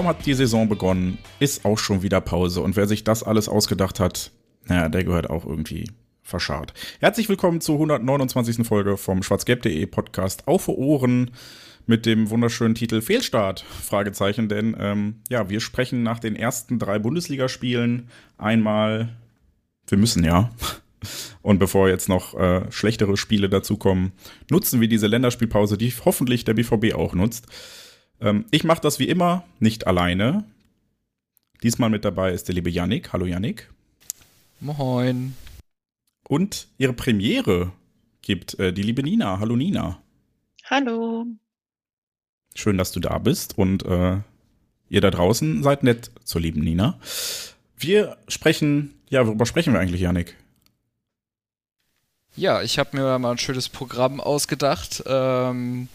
Kaum hat die Saison begonnen, ist auch schon wieder Pause. Und wer sich das alles ausgedacht hat, naja, der gehört auch irgendwie verscharrt. Herzlich willkommen zur 129. Folge vom schwarzgelb.de Podcast Auf Ohren mit dem wunderschönen Titel Fehlstart, Fragezeichen. Denn ähm, ja, wir sprechen nach den ersten drei Bundesligaspielen einmal, wir müssen ja, und bevor jetzt noch äh, schlechtere Spiele dazukommen, nutzen wir diese Länderspielpause, die hoffentlich der BVB auch nutzt. Ähm, ich mache das wie immer nicht alleine. Diesmal mit dabei ist der liebe Yannick. Hallo Yannick. Moin. Und ihre Premiere gibt äh, die liebe Nina. Hallo Nina. Hallo. Schön, dass du da bist und äh, ihr da draußen seid nett zur lieben Nina. Wir sprechen, ja, worüber sprechen wir eigentlich, Yannick? Ja, ich habe mir mal ein schönes Programm ausgedacht. Ähm,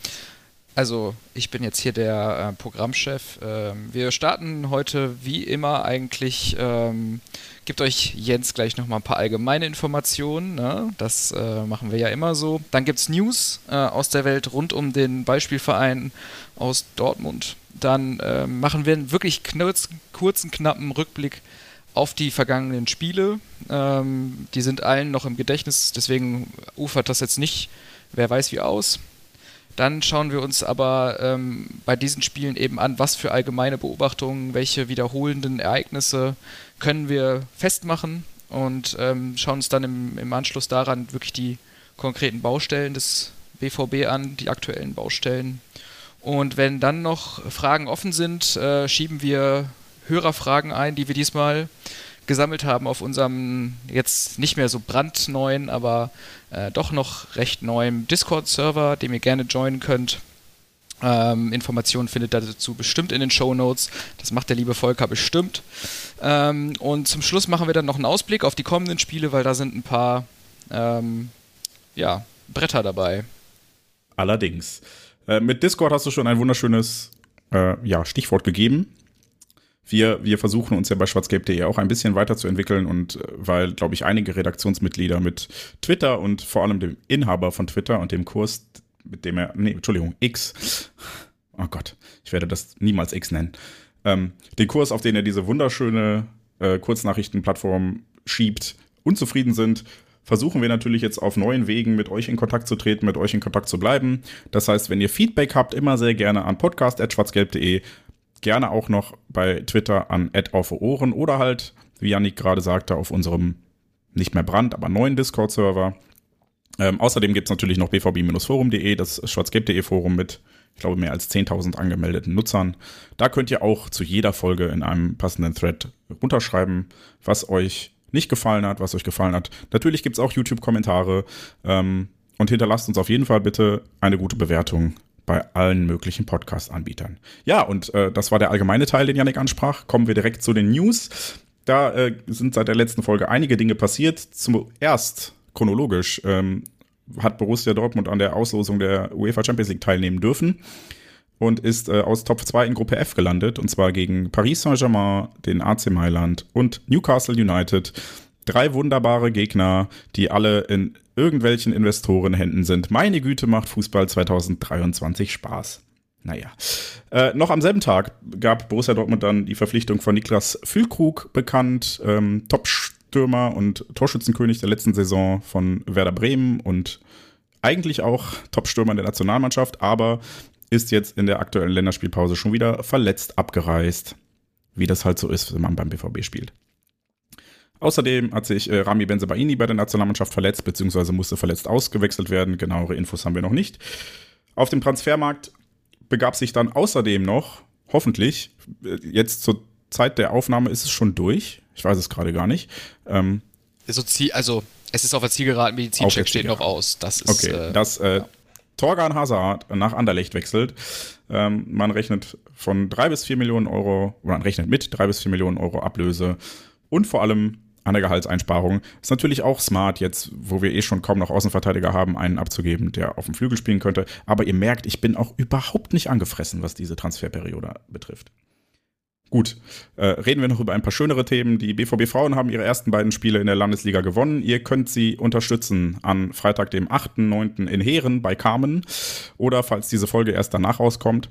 also, ich bin jetzt hier der äh, Programmchef. Ähm, wir starten heute wie immer eigentlich. Ähm, gibt euch Jens gleich nochmal ein paar allgemeine Informationen. Ne? Das äh, machen wir ja immer so. Dann gibt es News äh, aus der Welt rund um den Beispielverein aus Dortmund. Dann äh, machen wir einen wirklich knurz, kurzen, knappen Rückblick auf die vergangenen Spiele. Ähm, die sind allen noch im Gedächtnis, deswegen ufert das jetzt nicht, wer weiß wie aus. Dann schauen wir uns aber ähm, bei diesen Spielen eben an, was für allgemeine Beobachtungen, welche wiederholenden Ereignisse können wir festmachen und ähm, schauen uns dann im, im Anschluss daran wirklich die konkreten Baustellen des BVB an, die aktuellen Baustellen. Und wenn dann noch Fragen offen sind, äh, schieben wir Hörerfragen ein, die wir diesmal gesammelt haben auf unserem jetzt nicht mehr so brandneuen, aber äh, doch noch recht neuen Discord-Server, dem ihr gerne joinen könnt. Ähm, Informationen findet ihr dazu bestimmt in den Show Notes. Das macht der liebe Volker bestimmt. Ähm, und zum Schluss machen wir dann noch einen Ausblick auf die kommenden Spiele, weil da sind ein paar ähm, ja, Bretter dabei. Allerdings. Äh, mit Discord hast du schon ein wunderschönes äh, ja, Stichwort gegeben wir, wir versuchen uns ja bei schwarzgelb.de auch ein bisschen weiterzuentwickeln und äh, weil, glaube ich, einige Redaktionsmitglieder mit Twitter und vor allem dem Inhaber von Twitter und dem Kurs, mit dem er, nee, Entschuldigung, X, oh Gott, ich werde das niemals X nennen, ähm, den Kurs, auf den er diese wunderschöne äh, Kurznachrichtenplattform schiebt, unzufrieden sind, versuchen wir natürlich jetzt auf neuen Wegen mit euch in Kontakt zu treten, mit euch in Kontakt zu bleiben. Das heißt, wenn ihr Feedback habt, immer sehr gerne an podcast.schwarzgelb.de gerne auch noch bei Twitter an Ohren oder halt, wie Janik gerade sagte, auf unserem nicht mehr Brand, aber neuen Discord-Server. Ähm, außerdem gibt es natürlich noch bvb-forum.de, das schwarzgelb.de Forum mit, ich glaube, mehr als 10.000 angemeldeten Nutzern. Da könnt ihr auch zu jeder Folge in einem passenden Thread runterschreiben, was euch nicht gefallen hat, was euch gefallen hat. Natürlich gibt es auch YouTube-Kommentare ähm, und hinterlasst uns auf jeden Fall bitte eine gute Bewertung bei allen möglichen Podcast-Anbietern. Ja, und äh, das war der allgemeine Teil, den Yannick ansprach. Kommen wir direkt zu den News. Da äh, sind seit der letzten Folge einige Dinge passiert. Zuerst chronologisch ähm, hat Borussia Dortmund an der Auslosung der UEFA Champions League teilnehmen dürfen und ist äh, aus Top 2 in Gruppe F gelandet und zwar gegen Paris Saint-Germain, den AC Mailand und Newcastle United. Drei wunderbare Gegner, die alle in irgendwelchen Investorenhänden sind. Meine Güte, macht Fußball 2023 Spaß. Naja. Äh, noch am selben Tag gab Borussia Dortmund dann die Verpflichtung von Niklas Füllkrug bekannt, ähm, Top-Stürmer und Torschützenkönig der letzten Saison von Werder Bremen und eigentlich auch Top-Stürmer in der Nationalmannschaft, aber ist jetzt in der aktuellen Länderspielpause schon wieder verletzt abgereist. Wie das halt so ist, wenn man beim BVB spielt. Außerdem hat sich äh, Rami Benzebaini bei der Nationalmannschaft verletzt, beziehungsweise musste verletzt ausgewechselt werden. Genauere Infos haben wir noch nicht. Auf dem Transfermarkt begab sich dann außerdem noch, hoffentlich, äh, jetzt zur Zeit der Aufnahme ist es schon durch. Ich weiß es gerade gar nicht. Ähm, also, also, es ist auf der Zielgeraden, Medizincheck steht noch aus. Das ist, okay, äh, das, äh, ja. Torgan Hazard nach Anderlecht wechselt. Ähm, man rechnet von drei bis vier Millionen Euro, oder man rechnet mit drei bis vier Millionen Euro Ablöse und vor allem an der Gehaltseinsparung. Ist natürlich auch smart, jetzt, wo wir eh schon kaum noch Außenverteidiger haben, einen abzugeben, der auf dem Flügel spielen könnte. Aber ihr merkt, ich bin auch überhaupt nicht angefressen, was diese Transferperiode betrifft. Gut, äh, reden wir noch über ein paar schönere Themen. Die BVB Frauen haben ihre ersten beiden Spiele in der Landesliga gewonnen. Ihr könnt sie unterstützen an Freitag, dem 8.9. in Heeren bei Carmen. Oder falls diese Folge erst danach rauskommt,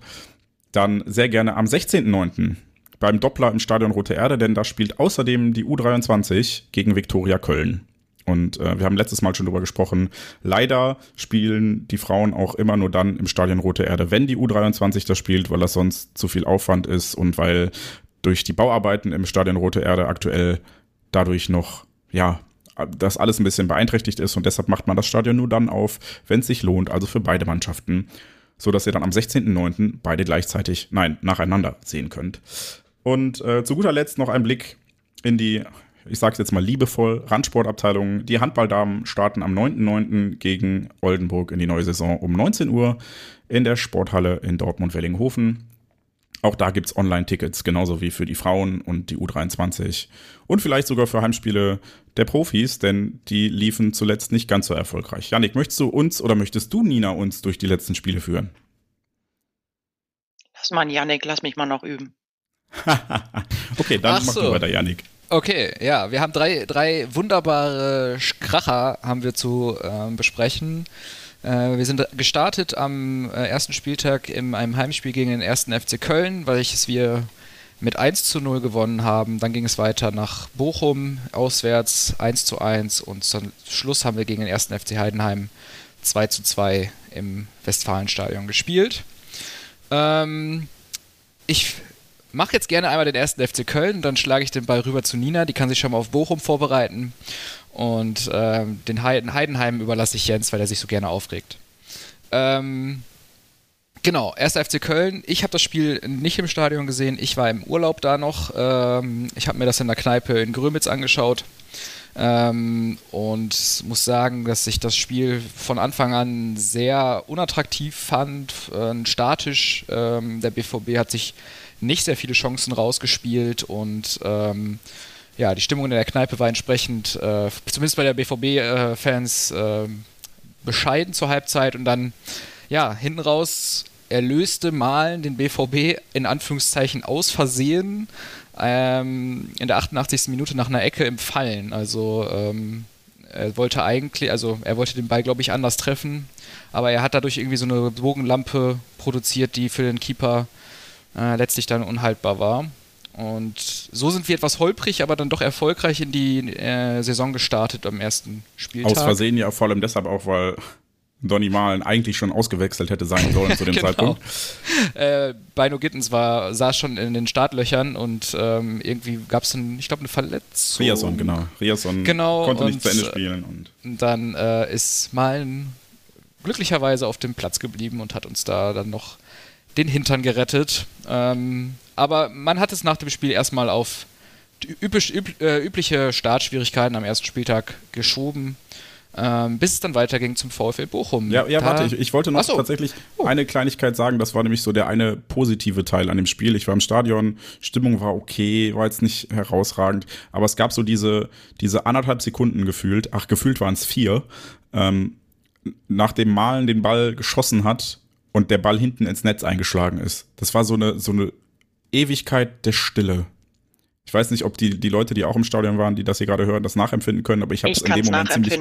dann sehr gerne am 16.9 beim Doppler im Stadion Rote Erde, denn da spielt außerdem die U23 gegen Viktoria Köln. Und äh, wir haben letztes Mal schon drüber gesprochen. Leider spielen die Frauen auch immer nur dann im Stadion Rote Erde, wenn die U23 das spielt, weil das sonst zu viel Aufwand ist und weil durch die Bauarbeiten im Stadion Rote Erde aktuell dadurch noch, ja, das alles ein bisschen beeinträchtigt ist und deshalb macht man das Stadion nur dann auf, wenn es sich lohnt, also für beide Mannschaften, so dass ihr dann am 16.09. beide gleichzeitig, nein, nacheinander sehen könnt. Und äh, zu guter Letzt noch ein Blick in die, ich sage es jetzt mal liebevoll, Randsportabteilung. Die Handballdamen starten am 9.9. gegen Oldenburg in die neue Saison um 19 Uhr in der Sporthalle in Dortmund-Wellinghofen. Auch da gibt es Online-Tickets, genauso wie für die Frauen und die U23. Und vielleicht sogar für Heimspiele der Profis, denn die liefen zuletzt nicht ganz so erfolgreich. Janik, möchtest du uns oder möchtest du, Nina, uns durch die letzten Spiele führen? Lass mal, Janik, lass mich mal noch üben. okay, dann Ach mach so. du weiter, Janik. Okay, ja, wir haben drei, drei wunderbare Kracher haben wir zu äh, besprechen. Äh, wir sind gestartet am äh, ersten Spieltag in einem Heimspiel gegen den ersten FC Köln, welches wir mit 1 zu 0 gewonnen haben. Dann ging es weiter nach Bochum, auswärts 1 zu 1 und zum Schluss haben wir gegen den ersten FC Heidenheim 2 zu 2 im Westfalenstadion gespielt. Ähm, ich mache jetzt gerne einmal den ersten FC Köln, dann schlage ich den Ball rüber zu Nina, die kann sich schon mal auf Bochum vorbereiten. Und ähm, den Heidenheim überlasse ich Jens, weil er sich so gerne aufregt. Ähm, genau, erster FC Köln. Ich habe das Spiel nicht im Stadion gesehen, ich war im Urlaub da noch. Ähm, ich habe mir das in der Kneipe in Grömitz angeschaut. Ähm, und muss sagen, dass ich das Spiel von Anfang an sehr unattraktiv fand, äh, statisch. Ähm, der BVB hat sich nicht sehr viele Chancen rausgespielt und ähm, ja, die Stimmung in der Kneipe war entsprechend, äh, zumindest bei der BVB-Fans, äh, bescheiden zur Halbzeit und dann, ja, hinten raus erlöste Malen den BVB in Anführungszeichen aus Versehen ähm, in der 88. Minute nach einer Ecke im Fallen. Also ähm, er wollte eigentlich, also er wollte den Ball, glaube ich, anders treffen, aber er hat dadurch irgendwie so eine Bogenlampe produziert, die für den Keeper äh, letztlich dann unhaltbar war. Und so sind wir etwas holprig, aber dann doch erfolgreich in die äh, Saison gestartet am ersten Spieltag. Aus Versehen ja vor allem deshalb auch, weil Donny Malen eigentlich schon ausgewechselt hätte sein sollen zu dem genau. Zeitpunkt. Äh, Bino Gittens war, saß schon in den Startlöchern und ähm, irgendwie gab es, ich glaube, eine Verletzung. Riason, genau. Riason genau, konnte nicht zu Ende spielen. Und dann äh, ist Malen glücklicherweise auf dem Platz geblieben und hat uns da dann noch den Hintern gerettet. Ähm, aber man hat es nach dem Spiel erstmal auf üblich, üb, äh, übliche Startschwierigkeiten am ersten Spieltag geschoben. Ähm, bis es dann weiterging zum VfL Bochum. Ja, ja warte, ich, ich, wollte noch so. tatsächlich oh. eine Kleinigkeit sagen. Das war nämlich so der eine positive Teil an dem Spiel. Ich war im Stadion, Stimmung war okay, war jetzt nicht herausragend, aber es gab so diese, diese anderthalb Sekunden gefühlt, ach, gefühlt waren es vier, ähm, nach dem Malen den Ball geschossen hat und der Ball hinten ins Netz eingeschlagen ist. Das war so eine, so eine Ewigkeit der Stille. Ich weiß nicht, ob die, die Leute, die auch im Stadion waren, die das hier gerade hören, das nachempfinden können, aber ich habe es in dem Moment ziemlich,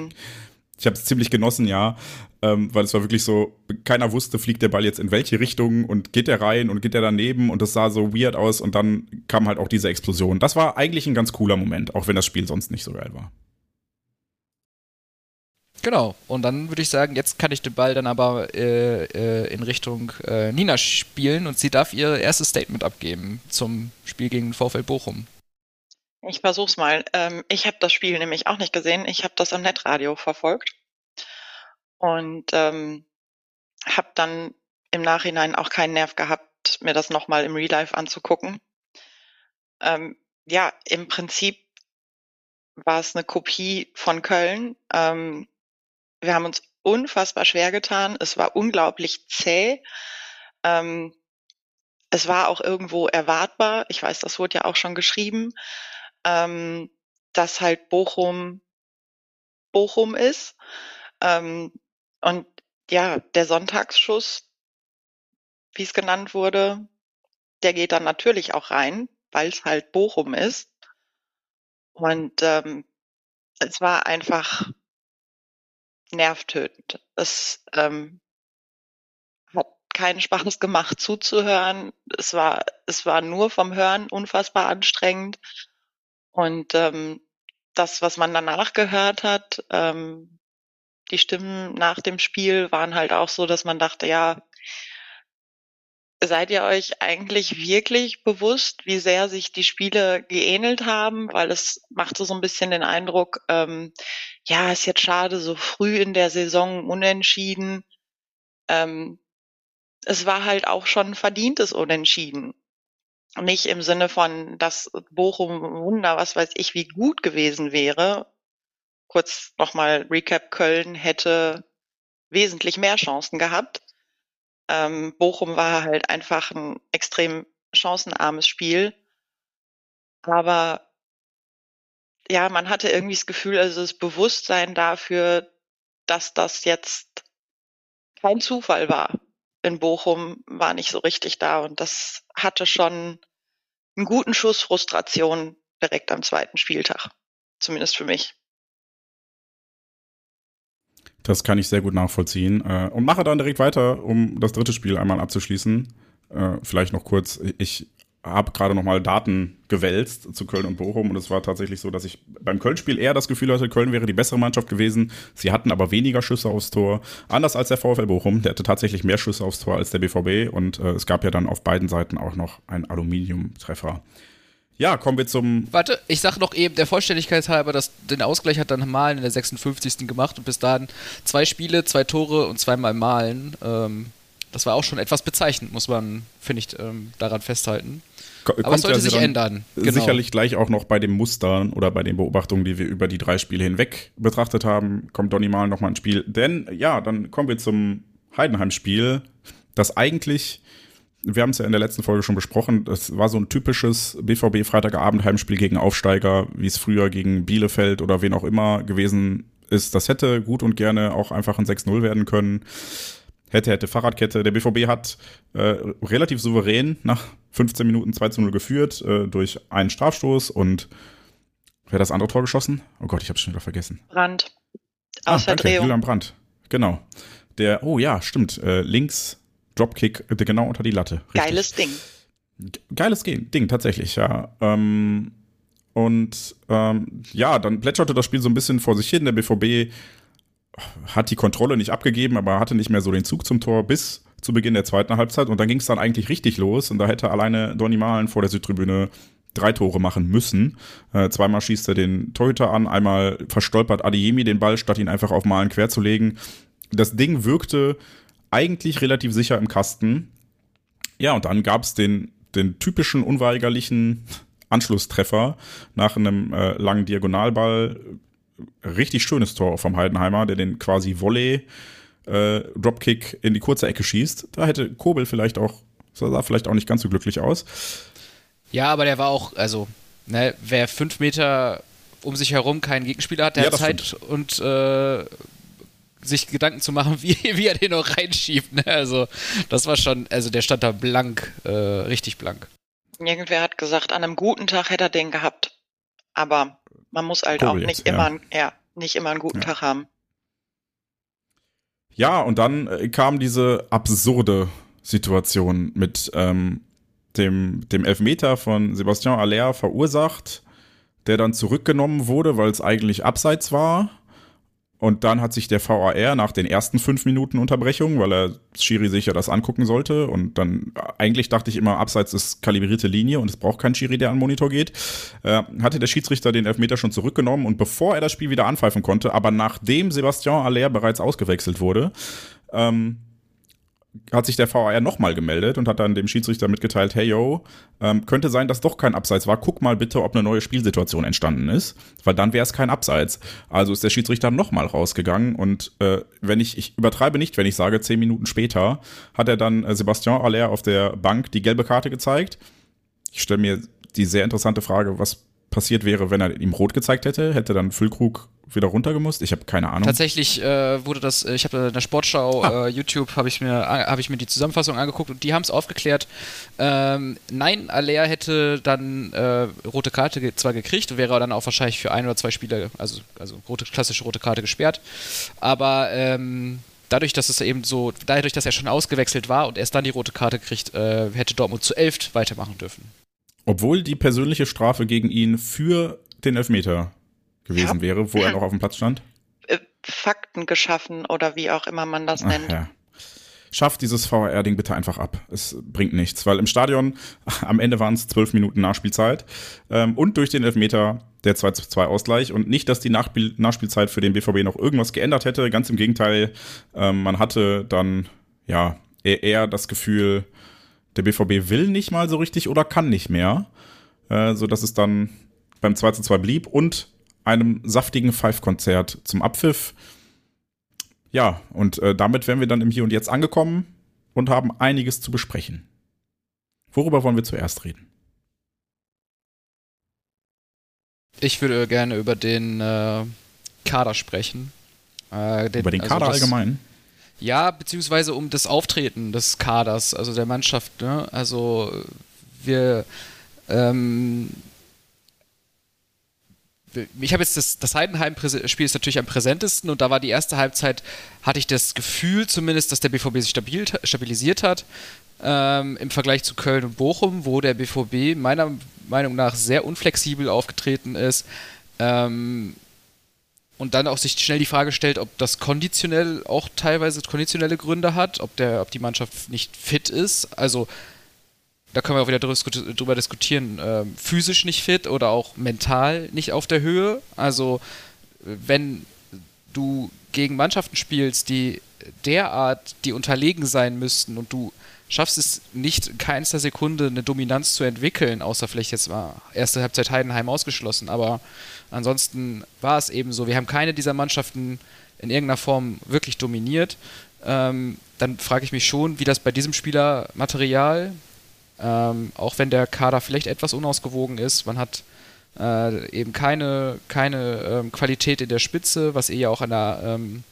ich habe es ziemlich genossen, ja, ähm, weil es war wirklich so, keiner wusste, fliegt der Ball jetzt in welche Richtung und geht er rein und geht er daneben und das sah so weird aus und dann kam halt auch diese Explosion. Das war eigentlich ein ganz cooler Moment, auch wenn das Spiel sonst nicht so geil war. Genau, und dann würde ich sagen, jetzt kann ich den Ball dann aber äh, äh, in Richtung äh, Nina spielen und sie darf ihr erstes Statement abgeben zum Spiel gegen VfL Bochum. Ich versuch's mal. Ähm, ich habe das Spiel nämlich auch nicht gesehen. Ich habe das am Netradio verfolgt und ähm, habe dann im Nachhinein auch keinen Nerv gehabt, mir das nochmal im Real Life anzugucken. Ähm, ja, im Prinzip war es eine Kopie von Köln. Ähm, wir haben uns unfassbar schwer getan. Es war unglaublich zäh. Ähm, es war auch irgendwo erwartbar. Ich weiß, das wurde ja auch schon geschrieben, ähm, dass halt Bochum Bochum ist. Ähm, und ja, der Sonntagsschuss, wie es genannt wurde, der geht dann natürlich auch rein, weil es halt Bochum ist. Und ähm, es war einfach nervtötend. Es ähm, hat keinen Spaß gemacht zuzuhören. Es war, es war nur vom Hören unfassbar anstrengend. Und ähm, das, was man danach gehört hat, ähm, die Stimmen nach dem Spiel waren halt auch so, dass man dachte, ja, seid ihr euch eigentlich wirklich bewusst, wie sehr sich die Spiele geähnelt haben? Weil es machte so ein bisschen den Eindruck, ähm, ja, ist jetzt schade, so früh in der Saison unentschieden. Ähm, es war halt auch schon verdientes Unentschieden. Nicht im Sinne von, dass Bochum Wunder, was weiß ich, wie gut gewesen wäre. Kurz nochmal Recap, Köln hätte wesentlich mehr Chancen gehabt. Ähm, Bochum war halt einfach ein extrem chancenarmes Spiel. Aber ja, man hatte irgendwie das Gefühl, also das Bewusstsein dafür, dass das jetzt kein Zufall war in Bochum, war nicht so richtig da. Und das hatte schon einen guten Schuss Frustration direkt am zweiten Spieltag. Zumindest für mich. Das kann ich sehr gut nachvollziehen. Äh, und mache dann direkt weiter, um das dritte Spiel einmal abzuschließen. Äh, vielleicht noch kurz, ich habe gerade noch mal Daten gewälzt zu Köln und Bochum und es war tatsächlich so, dass ich beim Köln-Spiel eher das Gefühl hatte, Köln wäre die bessere Mannschaft gewesen. Sie hatten aber weniger Schüsse aufs Tor. Anders als der VfL Bochum, der hatte tatsächlich mehr Schüsse aufs Tor als der BVB und äh, es gab ja dann auf beiden Seiten auch noch einen Aluminiumtreffer. Ja, kommen wir zum. Warte, ich sag noch eben der Vollständigkeit halber, dass den Ausgleich hat dann Malen in der 56. gemacht und bis dahin zwei Spiele, zwei Tore und zweimal Malen. Ähm, das war auch schon etwas bezeichnend, muss man, finde ich, ähm, daran festhalten. Aber es sollte sich ändern. Genau. Sicherlich gleich auch noch bei den Mustern oder bei den Beobachtungen, die wir über die drei Spiele hinweg betrachtet haben, kommt Donny mal nochmal ins Spiel. Denn ja, dann kommen wir zum Heidenheim-Spiel, das eigentlich wir haben es ja in der letzten Folge schon besprochen, das war so ein typisches BVB Freitagabend Heimspiel gegen Aufsteiger, wie es früher gegen Bielefeld oder wen auch immer gewesen ist. Das hätte gut und gerne auch einfach ein 6-0 werden können. Hätte, hätte Fahrradkette. Der BVB hat äh, relativ souverän nach 15 Minuten 2 0 geführt äh, durch einen Strafstoß und wer hat das andere Tor geschossen? Oh Gott, ich habe es schon wieder vergessen. Brand. Aus ah, Verdrehung. Danke, Julian Brandt. Genau. Der, oh ja, stimmt, äh, links Dropkick äh, genau unter die Latte. Richtig. Geiles Ding. Geiles Ding, tatsächlich, ja. Ähm, und ähm, ja, dann plätscherte das Spiel so ein bisschen vor sich hin. Der BVB hat die Kontrolle nicht abgegeben, aber hatte nicht mehr so den Zug zum Tor bis zu Beginn der zweiten Halbzeit. Und dann ging es dann eigentlich richtig los. Und da hätte alleine Donny Malen vor der Südtribüne drei Tore machen müssen. Äh, zweimal schießt er den Torhüter an, einmal verstolpert Adeyemi den Ball, statt ihn einfach auf Malen querzulegen. Das Ding wirkte eigentlich relativ sicher im Kasten. Ja, und dann gab es den, den typischen unweigerlichen Anschlusstreffer nach einem äh, langen Diagonalball. Richtig schönes Tor vom Heidenheimer, der den quasi Volley äh, Dropkick in die kurze Ecke schießt. Da hätte Kobel vielleicht auch, sah vielleicht auch nicht ganz so glücklich aus. Ja, aber der war auch, also, ne, wer fünf Meter um sich herum keinen Gegenspieler hat, der ja, hat Zeit stimmt. und äh, sich Gedanken zu machen, wie, wie er den noch reinschiebt. Ne? Also, das war schon, also der stand da blank, äh, richtig blank. Irgendwer hat gesagt, an einem guten Tag hätte er den gehabt. Aber man muss halt cool auch nicht, ja. immer, ja, nicht immer einen guten ja. Tag haben. Ja, und dann äh, kam diese absurde Situation mit ähm, dem, dem Elfmeter von Sebastian Aller verursacht, der dann zurückgenommen wurde, weil es eigentlich abseits war. Und dann hat sich der VAR nach den ersten fünf Minuten Unterbrechung, weil er Schiri sich ja das angucken sollte. Und dann eigentlich dachte ich immer, abseits ist kalibrierte Linie und es braucht keinen Schiri, der an den Monitor geht, äh, hatte der Schiedsrichter den Elfmeter schon zurückgenommen und bevor er das Spiel wieder anpfeifen konnte, aber nachdem Sebastian Aller bereits ausgewechselt wurde, ähm, hat sich der VAR nochmal gemeldet und hat dann dem Schiedsrichter mitgeteilt, hey yo, ähm, könnte sein, dass doch kein Abseits war. Guck mal bitte, ob eine neue Spielsituation entstanden ist, weil dann wäre es kein Abseits. Also ist der Schiedsrichter nochmal rausgegangen und äh, wenn ich, ich übertreibe nicht, wenn ich sage, zehn Minuten später hat er dann äh, Sebastian Aller auf der Bank die gelbe Karte gezeigt. Ich stelle mir die sehr interessante Frage, was passiert wäre, wenn er ihm rot gezeigt hätte. Hätte dann Füllkrug wieder runtergemusst? Ich habe keine Ahnung. Tatsächlich äh, wurde das, äh, ich habe in der Sportschau, ah. äh, YouTube, habe ich, mir, ich mir die Zusammenfassung angeguckt und die haben es aufgeklärt. Ähm, nein, Aller hätte dann äh, rote Karte zwar gekriegt, wäre dann auch wahrscheinlich für ein oder zwei Spieler, also, also rote, klassische rote Karte gesperrt, aber ähm, dadurch, dass es eben so, dadurch, dass er schon ausgewechselt war und erst dann die rote Karte kriegt, äh, hätte Dortmund zu elf weitermachen dürfen. Obwohl die persönliche Strafe gegen ihn für den Elfmeter gewesen wäre, wo er noch auf dem Platz stand? Äh, Fakten geschaffen oder wie auch immer man das nennt. Ja. Schafft dieses VR-Ding bitte einfach ab. Es bringt nichts, weil im Stadion am Ende waren es zwölf Minuten Nachspielzeit ähm, und durch den Elfmeter der 2-2 Ausgleich und nicht, dass die Nachspiel Nachspielzeit für den BVB noch irgendwas geändert hätte. Ganz im Gegenteil, ähm, man hatte dann ja eher das Gefühl, der BVB will nicht mal so richtig oder kann nicht mehr, äh, so dass es dann beim 2 2 blieb und einem saftigen Five-Konzert zum Abpfiff. Ja, und äh, damit wären wir dann im Hier und Jetzt angekommen und haben einiges zu besprechen. Worüber wollen wir zuerst reden? Ich würde gerne über den äh, Kader sprechen. Äh, den, über den also Kader das, allgemein? Ja, beziehungsweise um das Auftreten des Kaders, also der Mannschaft. Ne? Also wir ähm, ich habe jetzt das, das Heidenheim-Spiel ist natürlich am präsentesten und da war die erste Halbzeit, hatte ich das Gefühl zumindest, dass der BVB sich stabil, stabilisiert hat ähm, im Vergleich zu Köln und Bochum, wo der BVB meiner Meinung nach sehr unflexibel aufgetreten ist. Ähm, und dann auch sich schnell die Frage stellt, ob das konditionell auch teilweise konditionelle Gründe hat, ob, der, ob die Mannschaft nicht fit ist. Also da können wir auch wieder drüber diskutieren, äh, physisch nicht fit oder auch mental nicht auf der Höhe. Also wenn du gegen Mannschaften spielst, die derart die unterlegen sein müssten und du schaffst es nicht in keinster Sekunde eine Dominanz zu entwickeln, außer vielleicht jetzt mal erste Halbzeit Heidenheim ausgeschlossen, aber ansonsten war es eben so. Wir haben keine dieser Mannschaften in irgendeiner Form wirklich dominiert. Ähm, dann frage ich mich schon, wie das bei diesem Spielermaterial ähm, auch wenn der Kader vielleicht etwas unausgewogen ist, man hat äh, eben keine, keine ähm, Qualität in der Spitze, was ihr ja auch an der ähm,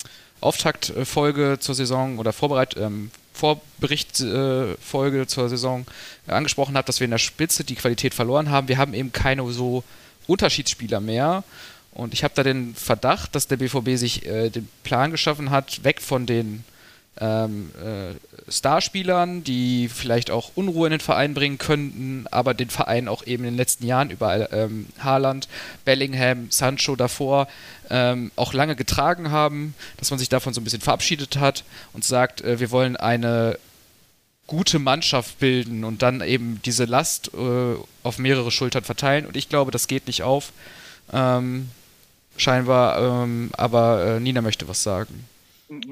Auftaktfolge zur Saison oder Vorbereit ähm, Vorberichtfolge äh, zur Saison äh, angesprochen habt, dass wir in der Spitze die Qualität verloren haben. Wir haben eben keine so Unterschiedsspieler mehr. Und ich habe da den Verdacht, dass der BVB sich äh, den Plan geschaffen hat, weg von den ähm, äh, Starspielern, die vielleicht auch Unruhe in den Verein bringen könnten, aber den Verein auch eben in den letzten Jahren überall ähm, Haaland, Bellingham, Sancho davor ähm, auch lange getragen haben, dass man sich davon so ein bisschen verabschiedet hat und sagt, äh, wir wollen eine gute Mannschaft bilden und dann eben diese Last äh, auf mehrere Schultern verteilen. Und ich glaube, das geht nicht auf. Ähm, scheinbar, ähm, aber äh, Nina möchte was sagen.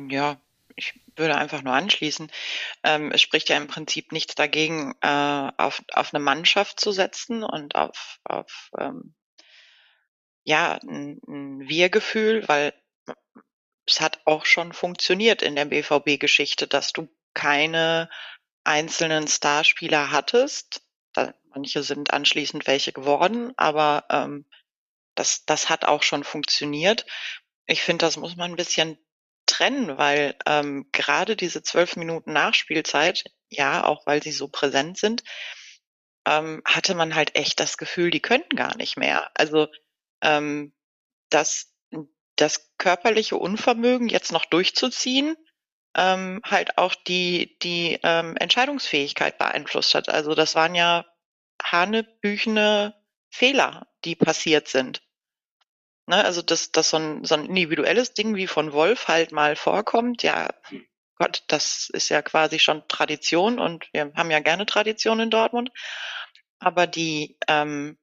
Ja, würde einfach nur anschließen. Ähm, es spricht ja im Prinzip nichts dagegen, äh, auf, auf eine Mannschaft zu setzen und auf, auf ähm, ja, ein, ein Wir-Gefühl, weil es hat auch schon funktioniert in der BVB-Geschichte, dass du keine einzelnen Starspieler hattest. Manche sind anschließend welche geworden, aber ähm, das, das hat auch schon funktioniert. Ich finde, das muss man ein bisschen trennen, weil ähm, gerade diese zwölf Minuten Nachspielzeit, ja, auch weil sie so präsent sind, ähm, hatte man halt echt das Gefühl, die könnten gar nicht mehr. Also ähm, dass das körperliche Unvermögen jetzt noch durchzuziehen, ähm, halt auch die, die ähm, Entscheidungsfähigkeit beeinflusst hat. Also das waren ja hanebüchene Fehler, die passiert sind. Ne, also dass, dass so, ein, so ein individuelles Ding wie von Wolf halt mal vorkommt, ja, Gott, das ist ja quasi schon Tradition und wir haben ja gerne Tradition in Dortmund. Aber die, ähm,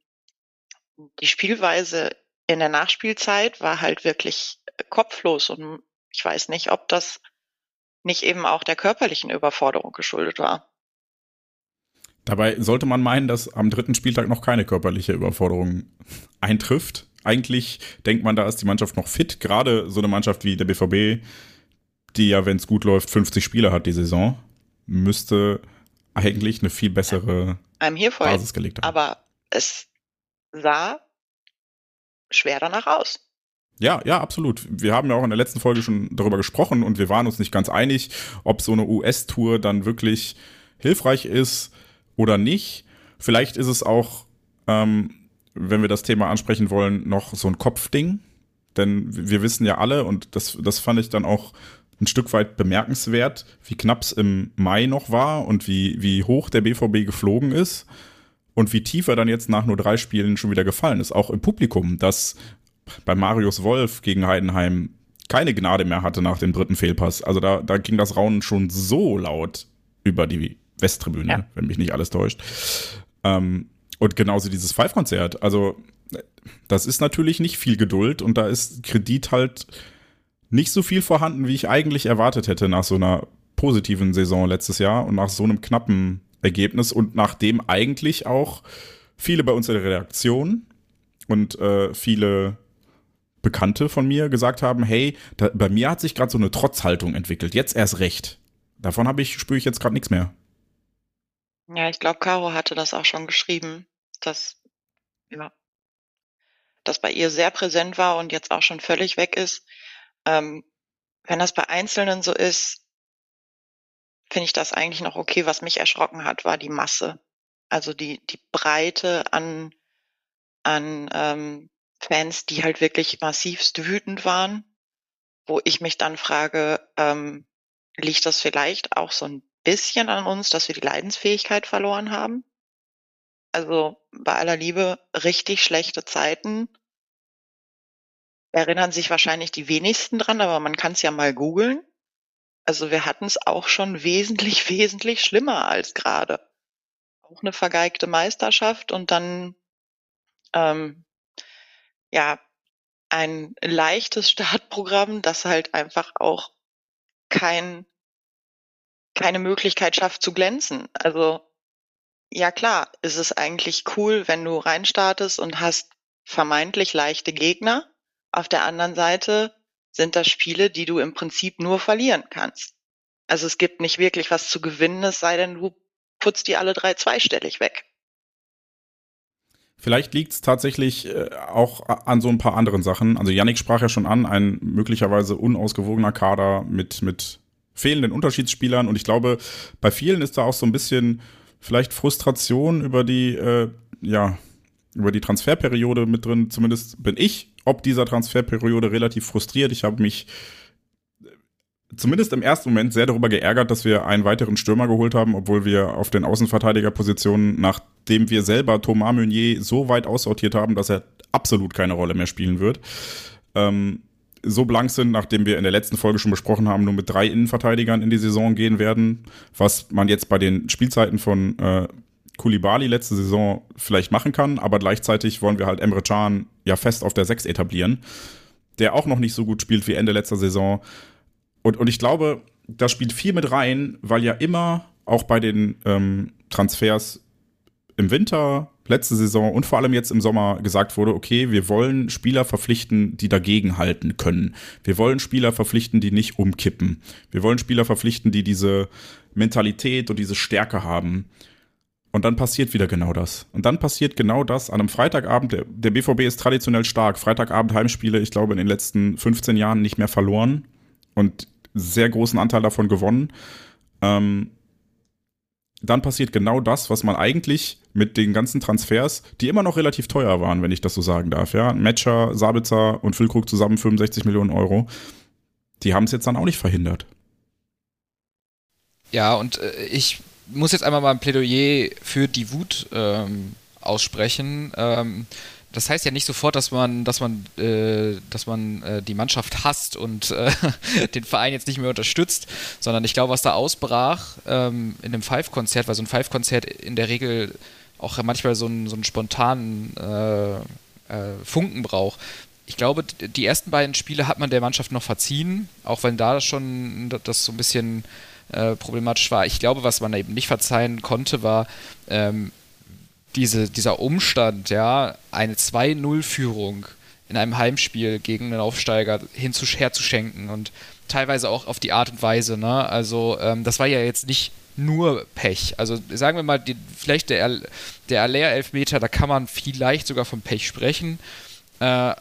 die Spielweise in der Nachspielzeit war halt wirklich kopflos und ich weiß nicht, ob das nicht eben auch der körperlichen Überforderung geschuldet war. Dabei sollte man meinen, dass am dritten Spieltag noch keine körperliche Überforderung eintrifft. Eigentlich denkt man, da ist die Mannschaft noch fit. Gerade so eine Mannschaft wie der BVB, die ja, wenn es gut läuft, 50 Spieler hat die Saison, müsste eigentlich eine viel bessere Basis gelegt haben. Aber es sah schwer danach aus. Ja, ja, absolut. Wir haben ja auch in der letzten Folge schon darüber gesprochen und wir waren uns nicht ganz einig, ob so eine US-Tour dann wirklich hilfreich ist oder nicht. Vielleicht ist es auch, ähm, wenn wir das Thema ansprechen wollen, noch so ein Kopfding. Denn wir wissen ja alle, und das, das fand ich dann auch ein Stück weit bemerkenswert, wie knapp es im Mai noch war und wie, wie hoch der BVB geflogen ist und wie tief er dann jetzt nach nur drei Spielen schon wieder gefallen ist. Auch im Publikum, das bei Marius Wolf gegen Heidenheim keine Gnade mehr hatte nach dem dritten Fehlpass. Also da, da ging das Raunen schon so laut über die Westtribüne, ja. wenn mich nicht alles täuscht. Ähm, und genauso dieses Five-Konzert. Also das ist natürlich nicht viel Geduld und da ist Kredit halt nicht so viel vorhanden, wie ich eigentlich erwartet hätte nach so einer positiven Saison letztes Jahr und nach so einem knappen Ergebnis und nachdem eigentlich auch viele bei uns in der Redaktion und äh, viele Bekannte von mir gesagt haben, hey, da, bei mir hat sich gerade so eine Trotzhaltung entwickelt, jetzt erst recht. Davon habe ich, spüre ich jetzt gerade nichts mehr. Ja, ich glaube, Caro hatte das auch schon geschrieben, dass, ja, das bei ihr sehr präsent war und jetzt auch schon völlig weg ist. Ähm, wenn das bei Einzelnen so ist, finde ich das eigentlich noch okay. Was mich erschrocken hat, war die Masse. Also die, die Breite an, an ähm, Fans, die halt wirklich massivst wütend waren, wo ich mich dann frage, ähm, liegt das vielleicht auch so ein bisschen an uns, dass wir die Leidensfähigkeit verloren haben? Also bei aller Liebe richtig schlechte Zeiten erinnern sich wahrscheinlich die wenigsten dran, aber man kann es ja mal googeln. Also wir hatten es auch schon wesentlich, wesentlich schlimmer als gerade. Auch eine vergeigte Meisterschaft und dann ähm, ja, ein leichtes Startprogramm, das halt einfach auch kein, keine Möglichkeit schafft zu glänzen. Also, ja klar, ist es eigentlich cool, wenn du reinstartest und hast vermeintlich leichte Gegner. Auf der anderen Seite sind das Spiele, die du im Prinzip nur verlieren kannst. Also es gibt nicht wirklich was zu gewinnen, es sei denn, du putzt die alle drei zweistellig weg. Vielleicht liegt es tatsächlich äh, auch an so ein paar anderen Sachen. Also Yannick sprach ja schon an, ein möglicherweise unausgewogener Kader mit, mit fehlenden Unterschiedsspielern. Und ich glaube, bei vielen ist da auch so ein bisschen vielleicht Frustration über die, äh, ja, über die Transferperiode mit drin. Zumindest bin ich ob dieser Transferperiode relativ frustriert. Ich habe mich zumindest im ersten Moment sehr darüber geärgert, dass wir einen weiteren Stürmer geholt haben, obwohl wir auf den Außenverteidigerpositionen, nachdem wir selber Thomas Meunier so weit aussortiert haben, dass er absolut keine Rolle mehr spielen wird, ähm, so blank sind, nachdem wir in der letzten Folge schon besprochen haben, nur mit drei Innenverteidigern in die Saison gehen werden, was man jetzt bei den Spielzeiten von äh, Kulibali letzte Saison vielleicht machen kann, aber gleichzeitig wollen wir halt Emre Can ja fest auf der 6 etablieren, der auch noch nicht so gut spielt wie Ende letzter Saison. Und, und ich glaube, da spielt viel mit rein, weil ja immer auch bei den ähm, Transfers im Winter, letzte Saison und vor allem jetzt im Sommer gesagt wurde, okay, wir wollen Spieler verpflichten, die dagegen halten können. Wir wollen Spieler verpflichten, die nicht umkippen. Wir wollen Spieler verpflichten, die diese Mentalität und diese Stärke haben. Und dann passiert wieder genau das. Und dann passiert genau das an einem Freitagabend. Der, der BVB ist traditionell stark. Freitagabend Heimspiele, ich glaube, in den letzten 15 Jahren nicht mehr verloren. Und sehr großen Anteil davon gewonnen. Ähm, dann passiert genau das, was man eigentlich mit den ganzen Transfers, die immer noch relativ teuer waren, wenn ich das so sagen darf, ja, Matcher, Sabitzer und Füllkrug zusammen 65 Millionen Euro, die haben es jetzt dann auch nicht verhindert. Ja, und äh, ich muss jetzt einmal mal ein Plädoyer für die Wut ähm, aussprechen. Ähm, das heißt ja nicht sofort, dass man, dass man, äh, dass man äh, die Mannschaft hasst und äh, den Verein jetzt nicht mehr unterstützt, sondern ich glaube, was da ausbrach ähm, in einem Five-Konzert, weil so ein Five-Konzert in der Regel auch manchmal so einen, so einen spontanen äh, äh, Funken braucht. ich glaube, die ersten beiden Spiele hat man der Mannschaft noch verziehen, auch wenn da schon das so ein bisschen äh, problematisch war. Ich glaube, was man eben nicht verzeihen konnte, war ähm, diese, dieser Umstand, ja, eine 2-0-Führung in einem Heimspiel gegen einen Aufsteiger hinzu, herzuschenken und teilweise auch auf die Art und Weise. Ne? Also ähm, das war ja jetzt nicht nur Pech. Also sagen wir mal, die, vielleicht der, der Aller-Elfmeter, da kann man vielleicht sogar von Pech sprechen. Äh,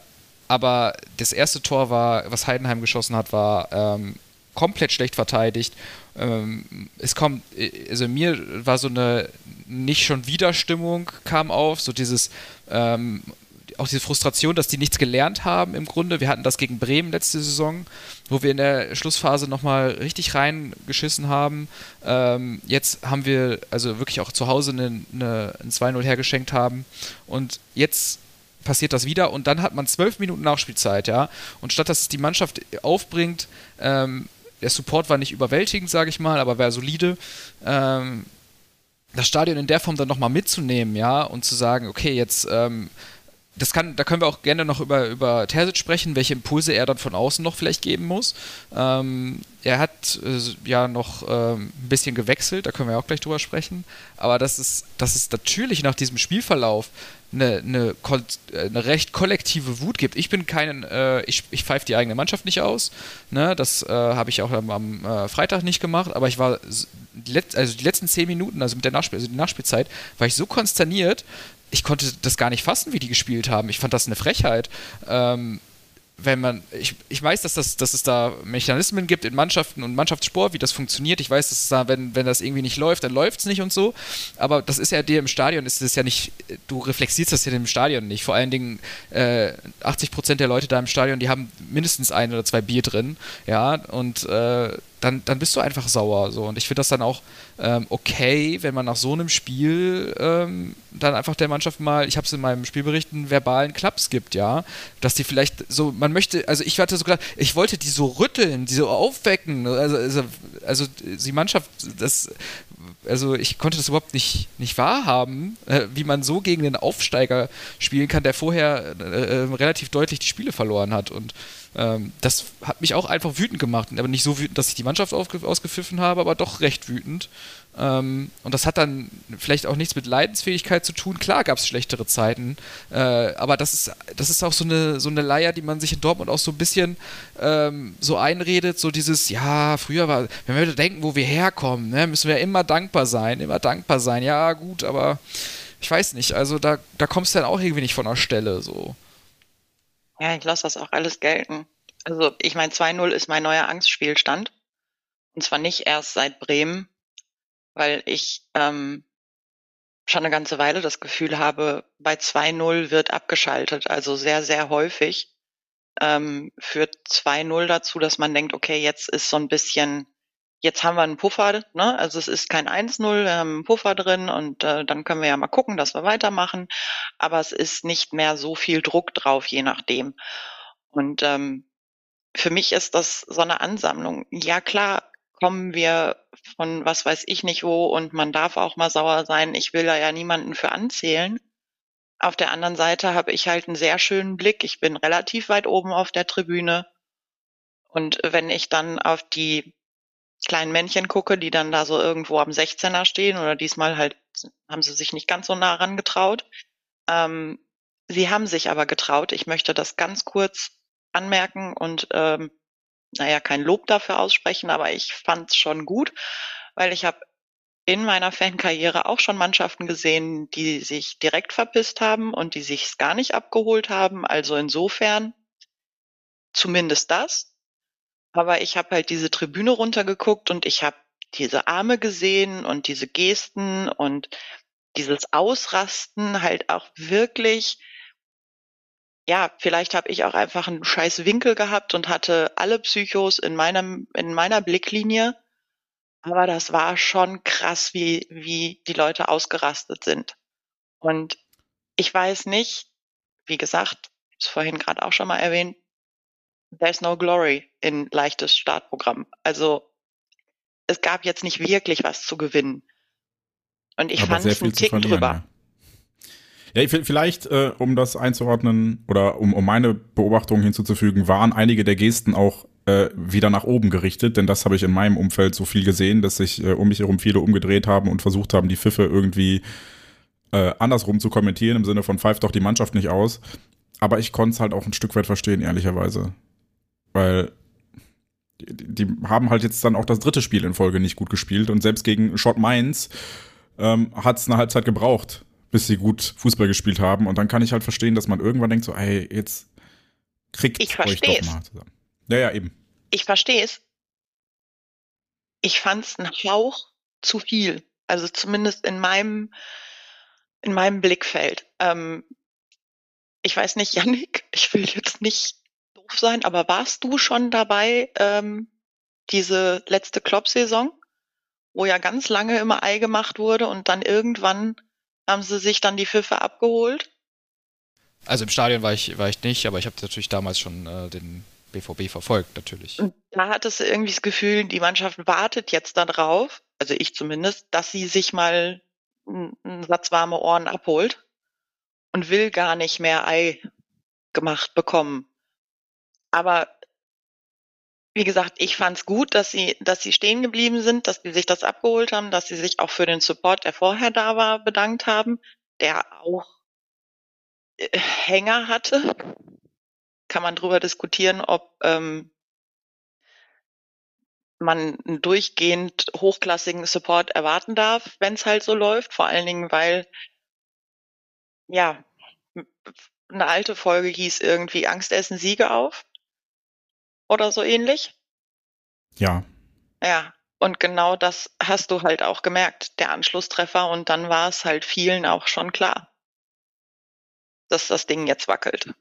aber das erste Tor war, was Heidenheim geschossen hat, war ähm, komplett schlecht verteidigt. Ähm, es kommt, also mir war so eine nicht schon wieder Stimmung kam auf, so dieses ähm, auch diese Frustration, dass die nichts gelernt haben im Grunde. Wir hatten das gegen Bremen letzte Saison, wo wir in der Schlussphase nochmal richtig reingeschissen haben. Ähm, jetzt haben wir also wirklich auch zu Hause eine, eine, ein 2-0 hergeschenkt haben. Und jetzt passiert das wieder und dann hat man zwölf Minuten Nachspielzeit, ja. Und statt dass die Mannschaft aufbringt, ähm, der Support war nicht überwältigend, sage ich mal, aber war solide. Ähm, das Stadion in der Form dann nochmal mitzunehmen, ja, und zu sagen, okay, jetzt ähm, das kann, da können wir auch gerne noch über, über Terzic sprechen, welche Impulse er dann von außen noch vielleicht geben muss. Ähm, er hat äh, ja noch ähm, ein bisschen gewechselt, da können wir auch gleich drüber sprechen. Aber das ist, das ist natürlich nach diesem Spielverlauf eine, eine, eine recht kollektive Wut gibt. Ich bin keinen, äh, ich, ich pfeife die eigene Mannschaft nicht aus. Ne? Das äh, habe ich auch am, am äh, Freitag nicht gemacht, aber ich war also die letzten zehn Minuten, also mit der Nachspiel, also die Nachspielzeit, war ich so konsterniert, ich konnte das gar nicht fassen, wie die gespielt haben. Ich fand das eine Frechheit. Ähm, wenn man, ich, ich weiß, dass, das, dass es da Mechanismen gibt in Mannschaften und Mannschaftssport, wie das funktioniert. Ich weiß, dass es da, wenn, wenn das irgendwie nicht läuft, dann läuft es nicht und so. Aber das ist ja dir im Stadion, ist es ja nicht, du reflektierst das ja im Stadion nicht. Vor allen Dingen äh, 80 Prozent der Leute da im Stadion, die haben mindestens ein oder zwei Bier drin, ja, und äh, dann, dann bist du einfach sauer. So. Und ich finde das dann auch ähm, okay, wenn man nach so einem Spiel ähm, dann einfach der Mannschaft mal, ich habe es in meinem Spielbericht, einen verbalen Klaps gibt, ja. Dass die vielleicht so, man möchte, also ich hatte so gedacht, ich wollte die so rütteln, die so aufwecken. Also, also, also die Mannschaft, das, also ich konnte das überhaupt nicht, nicht wahrhaben, äh, wie man so gegen den Aufsteiger spielen kann, der vorher äh, äh relativ deutlich die Spiele verloren hat. Und ähm, das hat mich auch einfach wütend gemacht. Aber nicht so wütend, dass ich die Mannschaft ausgepfiffen habe, aber doch recht wütend. Ähm, und das hat dann vielleicht auch nichts mit Leidensfähigkeit zu tun. Klar gab es schlechtere Zeiten, äh, aber das ist, das ist auch so eine, so eine Leier, die man sich in Dortmund auch so ein bisschen ähm, so einredet. So dieses, ja, früher war, wenn wir denken, wo wir herkommen, ne, müssen wir immer dankbar sein, immer dankbar sein. Ja, gut, aber ich weiß nicht. Also da, da kommst du dann auch irgendwie nicht von der Stelle. So. Ja, ich lasse das auch alles gelten. Also ich meine, 2-0 ist mein neuer Angstspielstand. Und zwar nicht erst seit Bremen, weil ich ähm, schon eine ganze Weile das Gefühl habe, bei 2-0 wird abgeschaltet. Also sehr, sehr häufig ähm, führt 2-0 dazu, dass man denkt, okay, jetzt ist so ein bisschen, jetzt haben wir einen Puffer, ne? Also es ist kein 1-0, wir haben einen Puffer drin und äh, dann können wir ja mal gucken, dass wir weitermachen. Aber es ist nicht mehr so viel Druck drauf, je nachdem. Und ähm, für mich ist das so eine Ansammlung. Ja, klar, kommen wir von was weiß ich nicht wo und man darf auch mal sauer sein. Ich will da ja niemanden für anzählen. Auf der anderen Seite habe ich halt einen sehr schönen Blick. Ich bin relativ weit oben auf der Tribüne. Und wenn ich dann auf die kleinen Männchen gucke, die dann da so irgendwo am 16er stehen oder diesmal halt haben sie sich nicht ganz so nah rangetraut. Ähm, sie haben sich aber getraut. Ich möchte das ganz kurz anmerken und ähm, naja, kein Lob dafür aussprechen, aber ich fand es schon gut, weil ich habe in meiner Fankarriere auch schon Mannschaften gesehen, die sich direkt verpisst haben und die sich gar nicht abgeholt haben. Also insofern zumindest das. Aber ich habe halt diese Tribüne runtergeguckt und ich habe diese Arme gesehen und diese Gesten und dieses Ausrasten halt auch wirklich ja, vielleicht habe ich auch einfach einen scheiß Winkel gehabt und hatte alle Psychos in meinem, in meiner Blicklinie. Aber das war schon krass, wie, wie die Leute ausgerastet sind. Und ich weiß nicht, wie gesagt, ich vorhin gerade auch schon mal erwähnt, there's no glory in leichtes Startprogramm. Also es gab jetzt nicht wirklich was zu gewinnen. Und ich fand es einen Tick drüber. Ja. Ja, vielleicht, äh, um das einzuordnen oder um, um meine Beobachtungen hinzuzufügen, waren einige der Gesten auch äh, wieder nach oben gerichtet, denn das habe ich in meinem Umfeld so viel gesehen, dass sich äh, um mich herum viele umgedreht haben und versucht haben, die Pfiffe irgendwie äh, andersrum zu kommentieren, im Sinne von pfeift doch die Mannschaft nicht aus. Aber ich konnte es halt auch ein Stück weit verstehen, ehrlicherweise. Weil die, die, haben halt jetzt dann auch das dritte Spiel in Folge nicht gut gespielt und selbst gegen Schott Mainz ähm, hat es eine Halbzeit gebraucht, bis sie gut Fußball gespielt haben. Und dann kann ich halt verstehen, dass man irgendwann denkt so, ey, jetzt kriegt ich euch doch mal zusammen. Ja, ja, eben. Ich verstehe es. Ich fand es ein Hauch zu viel. Also zumindest in meinem, in meinem Blickfeld. Ähm, ich weiß nicht, Yannick, ich will jetzt nicht doof sein, aber warst du schon dabei, ähm, diese letzte Klopp-Saison, wo ja ganz lange immer Ei gemacht wurde und dann irgendwann haben sie sich dann die Pfiffe abgeholt? Also im Stadion war ich, war ich nicht, aber ich habe natürlich damals schon äh, den BVB verfolgt, natürlich. Und da hattest du irgendwie das Gefühl, die Mannschaft wartet jetzt darauf, also ich zumindest, dass sie sich mal einen Satz warme Ohren abholt und will gar nicht mehr Ei gemacht bekommen. Aber wie gesagt, ich fand es gut, dass sie, dass sie stehen geblieben sind, dass sie sich das abgeholt haben, dass sie sich auch für den Support, der vorher da war, bedankt haben, der auch äh, Hänger hatte kann man darüber diskutieren, ob ähm, man einen durchgehend hochklassigen Support erwarten darf, wenn es halt so läuft. Vor allen Dingen, weil ja eine alte Folge hieß irgendwie Angst essen Siege auf oder so ähnlich. Ja. Ja, und genau das hast du halt auch gemerkt, der Anschlusstreffer. Und dann war es halt vielen auch schon klar, dass das Ding jetzt wackelt.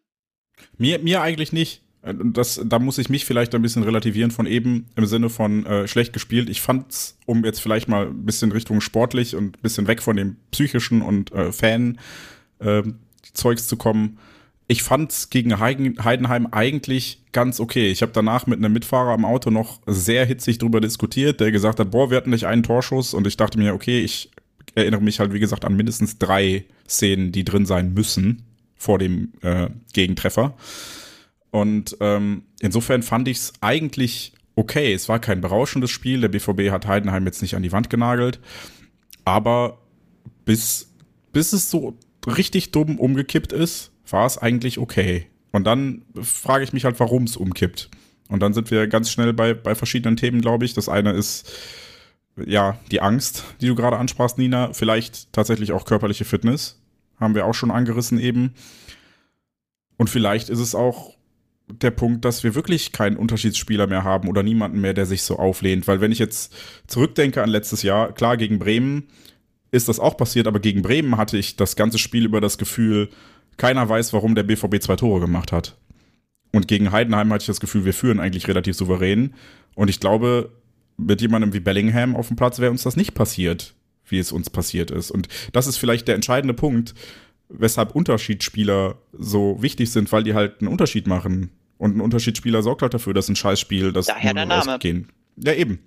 Mir, mir eigentlich nicht. Äh, das, da muss ich mich vielleicht ein bisschen relativieren von eben im Sinne von äh, schlecht gespielt. Ich fand's, um jetzt vielleicht mal ein bisschen Richtung sportlich und ein bisschen weg von dem psychischen und äh, Fan-Zeugs äh, zu kommen. Ich fand's gegen Heidenheim eigentlich ganz okay. Ich habe danach mit einem Mitfahrer am Auto noch sehr hitzig drüber diskutiert, der gesagt hat, boah, wir hatten nicht einen Torschuss und ich dachte mir, okay, ich erinnere mich halt, wie gesagt, an mindestens drei Szenen, die drin sein müssen vor dem äh, Gegentreffer. Und ähm, insofern fand ich es eigentlich okay. Es war kein berauschendes Spiel. Der BVB hat Heidenheim jetzt nicht an die Wand genagelt. Aber bis, bis es so richtig dumm umgekippt ist, war es eigentlich okay. Und dann frage ich mich halt, warum es umkippt. Und dann sind wir ganz schnell bei, bei verschiedenen Themen, glaube ich. Das eine ist ja die Angst, die du gerade ansprachst, Nina. Vielleicht tatsächlich auch körperliche Fitness haben wir auch schon angerissen eben. Und vielleicht ist es auch der Punkt, dass wir wirklich keinen Unterschiedsspieler mehr haben oder niemanden mehr, der sich so auflehnt. Weil wenn ich jetzt zurückdenke an letztes Jahr, klar, gegen Bremen ist das auch passiert, aber gegen Bremen hatte ich das ganze Spiel über das Gefühl, keiner weiß, warum der BVB zwei Tore gemacht hat. Und gegen Heidenheim hatte ich das Gefühl, wir führen eigentlich relativ souverän. Und ich glaube, mit jemandem wie Bellingham auf dem Platz wäre uns das nicht passiert wie es uns passiert ist. Und das ist vielleicht der entscheidende Punkt, weshalb Unterschiedsspieler so wichtig sind, weil die halt einen Unterschied machen. Und ein Unterschiedsspieler sorgt halt dafür, dass ein Scheißspiel, das Daher der Name. Rausgehen. Ja, eben.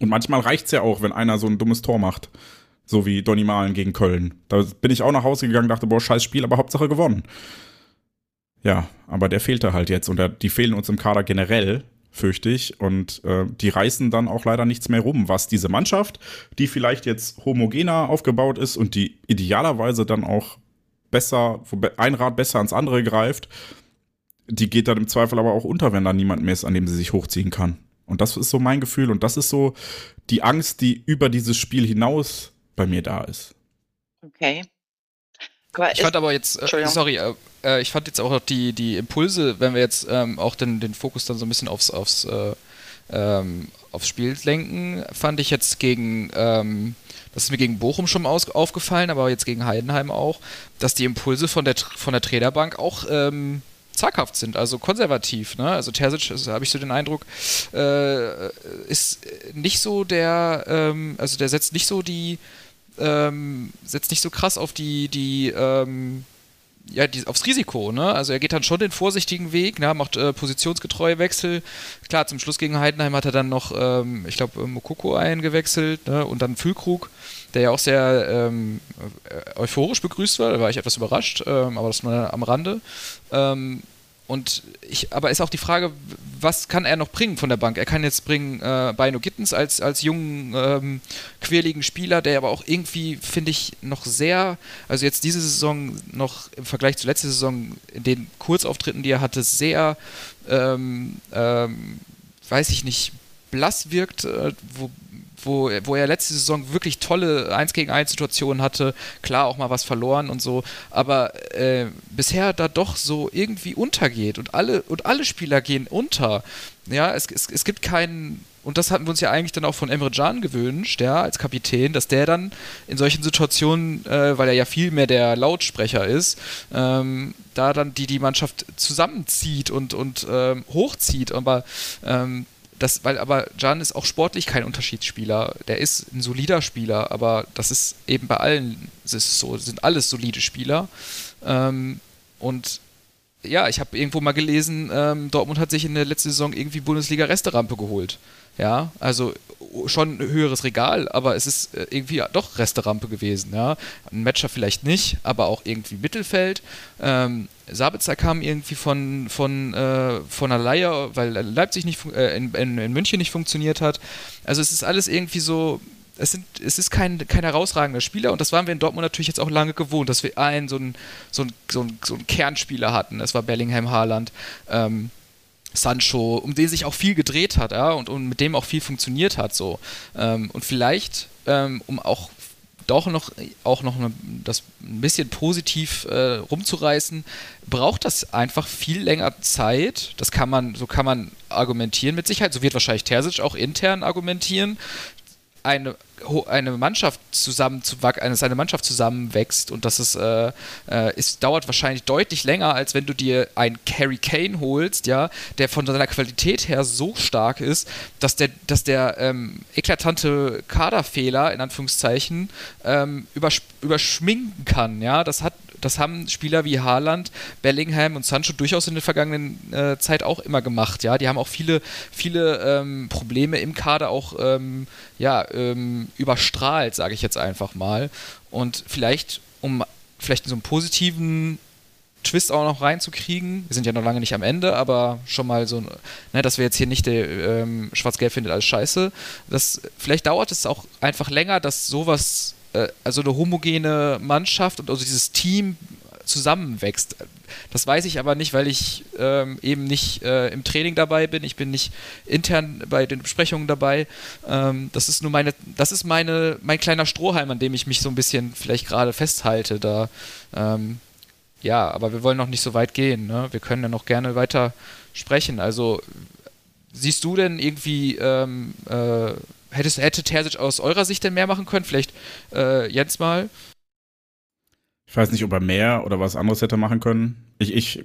Und manchmal reicht's ja auch, wenn einer so ein dummes Tor macht. So wie Donny Malen gegen Köln. Da bin ich auch nach Hause gegangen, dachte, boah, scheiß Spiel, aber Hauptsache gewonnen. Ja, aber der fehlte halt jetzt und die fehlen uns im Kader generell fürchte ich. Und äh, die reißen dann auch leider nichts mehr rum, was diese Mannschaft, die vielleicht jetzt homogener aufgebaut ist und die idealerweise dann auch besser, ein Rad besser ans andere greift, die geht dann im Zweifel aber auch unter, wenn da niemand mehr ist, an dem sie sich hochziehen kann. Und das ist so mein Gefühl und das ist so die Angst, die über dieses Spiel hinaus bei mir da ist. Okay. Aber ich fand aber jetzt, äh, sorry, äh, äh, ich fand jetzt auch die, die Impulse, wenn wir jetzt ähm, auch den, den Fokus dann so ein bisschen aufs, aufs, äh, ähm, aufs Spiel lenken, fand ich jetzt gegen, ähm, das ist mir gegen Bochum schon aus, aufgefallen, aber jetzt gegen Heidenheim auch, dass die Impulse von der, von der Trainerbank auch ähm, zaghaft sind, also konservativ. Ne? Also Terzic, habe ich so den Eindruck, äh, ist nicht so der, ähm, also der setzt nicht so die ähm, setzt nicht so krass auf die, die, ähm, ja, die, aufs Risiko, ne? Also er geht dann schon den vorsichtigen Weg, ne? macht äh, positionsgetreue Wechsel. Klar, zum Schluss gegen Heidenheim hat er dann noch, ähm, ich glaube, Mokoko eingewechselt ne? und dann Füllkrug, der ja auch sehr ähm, äh, euphorisch begrüßt war. Da war ich etwas überrascht, ähm, aber das nur am Rande. Und ich, aber ist auch die Frage, was kann er noch bringen von der Bank? Er kann jetzt bringen äh, Bino Gittens als, als jungen, ähm, quirligen Spieler, der aber auch irgendwie, finde ich, noch sehr, also jetzt diese Saison noch im Vergleich zur letzten Saison, in den Kurzauftritten, die er hatte, sehr, ähm, ähm, weiß ich nicht, blass wirkt, äh, wo, wo, wo er letzte Saison wirklich tolle 1 gegen 1 Situationen hatte, klar auch mal was verloren und so, aber äh, bisher da doch so irgendwie untergeht und alle, und alle Spieler gehen unter. Ja, es, es, es gibt keinen, und das hatten wir uns ja eigentlich dann auch von Emre Can gewünscht, ja, als Kapitän, dass der dann in solchen Situationen, äh, weil er ja viel mehr der Lautsprecher ist, ähm, da dann die, die Mannschaft zusammenzieht und, und ähm, hochzieht. Aber ähm, das, weil aber Jan ist auch sportlich kein Unterschiedsspieler. Der ist ein solider Spieler, aber das ist eben bei allen ist so, sind alles solide Spieler. Ähm, und ja, ich habe irgendwo mal gelesen, ähm, Dortmund hat sich in der letzten Saison irgendwie Bundesliga-Resterampe geholt. Ja, also schon ein höheres Regal, aber es ist äh, irgendwie doch Resterampe gewesen. Ja, ein Matcher vielleicht nicht, aber auch irgendwie Mittelfeld. Ähm, Sabitzer kam irgendwie von, von, äh, von einer Leihe, weil Leipzig nicht äh, in, in, in München nicht funktioniert hat. Also es ist alles irgendwie so, es, sind, es ist kein, kein herausragender Spieler und das waren wir in Dortmund natürlich jetzt auch lange gewohnt, dass wir einen so einen, so einen, so einen, so einen Kernspieler hatten. Das war Bellingham Haaland. Ähm, Sancho, um den sich auch viel gedreht hat, ja, und, und mit dem auch viel funktioniert hat, so. Ähm, und vielleicht, ähm, um auch doch noch, auch noch das ein bisschen positiv äh, rumzureißen, braucht das einfach viel länger Zeit. Das kann man, so kann man argumentieren mit Sicherheit. So wird wahrscheinlich Terzic auch intern argumentieren. Eine eine Mannschaft zusammenzuwachsen, eine Mannschaft zusammenwächst und das ist, äh, äh, ist, dauert wahrscheinlich deutlich länger, als wenn du dir einen Carry Kane holst, ja, der von seiner Qualität her so stark ist, dass der, dass der ähm, eklatante Kaderfehler in Anführungszeichen ähm, übersch überschminken kann, ja. Das hat das haben Spieler wie Haaland, Bellingham und Sancho durchaus in der vergangenen äh, Zeit auch immer gemacht. Ja, die haben auch viele, viele ähm, Probleme im Kader auch ähm, ja, ähm, überstrahlt, sage ich jetzt einfach mal. Und vielleicht, um vielleicht so einen positiven Twist auch noch reinzukriegen. Wir sind ja noch lange nicht am Ende, aber schon mal so, ne, dass wir jetzt hier nicht ähm, Schwarz-Gelb findet alles scheiße. Das, vielleicht dauert es auch einfach länger, dass sowas also eine homogene Mannschaft und also dieses Team zusammenwächst. Das weiß ich aber nicht, weil ich ähm, eben nicht äh, im Training dabei bin. Ich bin nicht intern bei den Besprechungen dabei. Ähm, das ist nur meine, das ist meine, mein kleiner Strohhalm, an dem ich mich so ein bisschen vielleicht gerade festhalte. Da, ähm, ja, aber wir wollen noch nicht so weit gehen. Ne? Wir können ja noch gerne weiter sprechen. Also siehst du denn irgendwie ähm, äh, Hättest, hätte Terzic aus eurer Sicht denn mehr machen können? Vielleicht äh, Jens mal? Ich weiß nicht, ob er mehr oder was anderes hätte machen können. Ich, ich,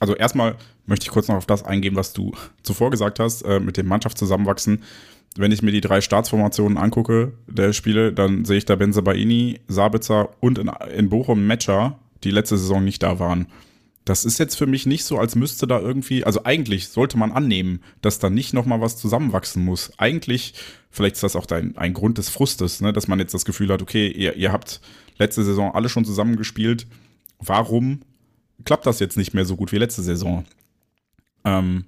also erstmal möchte ich kurz noch auf das eingehen, was du zuvor gesagt hast, äh, mit dem Mannschaft zusammenwachsen. Wenn ich mir die drei Staatsformationen angucke der Spiele, dann sehe ich da Benzebaini, Sabitzer und in, in Bochum Matcher, die letzte Saison nicht da waren. Das ist jetzt für mich nicht so, als müsste da irgendwie, also eigentlich sollte man annehmen, dass da nicht nochmal was zusammenwachsen muss. Eigentlich, vielleicht ist das auch ein, ein Grund des Frustes, ne, dass man jetzt das Gefühl hat, okay, ihr, ihr habt letzte Saison alle schon zusammengespielt. Warum klappt das jetzt nicht mehr so gut wie letzte Saison? Ähm,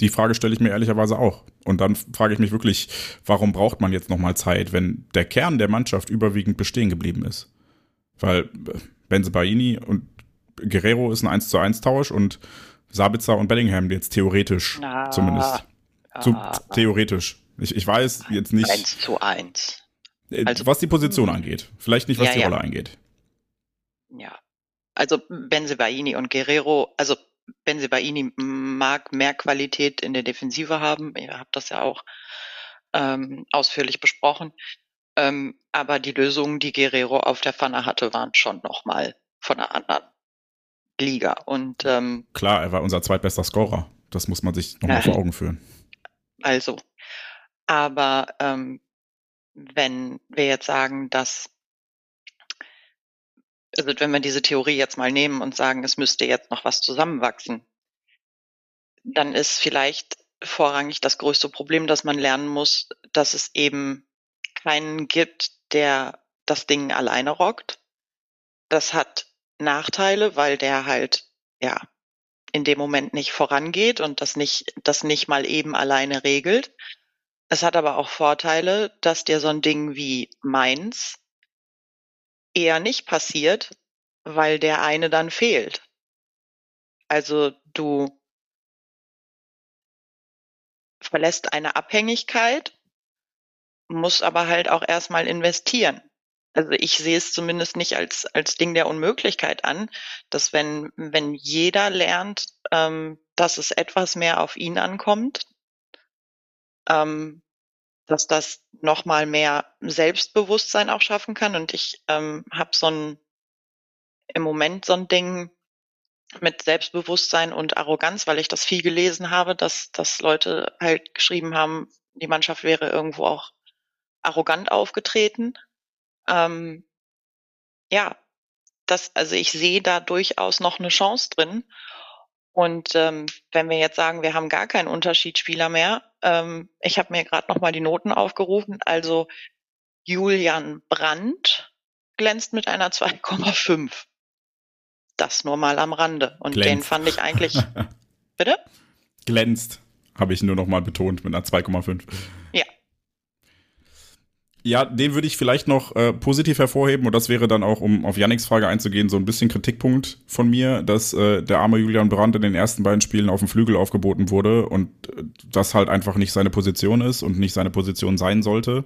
die Frage stelle ich mir ehrlicherweise auch. Und dann frage ich mich wirklich, warum braucht man jetzt nochmal Zeit, wenn der Kern der Mannschaft überwiegend bestehen geblieben ist? Weil äh, Benzebaini und Guerrero ist ein 1 zu 1 Tausch und Sabitzer und Bellingham jetzt theoretisch ah, zumindest. Zu, ah, theoretisch. Ich, ich weiß jetzt nicht. 1 zu 1. Äh, also, was die Position hm. angeht. Vielleicht nicht, was ja, die Rolle ja. angeht. Ja. Also Benzebaini und Guerrero, also Benzebaini mag mehr Qualität in der Defensive haben. Ihr habt das ja auch ähm, ausführlich besprochen. Ähm, aber die Lösungen, die Guerrero auf der Pfanne hatte, waren schon nochmal von einer anderen Liga. Und ähm, klar, er war unser zweitbester Scorer. Das muss man sich nochmal vor Augen führen. Also, aber ähm, wenn wir jetzt sagen, dass also wenn wir diese Theorie jetzt mal nehmen und sagen, es müsste jetzt noch was zusammenwachsen, dann ist vielleicht vorrangig das größte Problem, dass man lernen muss, dass es eben keinen gibt, der das Ding alleine rockt. Das hat Nachteile, weil der halt, ja, in dem Moment nicht vorangeht und das nicht, das nicht mal eben alleine regelt. Es hat aber auch Vorteile, dass dir so ein Ding wie meins eher nicht passiert, weil der eine dann fehlt. Also du verlässt eine Abhängigkeit, musst aber halt auch erstmal investieren. Also ich sehe es zumindest nicht als, als Ding der Unmöglichkeit an, dass wenn, wenn jeder lernt, ähm, dass es etwas mehr auf ihn ankommt, ähm, dass das nochmal mehr Selbstbewusstsein auch schaffen kann. Und ich ähm, habe so ein im Moment so ein Ding mit Selbstbewusstsein und Arroganz, weil ich das viel gelesen habe, dass, dass Leute halt geschrieben haben, die Mannschaft wäre irgendwo auch arrogant aufgetreten. Ähm, ja, das, also ich sehe da durchaus noch eine Chance drin. Und ähm, wenn wir jetzt sagen, wir haben gar keinen Unterschiedsspieler mehr, ähm, ich habe mir gerade noch mal die Noten aufgerufen. Also Julian Brandt glänzt mit einer 2,5. Das nur mal am Rande. Und glänzt. den fand ich eigentlich. Bitte? Glänzt, habe ich nur noch mal betont mit einer 2,5. Ja. Ja, den würde ich vielleicht noch äh, positiv hervorheben und das wäre dann auch, um auf Yannicks Frage einzugehen, so ein bisschen Kritikpunkt von mir, dass äh, der arme Julian Brandt in den ersten beiden Spielen auf dem Flügel aufgeboten wurde und äh, das halt einfach nicht seine Position ist und nicht seine Position sein sollte.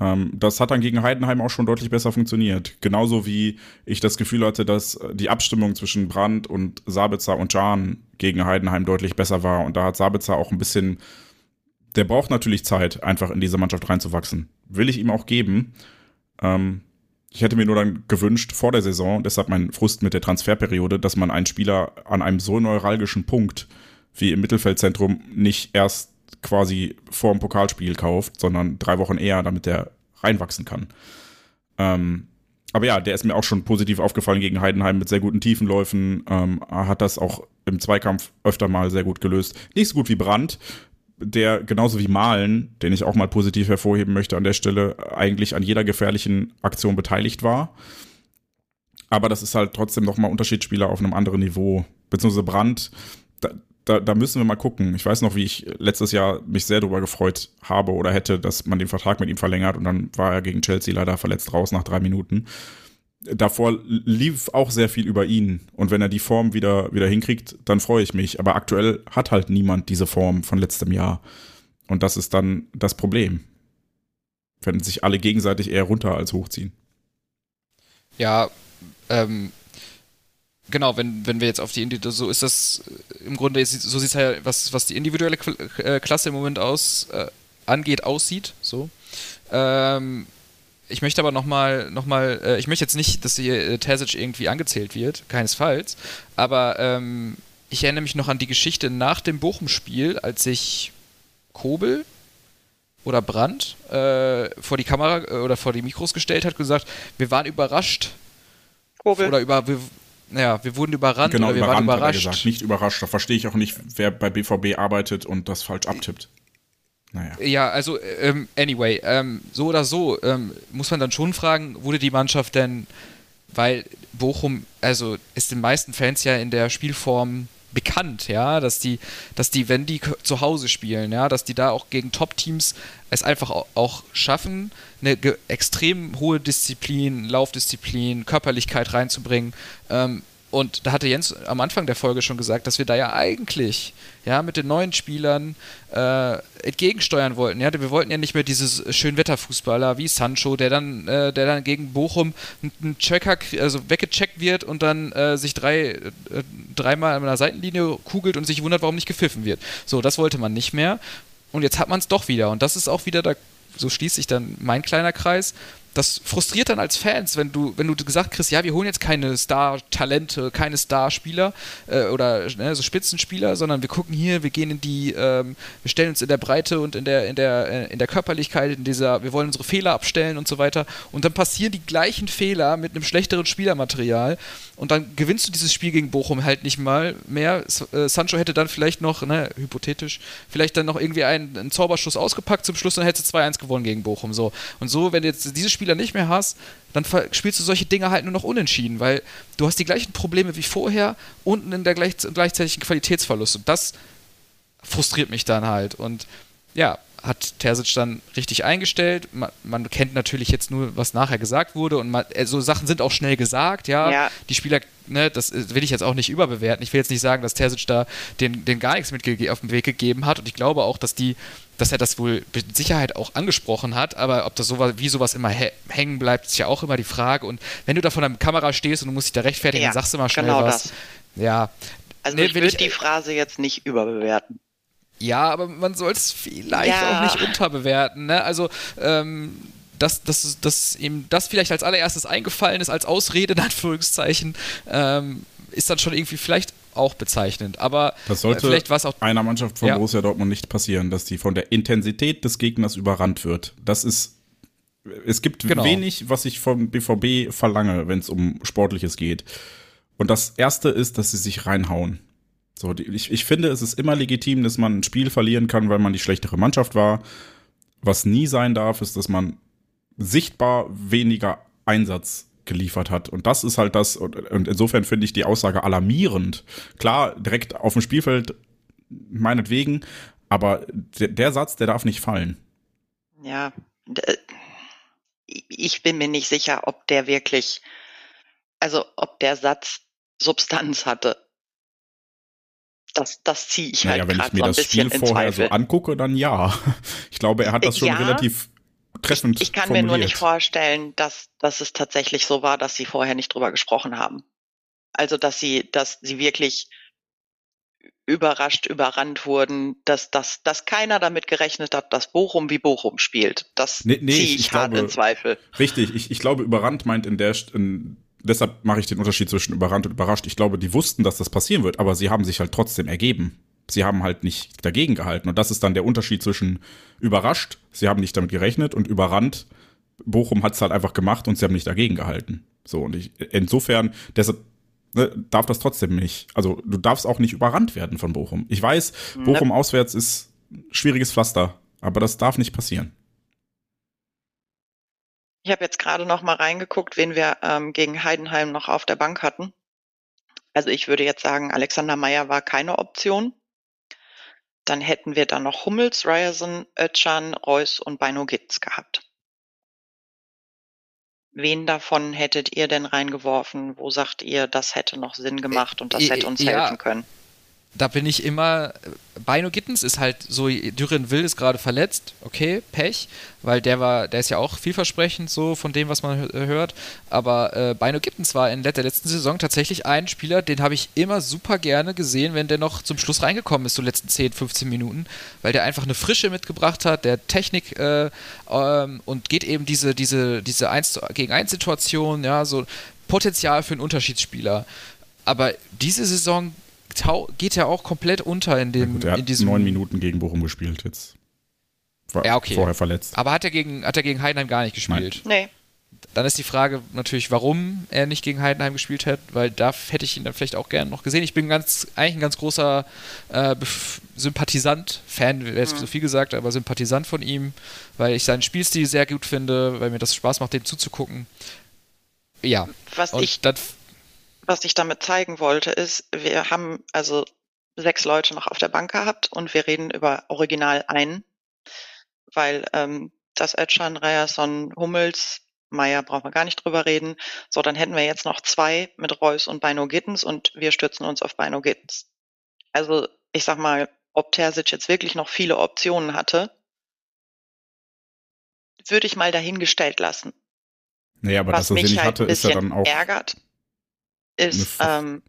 Ähm, das hat dann gegen Heidenheim auch schon deutlich besser funktioniert. Genauso wie ich das Gefühl hatte, dass die Abstimmung zwischen Brandt und Sabitzer und Jan gegen Heidenheim deutlich besser war. Und da hat Sabitzer auch ein bisschen, der braucht natürlich Zeit, einfach in diese Mannschaft reinzuwachsen. Will ich ihm auch geben. Ähm, ich hätte mir nur dann gewünscht vor der Saison, deshalb mein Frust mit der Transferperiode, dass man einen Spieler an einem so neuralgischen Punkt wie im Mittelfeldzentrum nicht erst quasi vor dem Pokalspiel kauft, sondern drei Wochen eher, damit der reinwachsen kann. Ähm, aber ja, der ist mir auch schon positiv aufgefallen gegen Heidenheim mit sehr guten Tiefenläufen. Ähm, hat das auch im Zweikampf öfter mal sehr gut gelöst. Nicht so gut wie Brandt, der genauso wie Malen, den ich auch mal positiv hervorheben möchte an der Stelle, eigentlich an jeder gefährlichen Aktion beteiligt war. Aber das ist halt trotzdem nochmal Unterschiedsspieler auf einem anderen Niveau. Beziehungsweise Brandt, da, da, da müssen wir mal gucken. Ich weiß noch, wie ich letztes Jahr mich sehr darüber gefreut habe oder hätte, dass man den Vertrag mit ihm verlängert und dann war er gegen Chelsea leider verletzt raus nach drei Minuten. Davor lief auch sehr viel über ihn und wenn er die Form wieder, wieder hinkriegt, dann freue ich mich. Aber aktuell hat halt niemand diese Form von letztem Jahr. Und das ist dann das Problem. Wenn sich alle gegenseitig eher runter als hochziehen. Ja, ähm, genau, wenn, wenn wir jetzt auf die Indie, so ist das äh, im Grunde, so sieht es ja, was, was die individuelle äh, Klasse im Moment aus, äh, angeht, aussieht. So. Ähm, ich möchte aber nochmal, noch mal, äh, ich möchte jetzt nicht, dass hier äh, Terzic irgendwie angezählt wird, keinesfalls, aber ähm, ich erinnere mich noch an die Geschichte nach dem Bochum-Spiel, als sich Kobel oder Brandt äh, vor die Kamera äh, oder vor die Mikros gestellt hat, gesagt, wir waren überrascht. Kobel. Oder über, wir, ja, wir wurden überrannt genau, oder wir überrannt, waren überrascht. Gesagt. Nicht überrascht. Da verstehe ich auch nicht, wer bei BVB arbeitet und das falsch abtippt. Naja. Ja, also ähm, anyway, ähm, so oder so ähm, muss man dann schon fragen, wurde die Mannschaft denn, weil Bochum, also ist den meisten Fans ja in der Spielform bekannt, ja, dass die, dass die, wenn die zu Hause spielen, ja, dass die da auch gegen Top-Teams es einfach auch schaffen, eine extrem hohe Disziplin, Laufdisziplin, Körperlichkeit reinzubringen. Ähm, und da hatte Jens am Anfang der Folge schon gesagt, dass wir da ja eigentlich ja, mit den neuen Spielern äh, entgegensteuern wollten. Ja? Wir wollten ja nicht mehr dieses Schönwetterfußballer wie Sancho, der dann, äh, der dann gegen Bochum einen Checker, also weggecheckt wird und dann äh, sich drei, äh, dreimal an einer Seitenlinie kugelt und sich wundert, warum nicht gepfiffen wird. So, das wollte man nicht mehr. Und jetzt hat man es doch wieder. Und das ist auch wieder, da, so schließt sich dann mein kleiner Kreis, das frustriert dann als Fans, wenn du, wenn du gesagt kriegst, ja, wir holen jetzt keine Star-Talente, keine Star-Spieler äh, oder ne, so Spitzenspieler, sondern wir gucken hier, wir gehen in die, ähm, wir stellen uns in der Breite und in der, in der, äh, in der Körperlichkeit, in dieser, wir wollen unsere Fehler abstellen und so weiter. Und dann passieren die gleichen Fehler mit einem schlechteren Spielermaterial und dann gewinnst du dieses Spiel gegen Bochum halt nicht mal mehr. Äh, Sancho hätte dann vielleicht noch, ne, hypothetisch, vielleicht dann noch irgendwie einen, einen Zauberschuss ausgepackt zum Schluss und hätte 2-1 gewonnen gegen Bochum. So. Und so, wenn du jetzt diese Spieler nicht mehr hast, dann spielst du solche Dinge halt nur noch unentschieden, weil du hast die gleichen Probleme wie vorher unten in der gleich, gleichzeitigen Qualitätsverlust. Und das frustriert mich dann halt. Und ja, hat Terzic dann richtig eingestellt. Man, man, kennt natürlich jetzt nur, was nachher gesagt wurde und man, äh, so Sachen sind auch schnell gesagt, ja. ja. Die Spieler, ne, das will ich jetzt auch nicht überbewerten. Ich will jetzt nicht sagen, dass Terzic da den, den gar nichts mit auf den Weg gegeben hat und ich glaube auch, dass die dass er das wohl mit Sicherheit auch angesprochen hat, aber ob das sowas, wie sowas immer hängen bleibt, ist ja auch immer die Frage. Und wenn du da vor der Kamera stehst und du musst dich da rechtfertigen, ja, dann sagst du mal schnell genau was. Das. Ja. Also nee, ich würde die Phrase jetzt nicht überbewerten. Ja, aber man soll es vielleicht ja. auch nicht unterbewerten. Ne? Also, ähm, dass, dass, dass ihm das vielleicht als allererstes eingefallen ist, als Ausrede, in Anführungszeichen, ähm, ist dann schon irgendwie vielleicht auch bezeichnend. Aber das sollte vielleicht was auch einer Mannschaft von ja. Borussia Dortmund nicht passieren, dass die von der Intensität des Gegners überrannt wird. Das ist es gibt genau. wenig, was ich vom BVB verlange, wenn es um Sportliches geht. Und das erste ist, dass sie sich reinhauen. So, die, ich, ich finde, es ist immer legitim, dass man ein Spiel verlieren kann, weil man die schlechtere Mannschaft war. Was nie sein darf, ist, dass man sichtbar weniger Einsatz geliefert hat. Und das ist halt das, und, und insofern finde ich die Aussage alarmierend. Klar, direkt auf dem Spielfeld, meinetwegen, aber der, der Satz, der darf nicht fallen. Ja, ich bin mir nicht sicher, ob der wirklich, also ob der Satz Substanz hatte das, das ziehe ich naja, halt gerade so ein bisschen Wenn ich mir das Spiel vorher so angucke, dann ja. Ich glaube, er hat das schon ja, relativ treffend Ich, kann formuliert. mir nur nicht vorstellen, dass, dass es tatsächlich so war, dass sie vorher nicht drüber gesprochen haben. Also, dass sie, dass sie wirklich überrascht, überrannt wurden, dass, dass, dass keiner damit gerechnet hat, dass Bochum wie Bochum spielt. Das nee, nee, ziehe ich, ich hart glaube, in Zweifel. Richtig, ich, ich glaube, überrannt meint in der, in deshalb mache ich den Unterschied zwischen überrannt und überrascht. Ich glaube, die wussten, dass das passieren wird, aber sie haben sich halt trotzdem ergeben. Sie haben halt nicht dagegen gehalten. Und das ist dann der Unterschied zwischen überrascht, sie haben nicht damit gerechnet, und überrannt, Bochum hat es halt einfach gemacht und sie haben nicht dagegen gehalten. So, und ich, insofern, deshalb ne, darf das trotzdem nicht. Also, du darfst auch nicht überrannt werden von Bochum. Ich weiß, Bochum ne. auswärts ist schwieriges Pflaster, aber das darf nicht passieren. Ich habe jetzt gerade noch mal reingeguckt, wen wir ähm, gegen Heidenheim noch auf der Bank hatten. Also ich würde jetzt sagen, Alexander Meyer war keine Option. Dann hätten wir da noch Hummels, Ryerson, Özcan, Reus und Beino Gitz gehabt. Wen davon hättet ihr denn reingeworfen? Wo sagt ihr, das hätte noch Sinn gemacht und das hätte uns ja, helfen können? Da bin ich immer. Beino Gittens ist halt so, Düren Will ist gerade verletzt, okay, Pech, weil der war, der ist ja auch vielversprechend so von dem, was man hört. Aber äh, Beino Gittens war in der letzten Saison tatsächlich ein Spieler, den habe ich immer super gerne gesehen, wenn der noch zum Schluss reingekommen ist, so letzten 10, 15 Minuten, weil der einfach eine Frische mitgebracht hat, der Technik äh, ähm, und geht eben diese, diese, diese 1 gegen 1 Situation, ja, so Potenzial für einen Unterschiedsspieler. Aber diese Saison geht ja auch komplett unter in dem. Ja gut, er hat in diesem neun Minuten gegen Bochum gespielt jetzt. War ja, okay. vorher verletzt. Aber hat er gegen, hat er gegen Heidenheim gar nicht gespielt? Nein. Nee. Dann ist die Frage natürlich, warum er nicht gegen Heidenheim gespielt hat, weil da hätte ich ihn dann vielleicht auch gerne noch gesehen. Ich bin ganz, eigentlich ein ganz großer äh, Sympathisant, Fan, wäre jetzt mhm. so viel gesagt, aber Sympathisant von ihm, weil ich seinen Spielstil sehr gut finde, weil mir das Spaß macht, dem zuzugucken. Ja. Was und ich dann was ich damit zeigen wollte, ist, wir haben also sechs Leute noch auf der Bank gehabt und wir reden über Original ein, weil ähm, das Özcan, Ryerson, Hummels, Meier brauchen wir gar nicht drüber reden. So, dann hätten wir jetzt noch zwei mit Reus und Beino Gittens und wir stürzen uns auf Beino Gittens. Also, ich sag mal, ob Terzic jetzt wirklich noch viele Optionen hatte, würde ich mal dahingestellt lassen. Naja, aber Was dass er sie nicht halt hatte, ist ja dann auch. ärgert, ist, ähm,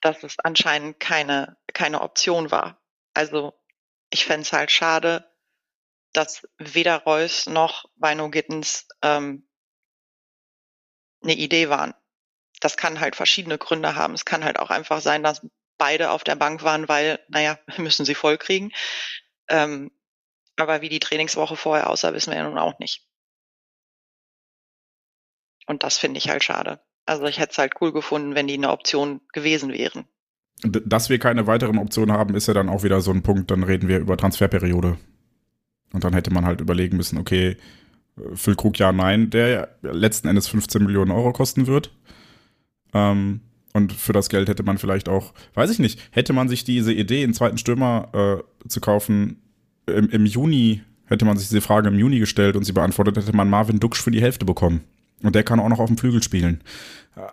dass es anscheinend keine, keine Option war. Also ich fände es halt schade, dass weder Reus noch Beino Gittens ähm, eine Idee waren. Das kann halt verschiedene Gründe haben. Es kann halt auch einfach sein, dass beide auf der Bank waren, weil, naja, müssen sie voll kriegen. Ähm, aber wie die Trainingswoche vorher aussah, wissen wir ja nun auch nicht. Und das finde ich halt schade. Also ich hätte es halt cool gefunden, wenn die eine Option gewesen wären. Dass wir keine weiteren Optionen haben, ist ja dann auch wieder so ein Punkt, dann reden wir über Transferperiode. Und dann hätte man halt überlegen müssen, okay, Füllkrug ja, nein, der letzten Endes 15 Millionen Euro kosten wird. Ähm, und für das Geld hätte man vielleicht auch, weiß ich nicht, hätte man sich diese Idee, einen zweiten Stürmer äh, zu kaufen, im, im, Juni, hätte man sich diese Frage im Juni gestellt und sie beantwortet, hätte man Marvin Duksch für die Hälfte bekommen. Und der kann auch noch auf dem Flügel spielen.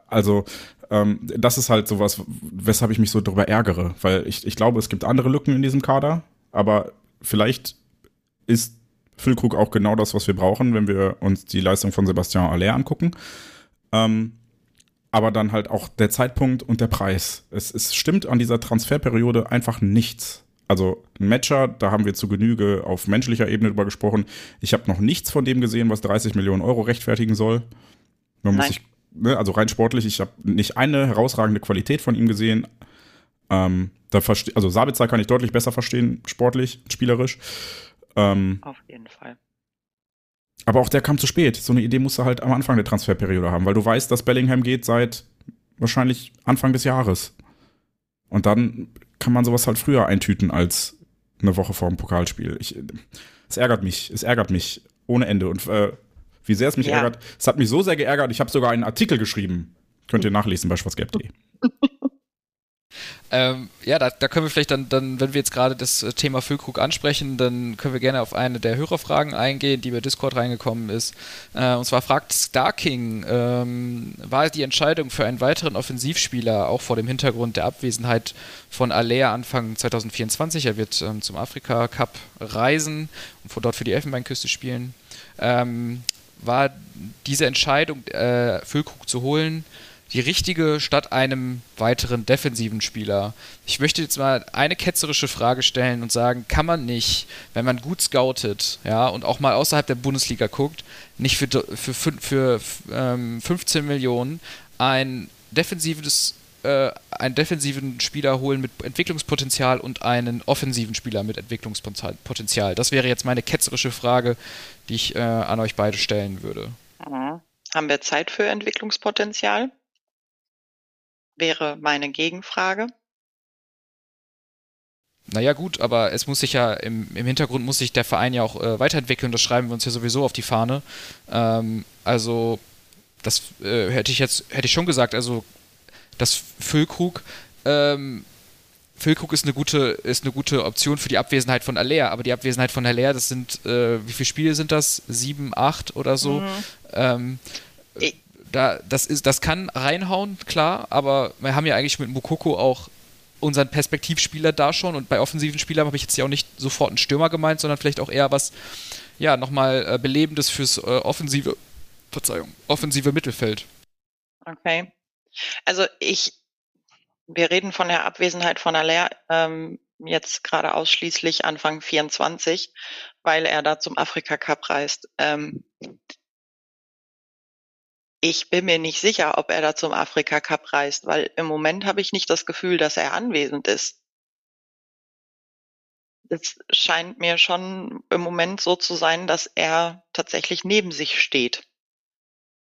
Also, ähm, das ist halt sowas, weshalb ich mich so darüber ärgere, weil ich, ich glaube, es gibt andere Lücken in diesem Kader, aber vielleicht ist Füllkrug auch genau das, was wir brauchen, wenn wir uns die Leistung von Sebastian Aller angucken. Ähm, aber dann halt auch der Zeitpunkt und der Preis. Es, es stimmt an dieser Transferperiode einfach nichts. Also ein Matcher, da haben wir zu Genüge auf menschlicher Ebene drüber gesprochen. Ich habe noch nichts von dem gesehen, was 30 Millionen Euro rechtfertigen soll. Man muss sich, ne, also rein sportlich, ich habe nicht eine herausragende Qualität von ihm gesehen. Ähm, da also Sabitzer kann ich deutlich besser verstehen, sportlich, spielerisch. Ähm, Auf jeden Fall. Aber auch der kam zu spät. So eine Idee musst du halt am Anfang der Transferperiode haben, weil du weißt, dass Bellingham geht seit wahrscheinlich Anfang des Jahres. Und dann kann man sowas halt früher eintüten als eine Woche vor dem Pokalspiel. Ich, es ärgert mich, es ärgert mich ohne Ende. Und äh, wie sehr es mich ja. ärgert, es hat mich so sehr geärgert, ich habe sogar einen Artikel geschrieben. Könnt ihr nachlesen bei schwarzgelb.de. Ähm, ja, da, da, können wir vielleicht dann, dann, wenn wir jetzt gerade das äh, Thema Füllkrug ansprechen, dann können wir gerne auf eine der Hörerfragen eingehen, die bei Discord reingekommen ist. Äh, und zwar fragt Starking, ähm, war die Entscheidung für einen weiteren Offensivspieler auch vor dem Hintergrund der Abwesenheit von Alea Anfang 2024? Er wird ähm, zum Afrika Cup reisen und von dort für die Elfenbeinküste spielen. Ähm, war diese Entscheidung, äh, Füllkrug zu holen, die richtige statt einem weiteren defensiven Spieler. Ich möchte jetzt mal eine ketzerische Frage stellen und sagen, kann man nicht, wenn man gut scoutet, ja, und auch mal außerhalb der Bundesliga guckt, nicht für, für, für, für ähm, 15 Millionen ein defensives äh, einen defensiven Spieler holen mit Entwicklungspotenzial und einen offensiven Spieler mit Entwicklungspotenzial? Das wäre jetzt meine ketzerische Frage, die ich äh, an euch beide stellen würde. Mhm. Haben wir Zeit für Entwicklungspotenzial? Wäre meine Gegenfrage. Naja gut, aber es muss sich ja im, im Hintergrund muss sich der Verein ja auch äh, weiterentwickeln, das schreiben wir uns ja sowieso auf die Fahne. Ähm, also das äh, hätte ich jetzt, hätte ich schon gesagt, also das Füllkrug, ähm, Füllkrug ist eine gute, ist eine gute Option für die Abwesenheit von Aller, aber die Abwesenheit von Aller, das sind, äh, wie viele Spiele sind das? Sieben, acht oder so. Mhm. Ähm, da, das, ist, das kann reinhauen, klar, aber wir haben ja eigentlich mit Mukoko auch unseren Perspektivspieler da schon und bei offensiven Spielern habe ich jetzt ja auch nicht sofort einen Stürmer gemeint, sondern vielleicht auch eher was, ja, nochmal äh, Belebendes fürs äh, offensive, Verzeihung, offensive Mittelfeld. Okay. Also ich, wir reden von der Abwesenheit von Aller ähm, jetzt gerade ausschließlich Anfang 24, weil er da zum Afrika Cup reist. Ähm, ich bin mir nicht sicher, ob er da zum Afrika Cup reist, weil im Moment habe ich nicht das Gefühl, dass er anwesend ist. Es scheint mir schon im Moment so zu sein, dass er tatsächlich neben sich steht.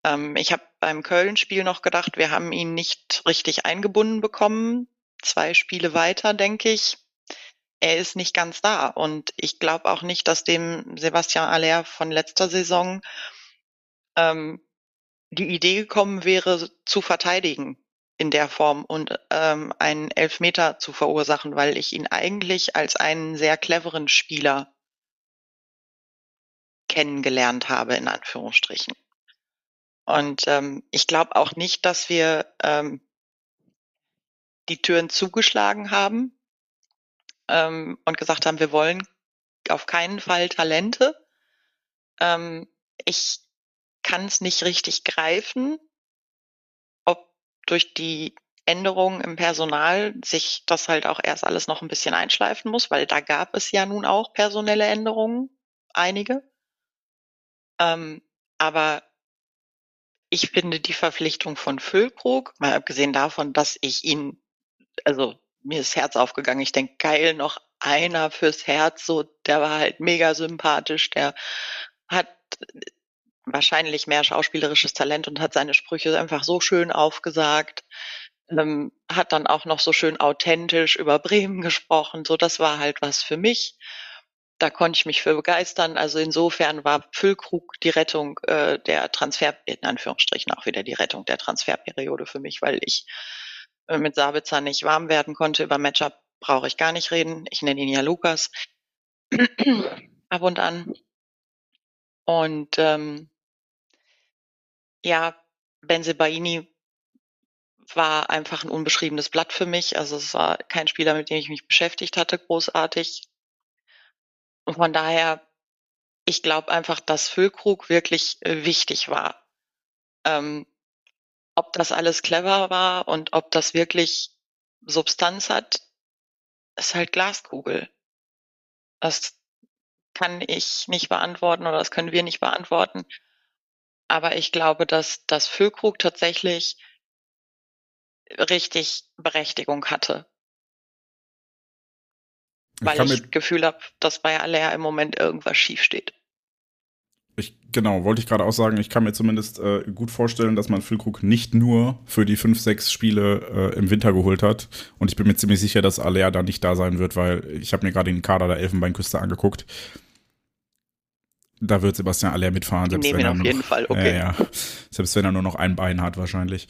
Ähm, ich habe beim Köln-Spiel noch gedacht, wir haben ihn nicht richtig eingebunden bekommen. Zwei Spiele weiter, denke ich. Er ist nicht ganz da. Und ich glaube auch nicht, dass dem Sebastian Aller von letzter Saison ähm, die Idee gekommen wäre, zu verteidigen in der Form und ähm, einen Elfmeter zu verursachen, weil ich ihn eigentlich als einen sehr cleveren Spieler kennengelernt habe, in Anführungsstrichen. Und ähm, ich glaube auch nicht, dass wir ähm, die Türen zugeschlagen haben ähm, und gesagt haben, wir wollen auf keinen Fall Talente. Ähm, ich kann es nicht richtig greifen, ob durch die Änderungen im Personal sich das halt auch erst alles noch ein bisschen einschleifen muss, weil da gab es ja nun auch personelle Änderungen, einige. Ähm, aber ich finde die Verpflichtung von Füllkrug, mal abgesehen davon, dass ich ihn, also mir ist Herz aufgegangen. Ich denke, geil, noch einer fürs Herz, so, der war halt mega sympathisch, der hat wahrscheinlich mehr schauspielerisches Talent und hat seine Sprüche einfach so schön aufgesagt, ähm, hat dann auch noch so schön authentisch über Bremen gesprochen, so, das war halt was für mich. Da konnte ich mich für begeistern. Also insofern war Füllkrug die Rettung äh, der Transfer, in Anführungsstrichen auch wieder die Rettung der Transferperiode für mich, weil ich äh, mit Sabitzer nicht warm werden konnte. Über Matchup brauche ich gar nicht reden. Ich nenne ihn ja Lukas ab und an. Und ähm, ja, Benzebaini war einfach ein unbeschriebenes Blatt für mich. Also es war kein Spieler, mit dem ich mich beschäftigt hatte, großartig. Und von daher, ich glaube einfach, dass Füllkrug wirklich äh, wichtig war. Ähm, ob das alles clever war und ob das wirklich Substanz hat, ist halt Glaskugel. Das kann ich nicht beantworten oder das können wir nicht beantworten. Aber ich glaube, dass das Füllkrug tatsächlich richtig Berechtigung hatte. Weil ich, ich das Gefühl habe, dass bei Alea im Moment irgendwas schief steht. Ich, genau, wollte ich gerade auch sagen, ich kann mir zumindest äh, gut vorstellen, dass man Füllkrug nicht nur für die fünf, sechs Spiele äh, im Winter geholt hat. Und ich bin mir ziemlich sicher, dass Alea da nicht da sein wird, weil ich habe mir gerade den Kader der Elfenbeinküste angeguckt. Da wird Sebastian Aller mitfahren. Selbst wenn er auf jeden Fall, okay. Äh, ja, selbst wenn er nur noch ein Bein hat, wahrscheinlich.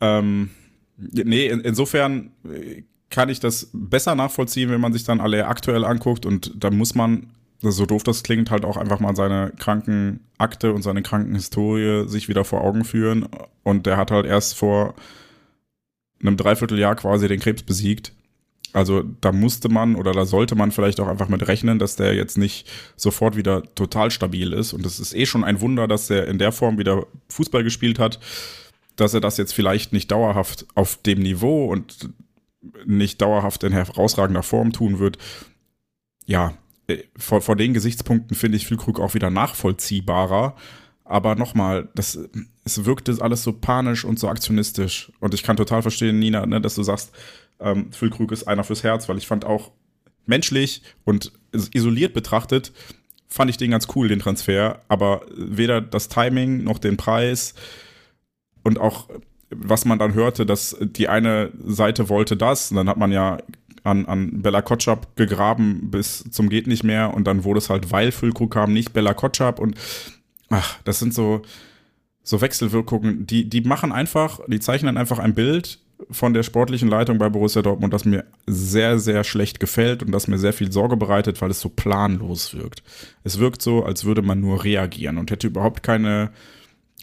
ähm, nee, in, insofern äh, kann ich das besser nachvollziehen, wenn man sich dann alle aktuell anguckt und da muss man so doof das klingt, halt auch einfach mal seine Krankenakte und seine Krankenhistorie sich wieder vor Augen führen. Und der hat halt erst vor einem Dreivierteljahr quasi den Krebs besiegt. Also da musste man oder da sollte man vielleicht auch einfach mit rechnen, dass der jetzt nicht sofort wieder total stabil ist. Und es ist eh schon ein Wunder, dass er in der Form wieder Fußball gespielt hat, dass er das jetzt vielleicht nicht dauerhaft auf dem Niveau und nicht dauerhaft in herausragender Form tun wird. Ja, äh, vor, vor den Gesichtspunkten finde ich Füllkrug auch wieder nachvollziehbarer. Aber nochmal, das, es wirkte alles so panisch und so aktionistisch. Und ich kann total verstehen, Nina, ne, dass du sagst, ähm, Füllkrug ist einer fürs Herz, weil ich fand auch menschlich und isoliert betrachtet, fand ich den ganz cool, den Transfer. Aber weder das Timing noch den Preis und auch was man dann hörte, dass die eine Seite wollte das, und dann hat man ja an, an Bella Kotschap gegraben bis zum geht nicht mehr. Und dann wurde es halt, weil Füllkrug kam, nicht Bella Kotschap. Und ach, das sind so, so Wechselwirkungen, die, die machen einfach, die zeichnen einfach ein Bild von der sportlichen Leitung bei Borussia Dortmund, das mir sehr, sehr schlecht gefällt und das mir sehr viel Sorge bereitet, weil es so planlos wirkt. Es wirkt so, als würde man nur reagieren und hätte überhaupt keine,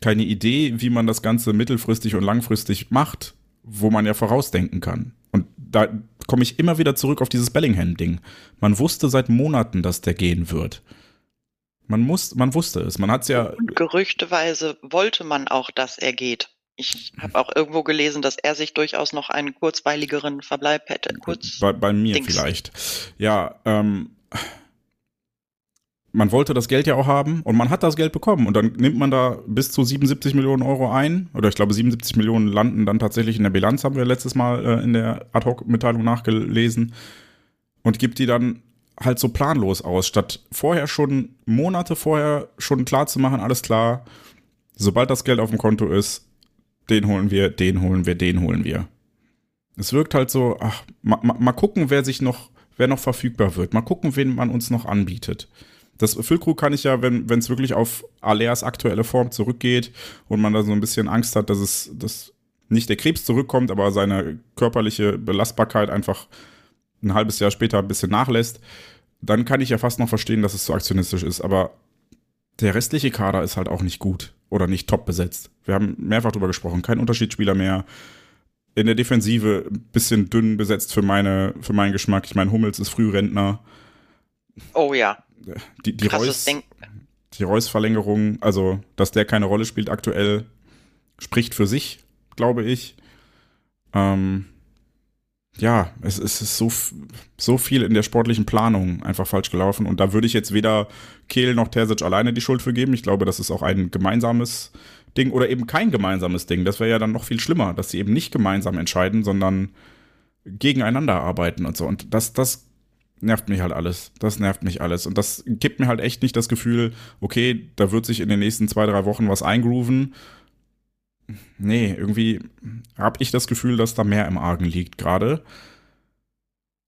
keine Idee, wie man das Ganze mittelfristig und langfristig macht, wo man ja vorausdenken kann. Und da komme ich immer wieder zurück auf dieses Bellingham-Ding. Man wusste seit Monaten, dass der gehen wird. Man, muss, man wusste es. Man hat ja. Und gerüchteweise wollte man auch, dass er geht. Ich habe auch irgendwo gelesen, dass er sich durchaus noch einen kurzweiligeren Verbleib hätte. Kurz bei, bei mir Dings. vielleicht. Ja, ähm, man wollte das Geld ja auch haben und man hat das Geld bekommen und dann nimmt man da bis zu 77 Millionen Euro ein oder ich glaube 77 Millionen landen dann tatsächlich in der Bilanz, haben wir letztes Mal äh, in der Ad-Hoc-Mitteilung nachgelesen und gibt die dann halt so planlos aus, statt vorher schon Monate vorher schon klar zu machen, alles klar, sobald das Geld auf dem Konto ist, den holen wir, den holen wir, den holen wir. Es wirkt halt so, ach, mal, mal gucken, wer sich noch, wer noch verfügbar wird, mal gucken, wen man uns noch anbietet. Das Füllkrug kann ich ja, wenn es wirklich auf Aleas aktuelle Form zurückgeht und man da so ein bisschen Angst hat, dass es dass nicht der Krebs zurückkommt, aber seine körperliche Belastbarkeit einfach ein halbes Jahr später ein bisschen nachlässt, dann kann ich ja fast noch verstehen, dass es so aktionistisch ist. Aber der restliche Kader ist halt auch nicht gut oder nicht top besetzt. Wir haben mehrfach drüber gesprochen, kein Unterschiedsspieler mehr. In der Defensive ein bisschen dünn besetzt für, meine, für meinen Geschmack. Ich meine, Hummels ist Frührentner. Oh ja die, die Reus, die Reus-Verlängerung, also dass der keine Rolle spielt aktuell, spricht für sich, glaube ich. Ähm, ja, es, es ist so, so viel in der sportlichen Planung einfach falsch gelaufen. Und da würde ich jetzt weder Kehl noch Terzic alleine die Schuld für geben. Ich glaube, das ist auch ein gemeinsames Ding oder eben kein gemeinsames Ding. Das wäre ja dann noch viel schlimmer, dass sie eben nicht gemeinsam entscheiden, sondern gegeneinander arbeiten und so. Und das, das nervt mich halt alles. Das nervt mich alles. Und das gibt mir halt echt nicht das Gefühl, okay, da wird sich in den nächsten zwei, drei Wochen was eingrooven. Nee, irgendwie habe ich das Gefühl, dass da mehr im Argen liegt gerade.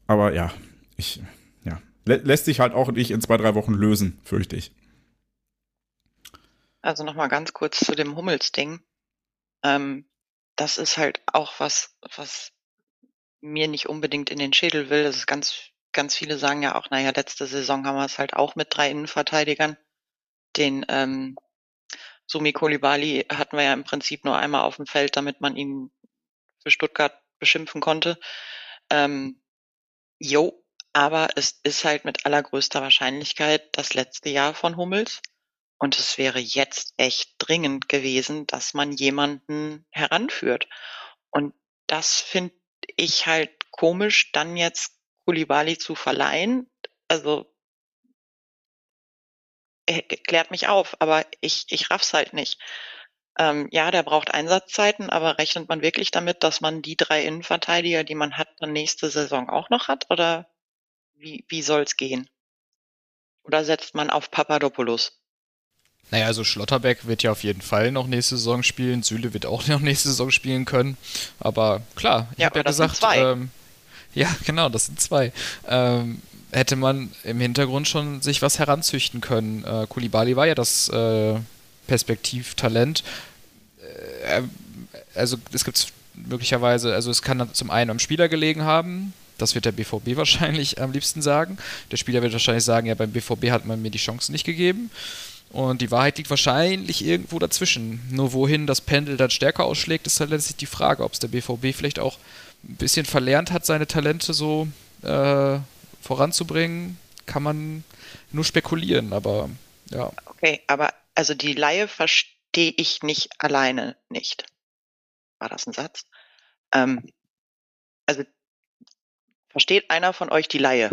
Aber ja, ich, ja. Lä lässt sich halt auch nicht in zwei, drei Wochen lösen, fürchte ich. Also nochmal ganz kurz zu dem Hummels-Ding. Ähm, das ist halt auch was, was mir nicht unbedingt in den Schädel will. Das ist ganz, ganz viele sagen ja auch, naja, letzte Saison haben wir es halt auch mit drei Innenverteidigern. Den ähm, Sumi Kolibali hatten wir ja im Prinzip nur einmal auf dem Feld, damit man ihn für Stuttgart beschimpfen konnte. Ähm, jo, aber es ist halt mit allergrößter Wahrscheinlichkeit das letzte Jahr von Hummels. Und es wäre jetzt echt dringend gewesen, dass man jemanden heranführt. Und das finde ich halt komisch, dann jetzt Kulibali zu verleihen. Also klärt mich auf, aber ich, ich raff's halt nicht. Ähm, ja, der braucht Einsatzzeiten, aber rechnet man wirklich damit, dass man die drei Innenverteidiger, die man hat, dann nächste Saison auch noch hat? Oder wie, wie soll's gehen? Oder setzt man auf Papadopoulos? Naja, also Schlotterbeck wird ja auf jeden Fall noch nächste Saison spielen. Süle wird auch noch nächste Saison spielen können. Aber klar, ich ja, habe ja gesagt, ähm, ja, genau, das sind zwei. Ähm, hätte man im Hintergrund schon sich was heranzüchten können. Äh, Kulibali war ja das äh, Perspektivtalent. Äh, also es gibt möglicherweise, also es kann zum einen am Spieler gelegen haben, das wird der BVB wahrscheinlich am liebsten sagen. Der Spieler wird wahrscheinlich sagen, ja, beim BVB hat man mir die Chance nicht gegeben. Und die Wahrheit liegt wahrscheinlich irgendwo dazwischen. Nur wohin das Pendel dann stärker ausschlägt, ist halt letztlich die Frage, ob es der BVB vielleicht auch ein bisschen verlernt hat, seine Talente so äh, voranzubringen. Kann man nur spekulieren, aber ja. Okay, aber also die Laie verstehe ich nicht alleine nicht. War das ein Satz? Ähm, also versteht einer von euch die Laie?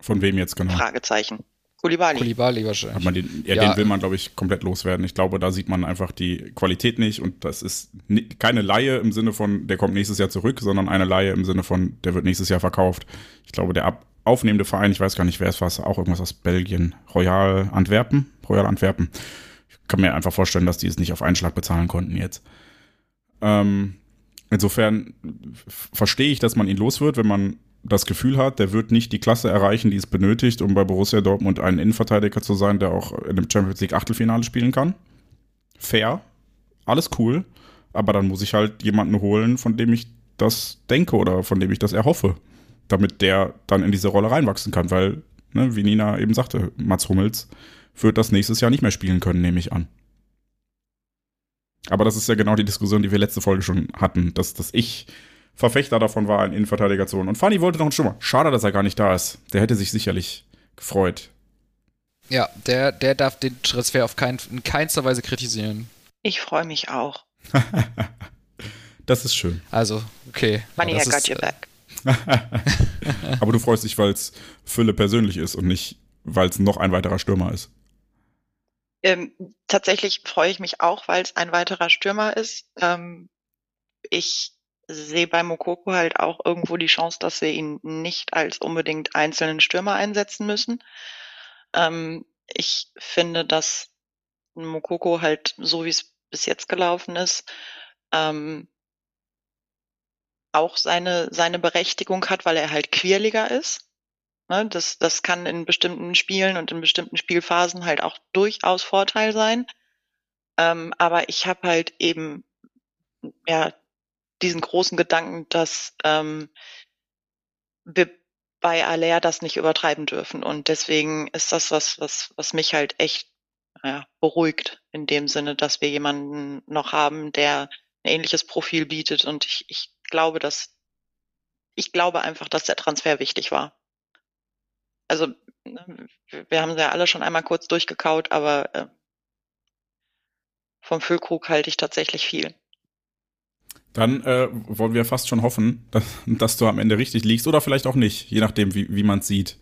Von wem jetzt genau? Fragezeichen. Kulibali. Kulibali wahrscheinlich. Man den, ja, ja, den will man, glaube ich, komplett loswerden. Ich glaube, da sieht man einfach die Qualität nicht und das ist keine Laie im Sinne von, der kommt nächstes Jahr zurück, sondern eine Laie im Sinne von, der wird nächstes Jahr verkauft. Ich glaube, der ab aufnehmende Verein, ich weiß gar nicht, wer es war, auch irgendwas aus Belgien, Royal Antwerpen, Royal Antwerpen. Ich kann mir einfach vorstellen, dass die es nicht auf einen Schlag bezahlen konnten jetzt. Ähm, insofern verstehe ich, dass man ihn los wird, wenn man das Gefühl hat, der wird nicht die Klasse erreichen, die es benötigt, um bei Borussia Dortmund ein Innenverteidiger zu sein, der auch in dem Champions League Achtelfinale spielen kann. Fair, alles cool, aber dann muss ich halt jemanden holen, von dem ich das denke oder von dem ich das erhoffe, damit der dann in diese Rolle reinwachsen kann, weil, ne, wie Nina eben sagte, Mats Hummels wird das nächstes Jahr nicht mehr spielen können, nehme ich an. Aber das ist ja genau die Diskussion, die wir letzte Folge schon hatten, dass, dass ich Verfechter davon war, einen Innenverteidiger zu holen. Und Fanny wollte noch einen Stürmer. Schade, dass er gar nicht da ist. Der hätte sich sicherlich gefreut. Ja, der, der darf den Transfer auf kein, in keinster Weise kritisieren. Ich freue mich auch. das ist schön. Also, okay. Money, I got your back. Aber du freust dich, weil es Fülle persönlich ist und nicht, weil es noch ein weiterer Stürmer ist. Ähm, tatsächlich freue ich mich auch, weil es ein weiterer Stürmer ist. Ähm, ich sehe bei Mokoko halt auch irgendwo die Chance, dass wir ihn nicht als unbedingt einzelnen Stürmer einsetzen müssen. Ähm, ich finde, dass Mokoko halt so wie es bis jetzt gelaufen ist, ähm, auch seine, seine Berechtigung hat, weil er halt quirliger ist. Ne, das, das kann in bestimmten Spielen und in bestimmten Spielphasen halt auch durchaus Vorteil sein. Ähm, aber ich habe halt eben ja diesen großen Gedanken, dass ähm, wir bei Aller das nicht übertreiben dürfen. Und deswegen ist das was, was, was mich halt echt ja, beruhigt, in dem Sinne, dass wir jemanden noch haben, der ein ähnliches Profil bietet. Und ich, ich glaube, dass ich glaube einfach, dass der Transfer wichtig war. Also ne, wir haben sie ja alle schon einmal kurz durchgekaut, aber äh, vom Füllkrug halte ich tatsächlich viel. Dann äh, wollen wir fast schon hoffen, dass, dass, du am Ende richtig liegst oder vielleicht auch nicht, je nachdem, wie, wie man es sieht.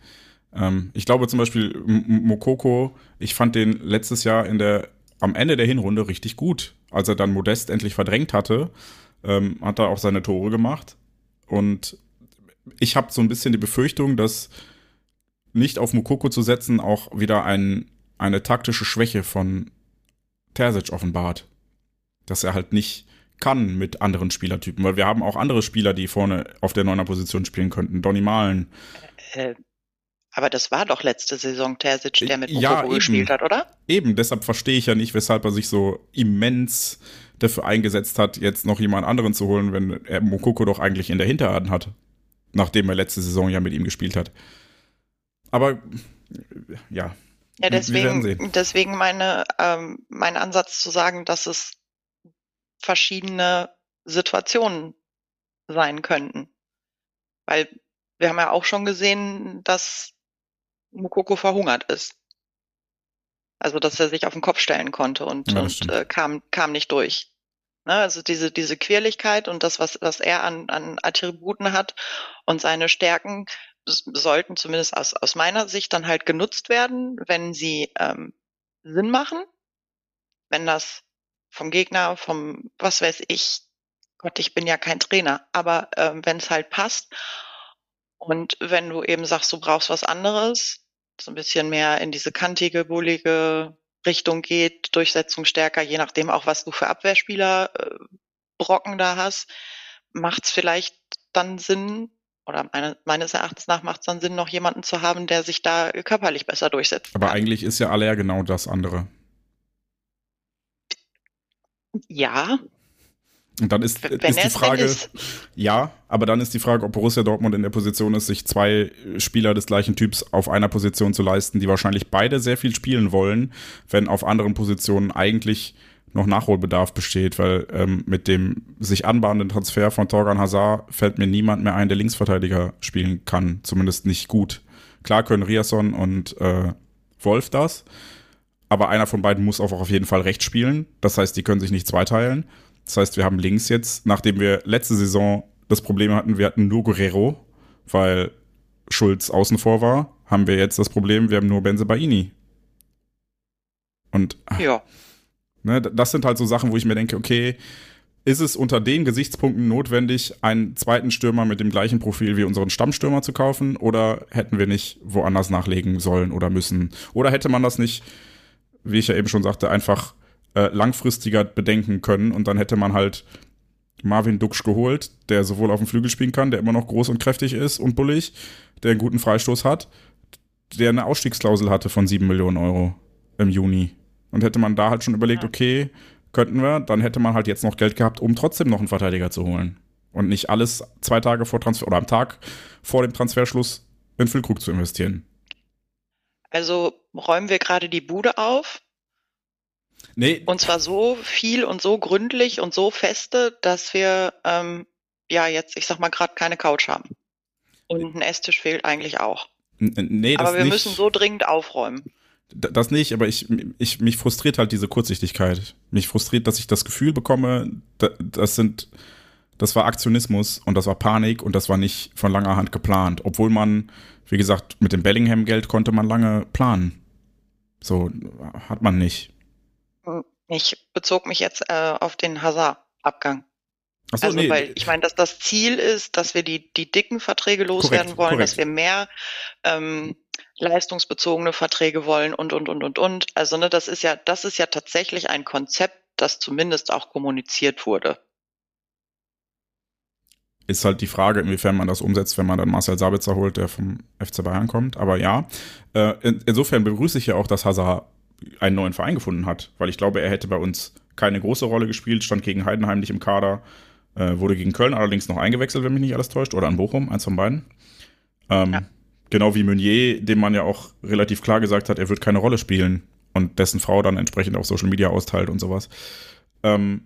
Ähm, ich glaube zum Beispiel Mokoko, ich fand den letztes Jahr in der, am Ende der Hinrunde richtig gut. Als er dann Modest endlich verdrängt hatte, ähm, hat er auch seine Tore gemacht. Und ich habe so ein bisschen die Befürchtung, dass nicht auf Mokoko zu setzen auch wieder ein, eine taktische Schwäche von Terzic offenbart. Dass er halt nicht kann mit anderen Spielertypen, weil wir haben auch andere Spieler, die vorne auf der neuner Position spielen könnten. Donny Malen. Äh, aber das war doch letzte Saison Terzic, der mit Mokoko ja, gespielt hat, oder? Eben, deshalb verstehe ich ja nicht, weshalb er sich so immens dafür eingesetzt hat, jetzt noch jemand anderen zu holen, wenn er Mokoko doch eigentlich in der Hinterhand hat. Nachdem er letzte Saison ja mit ihm gespielt hat. Aber ja. Ja, deswegen, deswegen meine, ähm, mein Ansatz zu sagen, dass es verschiedene Situationen sein könnten. Weil wir haben ja auch schon gesehen, dass Mukoko verhungert ist. Also, dass er sich auf den Kopf stellen konnte und, ja, und äh, kam, kam nicht durch. Ne? Also diese, diese Quirligkeit und das, was, was er an, an Attributen hat und seine Stärken sollten zumindest aus, aus meiner Sicht dann halt genutzt werden, wenn sie ähm, Sinn machen, wenn das vom Gegner, vom was weiß ich, Gott, ich bin ja kein Trainer, aber ähm, wenn es halt passt und wenn du eben sagst, du brauchst was anderes, so ein bisschen mehr in diese kantige, bullige Richtung geht, Durchsetzung stärker, je nachdem auch, was du für Abwehrspieler äh, Brocken da hast, macht es vielleicht dann Sinn, oder meine, meines Erachtens nach macht es dann Sinn, noch jemanden zu haben, der sich da körperlich besser durchsetzt. Aber kann. eigentlich ist ja Aller genau das andere. Ja. Und dann ist, ist die Frage, ist. ja, aber dann ist die Frage, ob Borussia Dortmund in der Position ist, sich zwei Spieler des gleichen Typs auf einer Position zu leisten, die wahrscheinlich beide sehr viel spielen wollen, wenn auf anderen Positionen eigentlich noch Nachholbedarf besteht, weil ähm, mit dem sich anbahnenden Transfer von Torgan Hazard fällt mir niemand mehr ein, der Linksverteidiger spielen kann, zumindest nicht gut. Klar können Riasson und äh, Wolf das, aber einer von beiden muss auch auf jeden Fall rechts spielen. Das heißt, die können sich nicht zweiteilen. Das heißt, wir haben links jetzt, nachdem wir letzte Saison das Problem hatten, wir hatten nur Guerrero, weil Schulz außen vor war, haben wir jetzt das Problem, wir haben nur Benze Baini. Und ja. Ne, das sind halt so Sachen, wo ich mir denke, okay, ist es unter den Gesichtspunkten notwendig, einen zweiten Stürmer mit dem gleichen Profil wie unseren Stammstürmer zu kaufen? Oder hätten wir nicht woanders nachlegen sollen oder müssen? Oder hätte man das nicht wie ich ja eben schon sagte, einfach äh, langfristiger bedenken können und dann hätte man halt Marvin Duksch geholt, der sowohl auf dem Flügel spielen kann, der immer noch groß und kräftig ist und bullig, der einen guten Freistoß hat, der eine Ausstiegsklausel hatte von 7 Millionen Euro im Juni. Und hätte man da halt schon überlegt, okay, könnten wir, dann hätte man halt jetzt noch Geld gehabt, um trotzdem noch einen Verteidiger zu holen. Und nicht alles zwei Tage vor Transfer oder am Tag vor dem Transferschluss in Füllkrug zu investieren. Also räumen wir gerade die Bude auf. Nee. Und zwar so viel und so gründlich und so feste, dass wir ähm, ja jetzt, ich sag mal, gerade keine Couch haben. Und ein Esstisch fehlt eigentlich auch. Nee, das aber wir nicht. müssen so dringend aufräumen. Das nicht, aber ich, ich, mich frustriert halt diese Kurzsichtigkeit. Mich frustriert, dass ich das Gefühl bekomme, das sind, das war Aktionismus und das war Panik und das war nicht von langer Hand geplant. Obwohl man wie gesagt, mit dem Bellingham-Geld konnte man lange planen. So hat man nicht. Ich bezog mich jetzt äh, auf den Hazard-Abgang. So, also, nee. weil ich meine, dass das Ziel ist, dass wir die, die dicken Verträge loswerden korrekt, wollen, korrekt. dass wir mehr ähm, leistungsbezogene Verträge wollen und und und und und. Also ne, das ist ja, das ist ja tatsächlich ein Konzept, das zumindest auch kommuniziert wurde. Ist halt die Frage, inwiefern man das umsetzt, wenn man dann Marcel Sabitzer holt, der vom FC Bayern kommt. Aber ja, äh, in, insofern begrüße ich ja auch, dass Hazard einen neuen Verein gefunden hat, weil ich glaube, er hätte bei uns keine große Rolle gespielt, stand gegen Heidenheim nicht im Kader, äh, wurde gegen Köln allerdings noch eingewechselt, wenn mich nicht alles täuscht, oder an Bochum, eins von beiden. Ähm, ja. Genau wie Meunier, dem man ja auch relativ klar gesagt hat, er wird keine Rolle spielen und dessen Frau dann entsprechend auf Social Media austeilt und sowas. Ähm,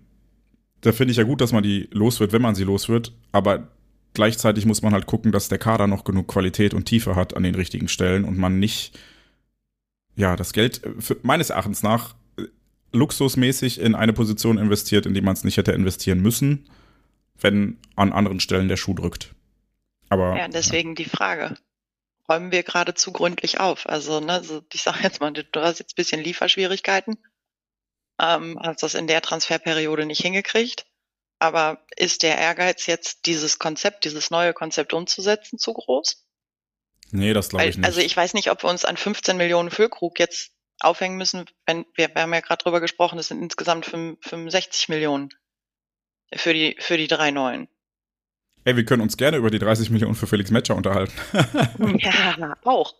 da finde ich ja gut, dass man die los wird, wenn man sie los wird, aber gleichzeitig muss man halt gucken, dass der Kader noch genug Qualität und Tiefe hat an den richtigen Stellen und man nicht, ja, das Geld äh, für, meines Erachtens nach äh, luxusmäßig in eine Position investiert, in die man es nicht hätte investieren müssen wenn an anderen Stellen der Schuh drückt. Aber ja, deswegen ja. die Frage. Räumen wir gerade zu gründlich auf? Also, ne, so, ich sage jetzt mal, du hast jetzt ein bisschen Lieferschwierigkeiten, ähm, hast das in der Transferperiode nicht hingekriegt. Aber ist der Ehrgeiz jetzt, dieses Konzept, dieses neue Konzept umzusetzen, zu groß? Nee, das glaube ich nicht. Also ich weiß nicht, ob wir uns an 15 Millionen Füllkrug jetzt aufhängen müssen, wenn wir, wir haben ja gerade drüber gesprochen, es sind insgesamt 65 Millionen für die, für die drei neuen. Ey, wir können uns gerne über die 30 Millionen für Felix Metscher unterhalten. ja, auch.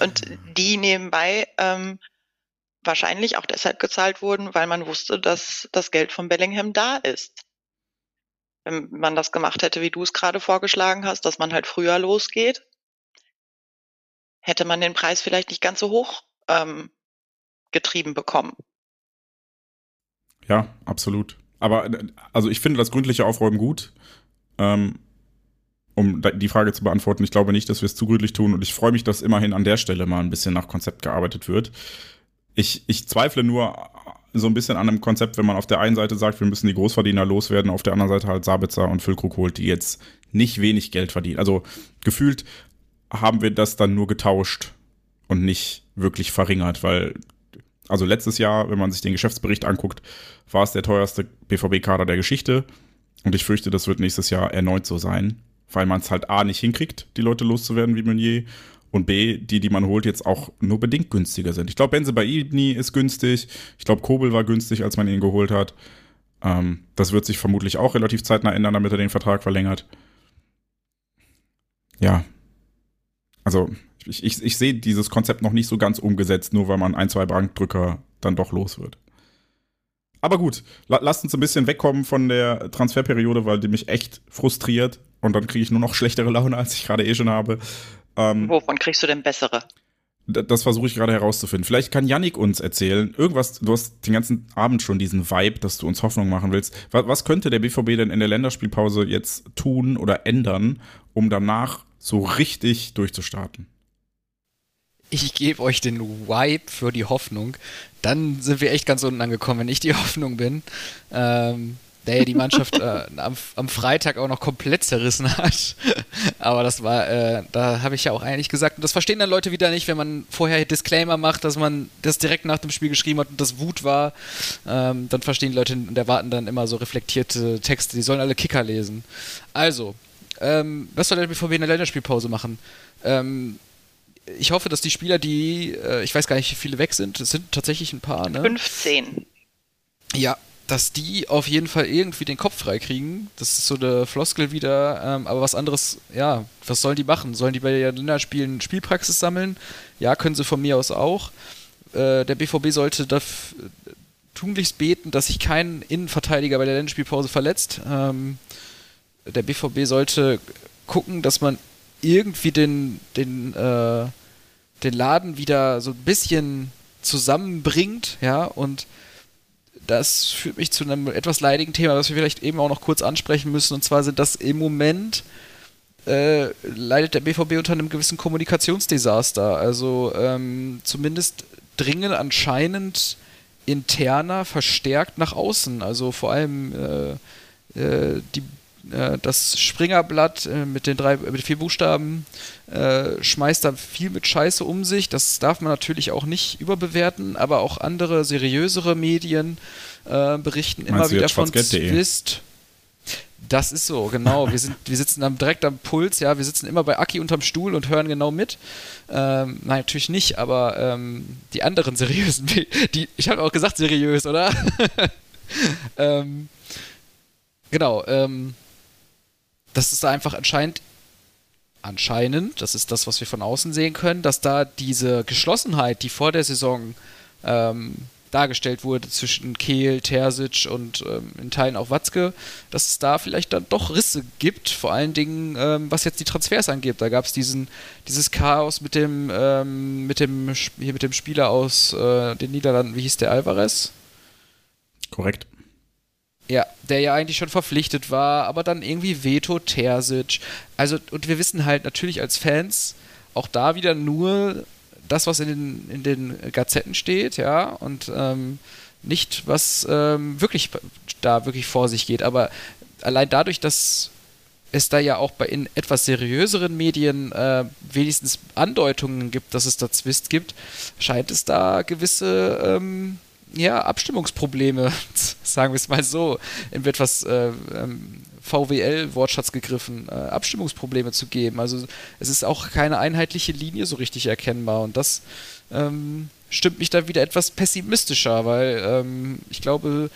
Und die nebenbei ähm, wahrscheinlich auch deshalb gezahlt wurden, weil man wusste, dass das Geld von Bellingham da ist. Wenn man das gemacht hätte, wie du es gerade vorgeschlagen hast, dass man halt früher losgeht, hätte man den Preis vielleicht nicht ganz so hoch ähm, getrieben bekommen. Ja, absolut. Aber also ich finde das gründliche Aufräumen gut. Ähm, um die Frage zu beantworten, ich glaube nicht, dass wir es zu gründlich tun und ich freue mich, dass immerhin an der Stelle mal ein bisschen nach Konzept gearbeitet wird. Ich, ich zweifle nur so ein bisschen an einem Konzept, wenn man auf der einen Seite sagt, wir müssen die Großverdiener loswerden, auf der anderen Seite halt Sabitzer und Füllkrug holt, die jetzt nicht wenig Geld verdienen. Also gefühlt haben wir das dann nur getauscht und nicht wirklich verringert, weil also letztes Jahr, wenn man sich den Geschäftsbericht anguckt, war es der teuerste BVB-Kader der Geschichte. Und ich fürchte, das wird nächstes Jahr erneut so sein, weil man es halt A nicht hinkriegt, die Leute loszuwerden wie Meunier. Und B, die, die man holt, jetzt auch nur bedingt günstiger sind. Ich glaube, Benze Baini ist günstig. Ich glaube, Kobel war günstig, als man ihn geholt hat. Ähm, das wird sich vermutlich auch relativ zeitnah ändern, damit er den Vertrag verlängert. Ja, also ich, ich, ich sehe dieses Konzept noch nicht so ganz umgesetzt, nur weil man ein, zwei Bankdrücker dann doch los wird. Aber gut, la, lasst uns ein bisschen wegkommen von der Transferperiode, weil die mich echt frustriert und dann kriege ich nur noch schlechtere Laune, als ich gerade eh schon habe. Ähm, Wovon kriegst du denn bessere? Das versuche ich gerade herauszufinden. Vielleicht kann Yannick uns erzählen, irgendwas, du hast den ganzen Abend schon diesen Vibe, dass du uns Hoffnung machen willst. Was, was könnte der BVB denn in der Länderspielpause jetzt tun oder ändern, um danach so richtig durchzustarten. Ich gebe euch den Vibe für die Hoffnung. Dann sind wir echt ganz unten angekommen, wenn ich die Hoffnung bin. Ähm, der die Mannschaft äh, am, am, Freitag auch noch komplett zerrissen hat. Aber das war, äh, da habe ich ja auch eigentlich gesagt, und das verstehen dann Leute wieder nicht, wenn man vorher Disclaimer macht, dass man das direkt nach dem Spiel geschrieben hat und das Wut war. Ähm, dann verstehen die Leute und erwarten dann immer so reflektierte Texte. Die sollen alle Kicker lesen. Also, ähm, was soll der BVB in der Länderspielpause machen? Ähm, ich hoffe, dass die Spieler, die, äh, ich weiß gar nicht, wie viele weg sind, es sind tatsächlich ein paar, ne? 15. Ja, dass die auf jeden Fall irgendwie den Kopf frei kriegen. Das ist so eine Floskel wieder, ähm, aber was anderes, ja, was sollen die machen? Sollen die bei den Länderspielen Spielpraxis sammeln? Ja, können sie von mir aus auch. Äh, der BVB sollte tunlichst beten, dass sich kein Innenverteidiger bei der Länderspielpause verletzt. Ähm, der BVB sollte gucken, dass man irgendwie den, den, äh, den Laden wieder so ein bisschen zusammenbringt, ja, und das führt mich zu einem etwas leidigen Thema, das wir vielleicht eben auch noch kurz ansprechen müssen, und zwar sind das im Moment äh, leidet der BVB unter einem gewissen Kommunikationsdesaster. Also ähm, zumindest dringen anscheinend interner verstärkt nach außen. Also vor allem äh, äh, die das Springerblatt äh, mit den drei, mit vier Buchstaben äh, schmeißt da viel mit Scheiße um sich. Das darf man natürlich auch nicht überbewerten, aber auch andere seriösere Medien äh, berichten Meinst immer wieder von Zwist. Das ist so, genau. Wir, sind, wir sitzen am, direkt am Puls, ja. Wir sitzen immer bei Aki unterm Stuhl und hören genau mit. Ähm, nein, natürlich nicht, aber ähm, die anderen seriösen, die, ich habe auch gesagt seriös, oder? ähm, genau, ähm, dass es da einfach anscheinend, anscheinend, das ist das, was wir von außen sehen können, dass da diese Geschlossenheit, die vor der Saison ähm, dargestellt wurde zwischen Kehl, Terzic und ähm, in Teilen auch Watzke, dass es da vielleicht dann doch Risse gibt, vor allen Dingen ähm, was jetzt die Transfers angeht. Da gab es dieses Chaos mit dem ähm, mit dem hier mit dem Spieler aus äh, den Niederlanden, wie hieß der Alvarez? Korrekt. Ja, der ja eigentlich schon verpflichtet war, aber dann irgendwie Veto Terzic. Also, und wir wissen halt natürlich als Fans auch da wieder nur das, was in den, in den Gazetten steht, ja, und ähm, nicht, was ähm, wirklich da wirklich vor sich geht. Aber allein dadurch, dass es da ja auch bei in etwas seriöseren Medien äh, wenigstens Andeutungen gibt, dass es da Zwist gibt, scheint es da gewisse ähm, ja, Abstimmungsprobleme, sagen wir es mal so, in etwas äh, ähm, VWL-Wortschatz gegriffen, äh, Abstimmungsprobleme zu geben. Also es ist auch keine einheitliche Linie so richtig erkennbar und das ähm, stimmt mich da wieder etwas pessimistischer, weil ähm, ich glaube,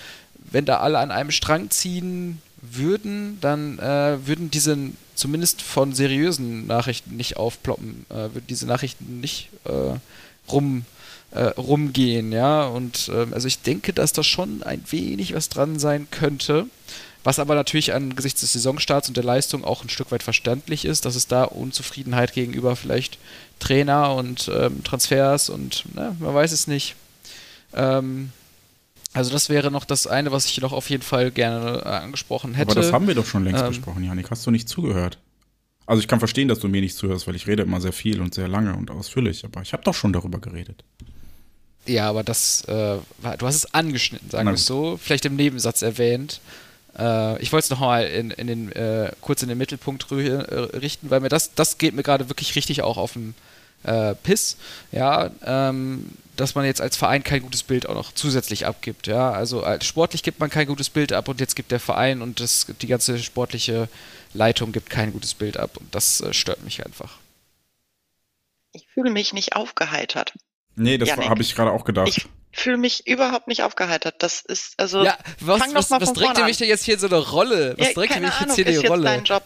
wenn da alle an einem Strang ziehen würden, dann äh, würden diese zumindest von seriösen Nachrichten nicht aufploppen, äh, würden diese Nachrichten nicht äh, rum äh, rumgehen, ja. Und ähm, also ich denke, dass da schon ein wenig was dran sein könnte. Was aber natürlich angesichts des Saisonstarts und der Leistung auch ein Stück weit verständlich ist, dass es da Unzufriedenheit gegenüber vielleicht Trainer und ähm, Transfers und ne, man weiß es nicht. Ähm, also das wäre noch das eine, was ich noch auf jeden Fall gerne äh, angesprochen hätte. Aber das haben wir doch schon längst ähm, besprochen, Janik. Hast du nicht zugehört? Also ich kann verstehen, dass du mir nicht zuhörst, weil ich rede immer sehr viel und sehr lange und ausführlich. Aber ich habe doch schon darüber geredet. Ja, aber das, äh, du hast es angeschnitten, sagen wir es so. Vielleicht im Nebensatz erwähnt. Äh, ich wollte es nochmal in, in den, äh, kurz in den Mittelpunkt äh, richten, weil mir das, das geht mir gerade wirklich richtig auch auf den äh, Piss. Ja, ähm, dass man jetzt als Verein kein gutes Bild auch noch zusätzlich abgibt. Ja, also als sportlich gibt man kein gutes Bild ab und jetzt gibt der Verein und das, die ganze sportliche Leitung gibt kein gutes Bild ab und das äh, stört mich einfach. Ich fühle mich nicht aufgeheitert. Nee, das habe ich gerade auch gedacht. Ich fühle mich überhaupt nicht aufgeheitert. Das ist also. Ja, was, fang was, was drängt ihr mich denn jetzt hier in so eine Rolle? Was ja, drängt ihr mich jetzt hier in die Rolle? Dein Job.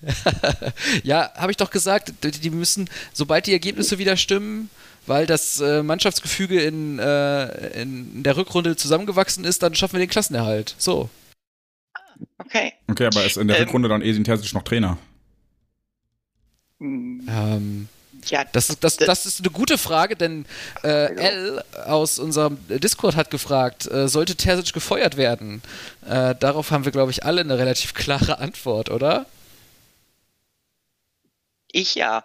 ja, habe ich doch gesagt, die müssen, sobald die Ergebnisse wieder stimmen, weil das äh, Mannschaftsgefüge in, äh, in der Rückrunde zusammengewachsen ist, dann schaffen wir den Klassenerhalt. So. Okay. Okay, aber ist in der ähm, Rückrunde dann Esin Terzic noch Trainer? Ähm, ja, das, das, das ist eine gute Frage, denn äh, L aus unserem Discord hat gefragt, äh, sollte Terzic gefeuert werden? Äh, darauf haben wir, glaube ich, alle eine relativ klare Antwort, oder? Ich ja,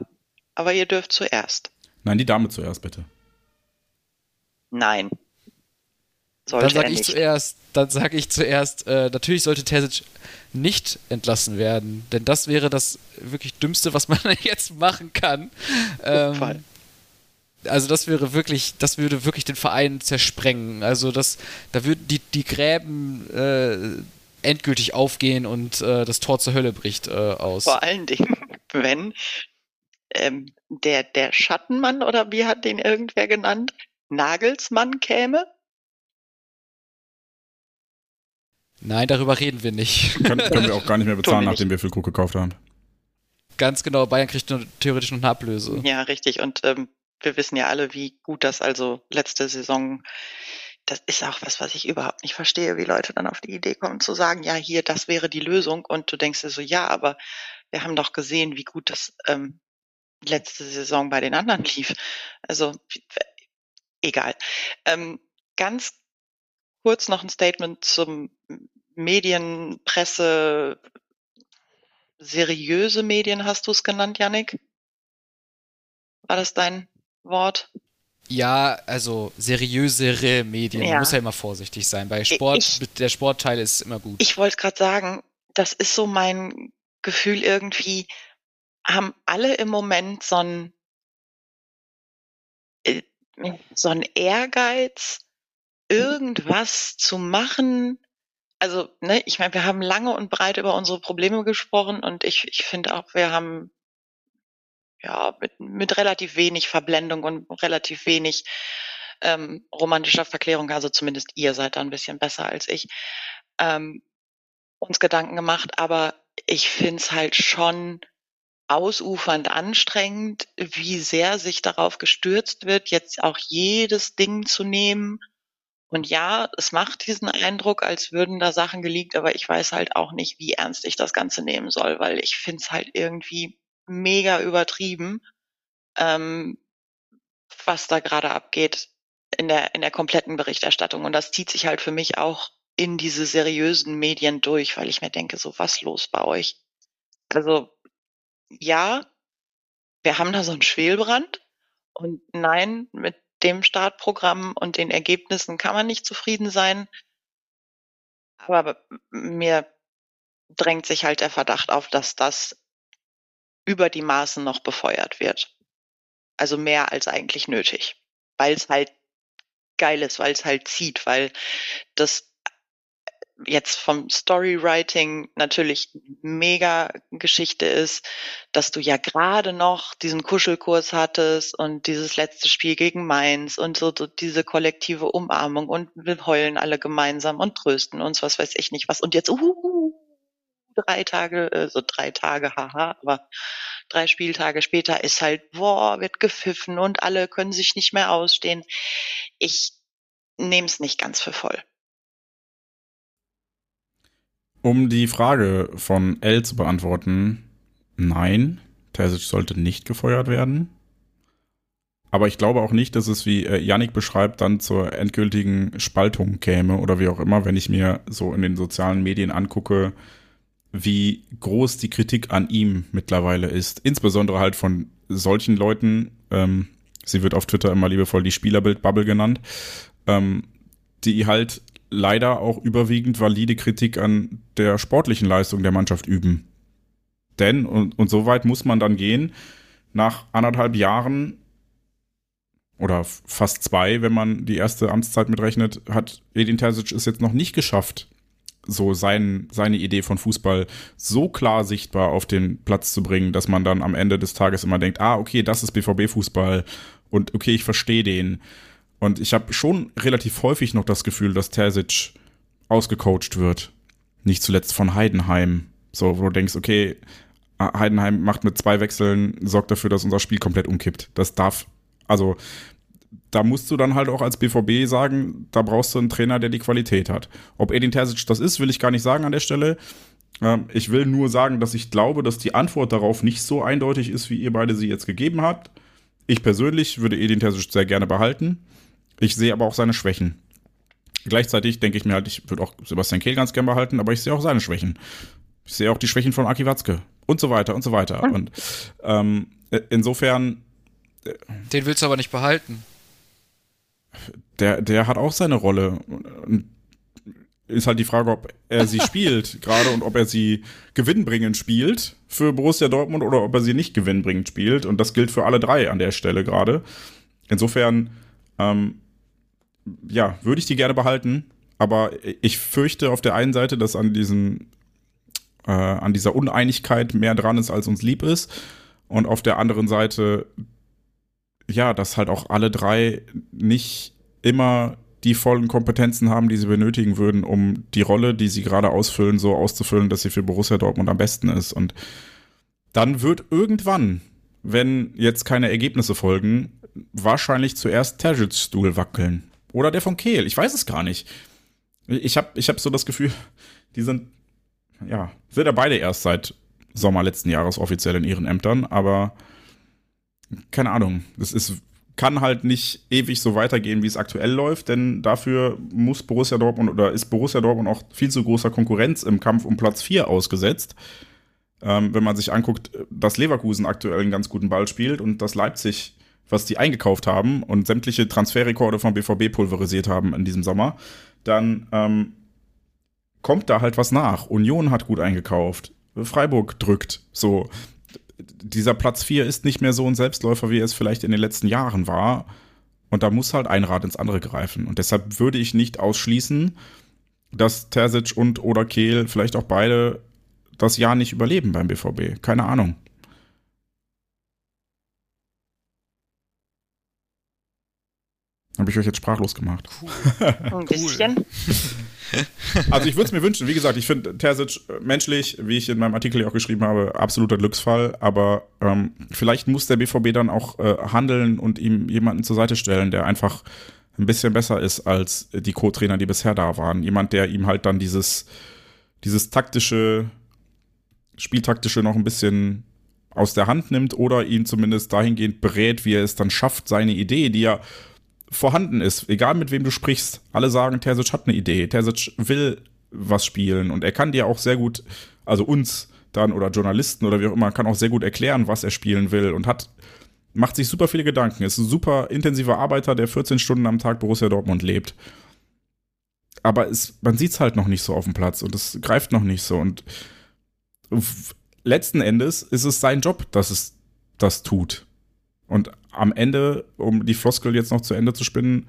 aber ihr dürft zuerst. Nein, die Dame zuerst, bitte. Nein. Sollte dann sage ich zuerst, dann sage ich zuerst, äh, natürlich sollte Terzic nicht entlassen werden, denn das wäre das wirklich Dümmste, was man jetzt machen kann. Ähm, also das wäre wirklich, das würde wirklich den Verein zersprengen. Also das, da würden die, die Gräben äh, endgültig aufgehen und äh, das Tor zur Hölle bricht äh, aus. Vor allen Dingen, wenn ähm, der, der Schattenmann oder wie hat den irgendwer genannt, Nagelsmann käme? Nein, darüber reden wir nicht. Können, können wir auch gar nicht mehr bezahlen, nachdem wir Füllkrug gekauft haben. Ganz genau, Bayern kriegt nur, theoretisch noch eine Ablöse. Ja, richtig. Und ähm, wir wissen ja alle, wie gut das also letzte Saison, das ist auch was, was ich überhaupt nicht verstehe, wie Leute dann auf die Idee kommen zu sagen, ja, hier, das wäre die Lösung. Und du denkst dir so, ja, aber wir haben doch gesehen, wie gut das ähm, letzte Saison bei den anderen lief. Also egal. Ähm, ganz kurz noch ein Statement zum Medien, Presse, seriöse Medien hast du es genannt, Yannick? War das dein Wort? Ja, also seriösere Medien. Ja. Man muss ja immer vorsichtig sein. Bei Sport, ich, der Sportteil ist immer gut. Ich wollte gerade sagen, das ist so mein Gefühl irgendwie, haben alle im Moment so ein, äh, so ein Ehrgeiz, irgendwas zu machen. Also, ne, ich meine, wir haben lange und breit über unsere Probleme gesprochen und ich, ich finde auch, wir haben ja mit, mit relativ wenig Verblendung und relativ wenig ähm, romantischer Verklärung, also zumindest ihr seid da ein bisschen besser als ich, ähm, uns Gedanken gemacht, aber ich finde es halt schon ausufernd anstrengend, wie sehr sich darauf gestürzt wird, jetzt auch jedes Ding zu nehmen. Und ja, es macht diesen Eindruck, als würden da Sachen geleakt, aber ich weiß halt auch nicht, wie ernst ich das Ganze nehmen soll, weil ich finde es halt irgendwie mega übertrieben, ähm, was da gerade abgeht in der, in der kompletten Berichterstattung. Und das zieht sich halt für mich auch in diese seriösen Medien durch, weil ich mir denke, so was los bei euch? Also ja, wir haben da so einen Schwelbrand und nein, mit dem Startprogramm und den Ergebnissen kann man nicht zufrieden sein. Aber mir drängt sich halt der Verdacht auf, dass das über die Maßen noch befeuert wird. Also mehr als eigentlich nötig. Weil es halt geil ist, weil es halt zieht, weil das jetzt vom Storywriting natürlich mega Geschichte ist, dass du ja gerade noch diesen Kuschelkurs hattest und dieses letzte Spiel gegen Mainz und so, so diese kollektive Umarmung und wir heulen alle gemeinsam und trösten uns, was weiß ich nicht was. Und jetzt, uh, drei Tage, äh, so drei Tage, haha, aber drei Spieltage später ist halt, boah, wird gepfiffen und alle können sich nicht mehr ausstehen. Ich nehme es nicht ganz für voll. Um die Frage von L zu beantworten, nein, Terzic sollte nicht gefeuert werden. Aber ich glaube auch nicht, dass es, wie äh, Yannick beschreibt, dann zur endgültigen Spaltung käme oder wie auch immer, wenn ich mir so in den sozialen Medien angucke, wie groß die Kritik an ihm mittlerweile ist. Insbesondere halt von solchen Leuten, ähm, sie wird auf Twitter immer liebevoll die Spielerbild-Bubble genannt, ähm, die halt leider auch überwiegend valide Kritik an der sportlichen Leistung der Mannschaft üben. Denn, und, und so weit muss man dann gehen, nach anderthalb Jahren oder fast zwei, wenn man die erste Amtszeit mitrechnet, hat Edin Terzic es jetzt noch nicht geschafft, so sein, seine Idee von Fußball so klar sichtbar auf den Platz zu bringen, dass man dann am Ende des Tages immer denkt, ah, okay, das ist BVB-Fußball und okay, ich verstehe den. Und ich habe schon relativ häufig noch das Gefühl, dass Terzic ausgecoacht wird. Nicht zuletzt von Heidenheim. So, wo du denkst, okay, Heidenheim macht mit zwei Wechseln, sorgt dafür, dass unser Spiel komplett umkippt. Das darf, also da musst du dann halt auch als BVB sagen, da brauchst du einen Trainer, der die Qualität hat. Ob Edin Terzic das ist, will ich gar nicht sagen an der Stelle. Ähm, ich will nur sagen, dass ich glaube, dass die Antwort darauf nicht so eindeutig ist, wie ihr beide sie jetzt gegeben habt. Ich persönlich würde Edin Terzic sehr gerne behalten. Ich sehe aber auch seine Schwächen. Gleichzeitig denke ich mir halt, ich würde auch Sebastian Kehl ganz gerne behalten, aber ich sehe auch seine Schwächen. Ich sehe auch die Schwächen von Aki Watzke und so weiter und so weiter. Mhm. Und ähm, insofern. Äh, Den willst du aber nicht behalten. Der, der hat auch seine Rolle. Ist halt die Frage, ob er sie spielt gerade und ob er sie gewinnbringend spielt für Borussia Dortmund oder ob er sie nicht gewinnbringend spielt. Und das gilt für alle drei an der Stelle gerade. Insofern ähm, ja, würde ich die gerne behalten, aber ich fürchte auf der einen Seite, dass an diesen äh, an dieser Uneinigkeit mehr dran ist, als uns lieb ist. Und auf der anderen Seite, ja, dass halt auch alle drei nicht immer die vollen Kompetenzen haben, die sie benötigen würden, um die Rolle, die sie gerade ausfüllen, so auszufüllen, dass sie für Borussia Dortmund am besten ist. Und dann wird irgendwann, wenn jetzt keine Ergebnisse folgen, wahrscheinlich zuerst Terjits Stuhl wackeln. Oder der von Kehl. Ich weiß es gar nicht. Ich habe ich hab so das Gefühl, die sind, ja, sind ja beide erst seit Sommer letzten Jahres offiziell in ihren Ämtern, aber keine Ahnung. Das ist, kann halt nicht ewig so weitergehen, wie es aktuell läuft, denn dafür muss Borussia Dortmund oder ist Borussia Dortmund auch viel zu großer Konkurrenz im Kampf um Platz 4 ausgesetzt. Ähm, wenn man sich anguckt, dass Leverkusen aktuell einen ganz guten Ball spielt und dass Leipzig was die eingekauft haben und sämtliche Transferrekorde vom BVB pulverisiert haben in diesem Sommer, dann ähm, kommt da halt was nach. Union hat gut eingekauft, Freiburg drückt. So, dieser Platz 4 ist nicht mehr so ein Selbstläufer, wie es vielleicht in den letzten Jahren war. Und da muss halt ein Rad ins andere greifen. Und deshalb würde ich nicht ausschließen, dass Terzic und oder Kehl vielleicht auch beide das Jahr nicht überleben beim BVB. Keine Ahnung. Habe ich euch jetzt sprachlos gemacht. Cool. Ein bisschen. also ich würde es mir wünschen. Wie gesagt, ich finde Terzic äh, menschlich, wie ich in meinem Artikel ja auch geschrieben habe, absoluter Glücksfall. Aber ähm, vielleicht muss der BVB dann auch äh, handeln und ihm jemanden zur Seite stellen, der einfach ein bisschen besser ist als die Co-Trainer, die bisher da waren. Jemand, der ihm halt dann dieses, dieses taktische, spieltaktische noch ein bisschen aus der Hand nimmt oder ihn zumindest dahingehend berät, wie er es dann schafft, seine Idee, die ja vorhanden ist, egal mit wem du sprichst, alle sagen, Terzic hat eine Idee, Terzic will was spielen und er kann dir auch sehr gut, also uns dann oder Journalisten oder wie auch immer, kann auch sehr gut erklären, was er spielen will und hat macht sich super viele Gedanken, ist ein super intensiver Arbeiter, der 14 Stunden am Tag Borussia Dortmund lebt. Aber es, man sieht es halt noch nicht so auf dem Platz und es greift noch nicht so und letzten Endes ist es sein Job, dass es das tut. Und am Ende, um die Floskel jetzt noch zu Ende zu spinnen,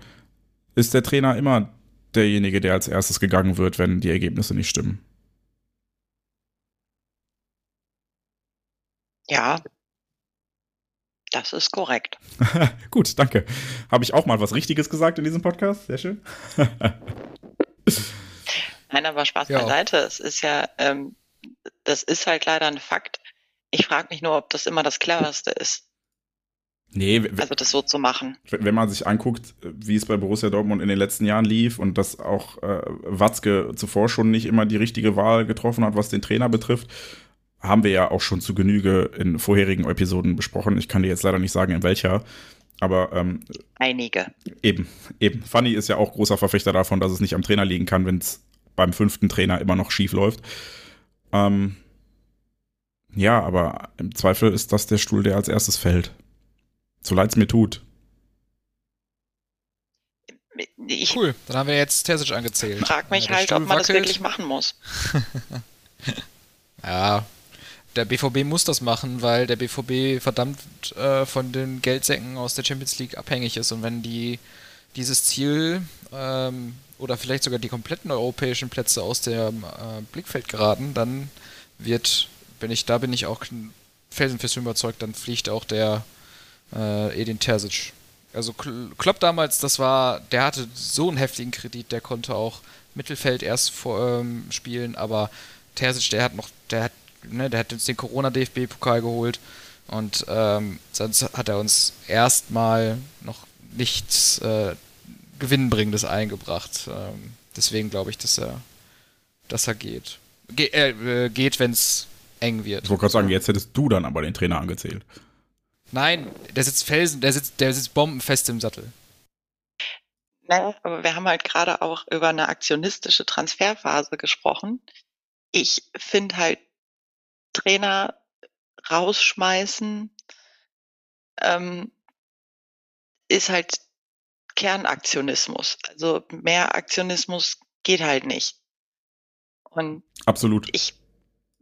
ist der Trainer immer derjenige, der als erstes gegangen wird, wenn die Ergebnisse nicht stimmen. Ja, das ist korrekt. Gut, danke. Habe ich auch mal was Richtiges gesagt in diesem Podcast? Sehr schön. Nein, aber Spaß ja. beiseite. Es ist ja, ähm, das ist halt leider ein Fakt. Ich frage mich nur, ob das immer das cleverste ist. Nee, also das so zu machen. Wenn man sich anguckt, wie es bei Borussia Dortmund in den letzten Jahren lief und dass auch äh, Watzke zuvor schon nicht immer die richtige Wahl getroffen hat, was den Trainer betrifft, haben wir ja auch schon zu Genüge in vorherigen Episoden besprochen. Ich kann dir jetzt leider nicht sagen, in welcher. Aber ähm, einige. Eben, eben. Fanny ist ja auch großer Verfechter davon, dass es nicht am Trainer liegen kann, wenn es beim fünften Trainer immer noch schief läuft. Ähm, ja, aber im Zweifel ist das der Stuhl, der als erstes fällt. So leid es mir tut. Ich cool, dann haben wir jetzt Terzic angezählt. Frag mich ja, halt, Stuhl ob man wackelt. das wirklich machen muss. ja, der BVB muss das machen, weil der BVB verdammt äh, von den Geldsäcken aus der Champions League abhängig ist. Und wenn die dieses Ziel ähm, oder vielleicht sogar die kompletten europäischen Plätze aus dem äh, Blickfeld geraten, dann wird, bin ich, da bin ich auch felsenfest überzeugt, dann fliegt auch der äh, Edin Terzic. Also Klopp damals, das war, der hatte so einen heftigen Kredit, der konnte auch Mittelfeld erst vor, ähm, spielen, aber Terzic, der hat noch, der hat, ne, der hat uns den Corona-DFB-Pokal geholt und ähm, sonst hat er uns erstmal noch nichts äh, Gewinnbringendes eingebracht. Ähm, deswegen glaube ich, dass er, dass er geht. Ge äh, geht, wenn es eng wird. Ich wollte gerade sagen, jetzt hättest du dann aber den Trainer angezählt. Nein, der sitzt Felsen, der sitzt, der sitzt bombenfest im Sattel. Naja, aber wir haben halt gerade auch über eine aktionistische Transferphase gesprochen. Ich finde halt Trainer rausschmeißen ähm, ist halt Kernaktionismus. Also mehr Aktionismus geht halt nicht. Und absolut. Ich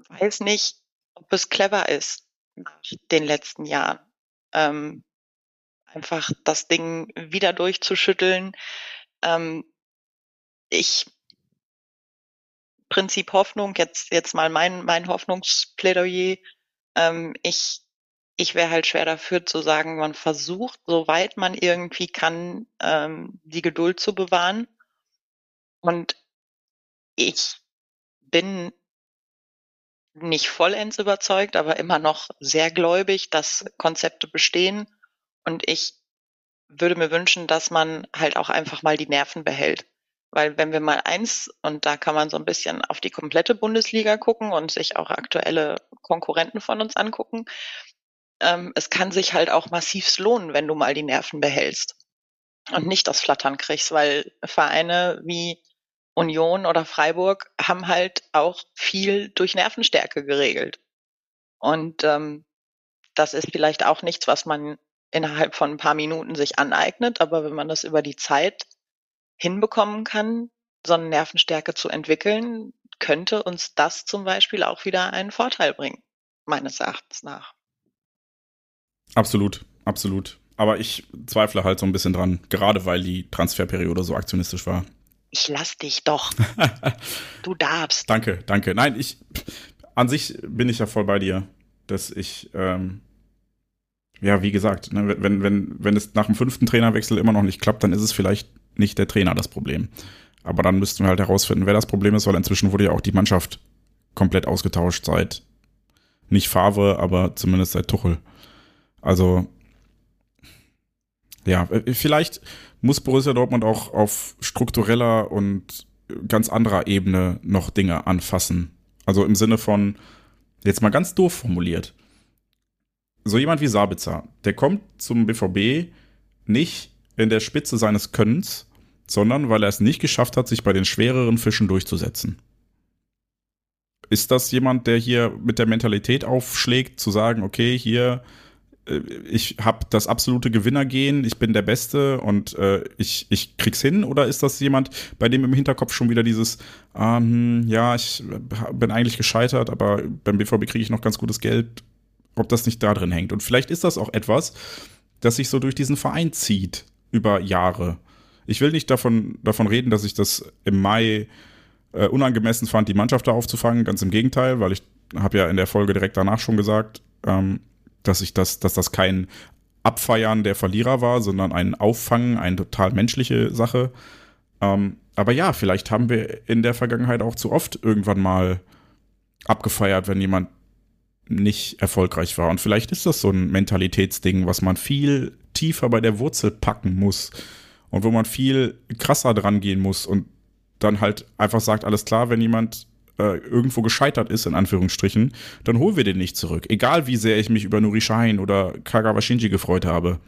weiß nicht, ob es clever ist nach den letzten Jahren ähm, einfach das Ding wieder durchzuschütteln. Ähm, ich Prinzip Hoffnung, jetzt, jetzt mal mein, mein Hoffnungsplädoyer. Ähm, ich ich wäre halt schwer dafür zu sagen, man versucht, soweit man irgendwie kann, ähm, die Geduld zu bewahren. Und ich bin nicht vollends überzeugt, aber immer noch sehr gläubig, dass Konzepte bestehen. Und ich würde mir wünschen, dass man halt auch einfach mal die Nerven behält. Weil wenn wir mal eins, und da kann man so ein bisschen auf die komplette Bundesliga gucken und sich auch aktuelle Konkurrenten von uns angucken, ähm, es kann sich halt auch massiv lohnen, wenn du mal die Nerven behältst und nicht das Flattern kriegst, weil Vereine wie Union oder Freiburg haben halt auch viel durch Nervenstärke geregelt. Und ähm, das ist vielleicht auch nichts, was man innerhalb von ein paar Minuten sich aneignet, aber wenn man das über die Zeit hinbekommen kann, so eine Nervenstärke zu entwickeln, könnte uns das zum Beispiel auch wieder einen Vorteil bringen, meines Erachtens nach. Absolut, absolut. Aber ich zweifle halt so ein bisschen dran, gerade weil die Transferperiode so aktionistisch war. Ich lass dich doch. du darfst. Danke, danke. Nein, ich an sich bin ich ja voll bei dir, dass ich ähm, ja, wie gesagt, ne, wenn, wenn, wenn es nach dem fünften Trainerwechsel immer noch nicht klappt, dann ist es vielleicht nicht der Trainer das Problem. Aber dann müssten wir halt herausfinden, wer das Problem ist, weil inzwischen wurde ja auch die Mannschaft komplett ausgetauscht seit nicht Favre, aber zumindest seit Tuchel. Also ja, äh, vielleicht muss Borussia Dortmund auch auf struktureller und ganz anderer Ebene noch Dinge anfassen. Also im Sinne von, jetzt mal ganz doof formuliert. So jemand wie Sabitzer, der kommt zum BVB nicht in der Spitze seines Könnens, sondern weil er es nicht geschafft hat, sich bei den schwereren Fischen durchzusetzen. Ist das jemand, der hier mit der Mentalität aufschlägt, zu sagen, okay, hier ich habe das absolute Gewinnergehen, ich bin der Beste und äh, ich, ich krieg's hin? Oder ist das jemand, bei dem im Hinterkopf schon wieder dieses, ähm, ja, ich bin eigentlich gescheitert, aber beim BVB kriege ich noch ganz gutes Geld, ob das nicht da drin hängt? Und vielleicht ist das auch etwas, das sich so durch diesen Verein zieht über Jahre. Ich will nicht davon, davon reden, dass ich das im Mai äh, unangemessen fand, die Mannschaft da aufzufangen. Ganz im Gegenteil, weil ich habe ja in der Folge direkt danach schon gesagt, ähm, dass ich das, dass das kein Abfeiern der Verlierer war, sondern ein Auffangen, eine total menschliche Sache. Ähm, aber ja, vielleicht haben wir in der Vergangenheit auch zu oft irgendwann mal abgefeiert, wenn jemand nicht erfolgreich war. Und vielleicht ist das so ein Mentalitätsding, was man viel tiefer bei der Wurzel packen muss und wo man viel krasser dran gehen muss und dann halt einfach sagt, alles klar, wenn jemand äh, irgendwo gescheitert ist, in Anführungsstrichen, dann holen wir den nicht zurück. Egal wie sehr ich mich über Nuri Shahin oder Kagawa Shinji gefreut habe.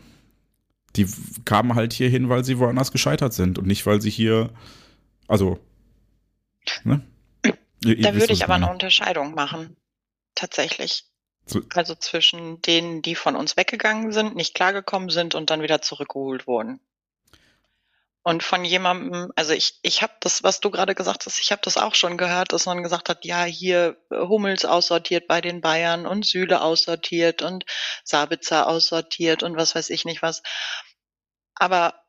Die kamen halt hier hin, weil sie woanders gescheitert sind und nicht, weil sie hier, also, ne? Ihr, da würde ich aber eine Unterscheidung machen. Tatsächlich. So. Also zwischen denen, die von uns weggegangen sind, nicht klargekommen sind und dann wieder zurückgeholt wurden. Und von jemandem, also ich, ich habe das, was du gerade gesagt hast, ich habe das auch schon gehört, dass man gesagt hat, ja, hier äh, Hummels aussortiert bei den Bayern und Süle aussortiert und Sabitzer aussortiert und was weiß ich nicht was. Aber,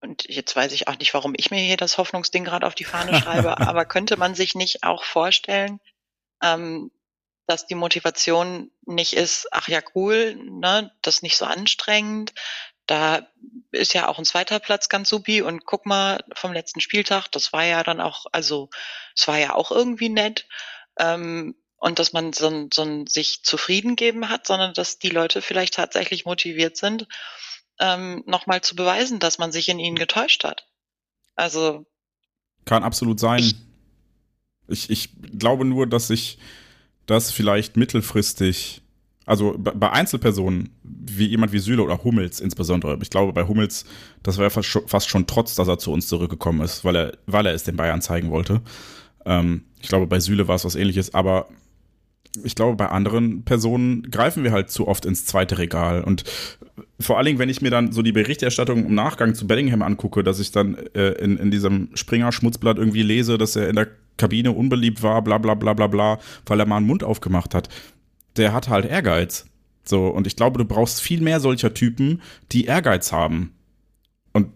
und jetzt weiß ich auch nicht, warum ich mir hier das Hoffnungsding gerade auf die Fahne schreibe, aber könnte man sich nicht auch vorstellen, ähm, dass die Motivation nicht ist, ach ja, cool, ne, das ist nicht so anstrengend, da ist ja auch ein zweiter Platz ganz supi und guck mal vom letzten Spieltag, das war ja dann auch, also es war ja auch irgendwie nett. Ähm, und dass man so, so ein sich zufrieden geben hat, sondern dass die Leute vielleicht tatsächlich motiviert sind, ähm, nochmal zu beweisen, dass man sich in ihnen getäuscht hat. Also. Kann absolut sein. Ich, ich, ich glaube nur, dass sich das vielleicht mittelfristig also bei Einzelpersonen, wie jemand wie Süle oder Hummels insbesondere. Ich glaube, bei Hummels, das war fast schon, fast schon trotz, dass er zu uns zurückgekommen ist, weil er, weil er es den Bayern zeigen wollte. Ähm, ich glaube, bei Süle war es was ähnliches, aber ich glaube, bei anderen Personen greifen wir halt zu oft ins zweite Regal. Und vor allen Dingen, wenn ich mir dann so die Berichterstattung im Nachgang zu Bellingham angucke, dass ich dann äh, in, in diesem Springer-Schmutzblatt irgendwie lese, dass er in der Kabine unbeliebt war, bla bla bla bla bla, weil er mal einen Mund aufgemacht hat der hat halt Ehrgeiz. So, und ich glaube, du brauchst viel mehr solcher Typen, die Ehrgeiz haben. Und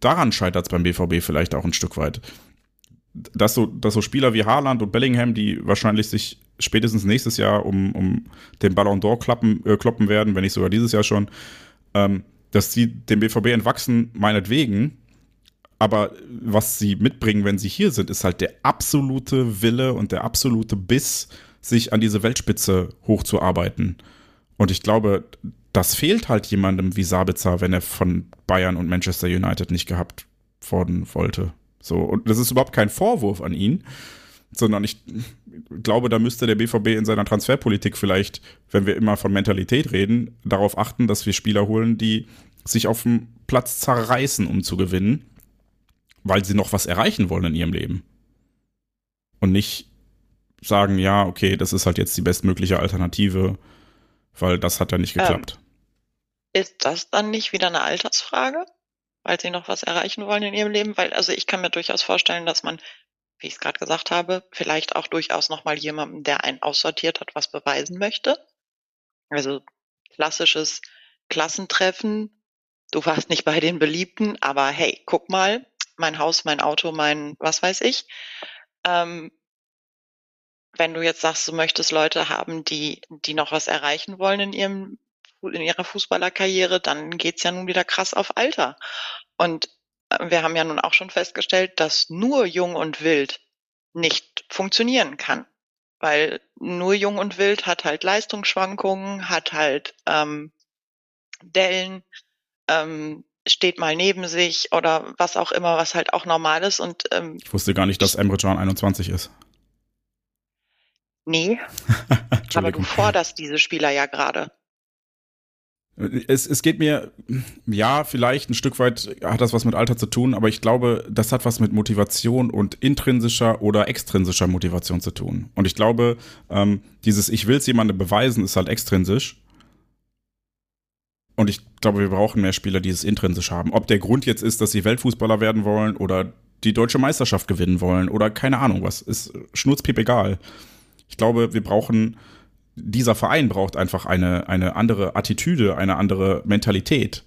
daran scheitert es beim BVB vielleicht auch ein Stück weit. Dass so, dass so Spieler wie Haaland und Bellingham, die wahrscheinlich sich spätestens nächstes Jahr um, um den Ballon d'Or klappen, äh, kloppen werden, wenn nicht sogar dieses Jahr schon, ähm, dass sie dem BVB entwachsen, meinetwegen. Aber was sie mitbringen, wenn sie hier sind, ist halt der absolute Wille und der absolute Biss, sich an diese Weltspitze hochzuarbeiten. Und ich glaube, das fehlt halt jemandem wie Sabitzer, wenn er von Bayern und Manchester United nicht gehabt worden wollte. So, und das ist überhaupt kein Vorwurf an ihn, sondern ich glaube, da müsste der BVB in seiner Transferpolitik vielleicht, wenn wir immer von Mentalität reden, darauf achten, dass wir Spieler holen, die sich auf dem Platz zerreißen, um zu gewinnen, weil sie noch was erreichen wollen in ihrem Leben. Und nicht sagen, ja, okay, das ist halt jetzt die bestmögliche Alternative, weil das hat ja nicht ähm, geklappt. Ähm, ist das dann nicht wieder eine Altersfrage? Weil sie noch was erreichen wollen in ihrem Leben? Weil, also ich kann mir durchaus vorstellen, dass man, wie ich es gerade gesagt habe, vielleicht auch durchaus nochmal jemandem, der einen aussortiert hat, was beweisen möchte. Also klassisches Klassentreffen. Du warst nicht bei den Beliebten, aber hey, guck mal, mein Haus, mein Auto, mein was weiß ich. Ähm, wenn du jetzt sagst, du möchtest Leute haben, die, die noch was erreichen wollen in ihrem, in ihrer Fußballerkarriere, dann geht's ja nun wieder krass auf Alter. Und äh, wir haben ja nun auch schon festgestellt, dass nur jung und wild nicht funktionieren kann. Weil nur jung und wild hat halt Leistungsschwankungen, hat halt ähm, Dellen, ähm, steht mal neben sich oder was auch immer, was halt auch normal ist. Und ähm, ich wusste gar nicht, dass Emre Can 21 ist. Nee. aber du forderst diese Spieler ja gerade. Es, es geht mir, ja, vielleicht ein Stück weit hat das was mit Alter zu tun, aber ich glaube, das hat was mit Motivation und intrinsischer oder extrinsischer Motivation zu tun. Und ich glaube, ähm, dieses Ich will es jemandem beweisen ist halt extrinsisch. Und ich glaube, wir brauchen mehr Spieler, die es intrinsisch haben. Ob der Grund jetzt ist, dass sie Weltfußballer werden wollen oder die deutsche Meisterschaft gewinnen wollen oder keine Ahnung was, ist schnurzpiep egal. Ich glaube, wir brauchen, dieser Verein braucht einfach eine, eine andere Attitüde, eine andere Mentalität,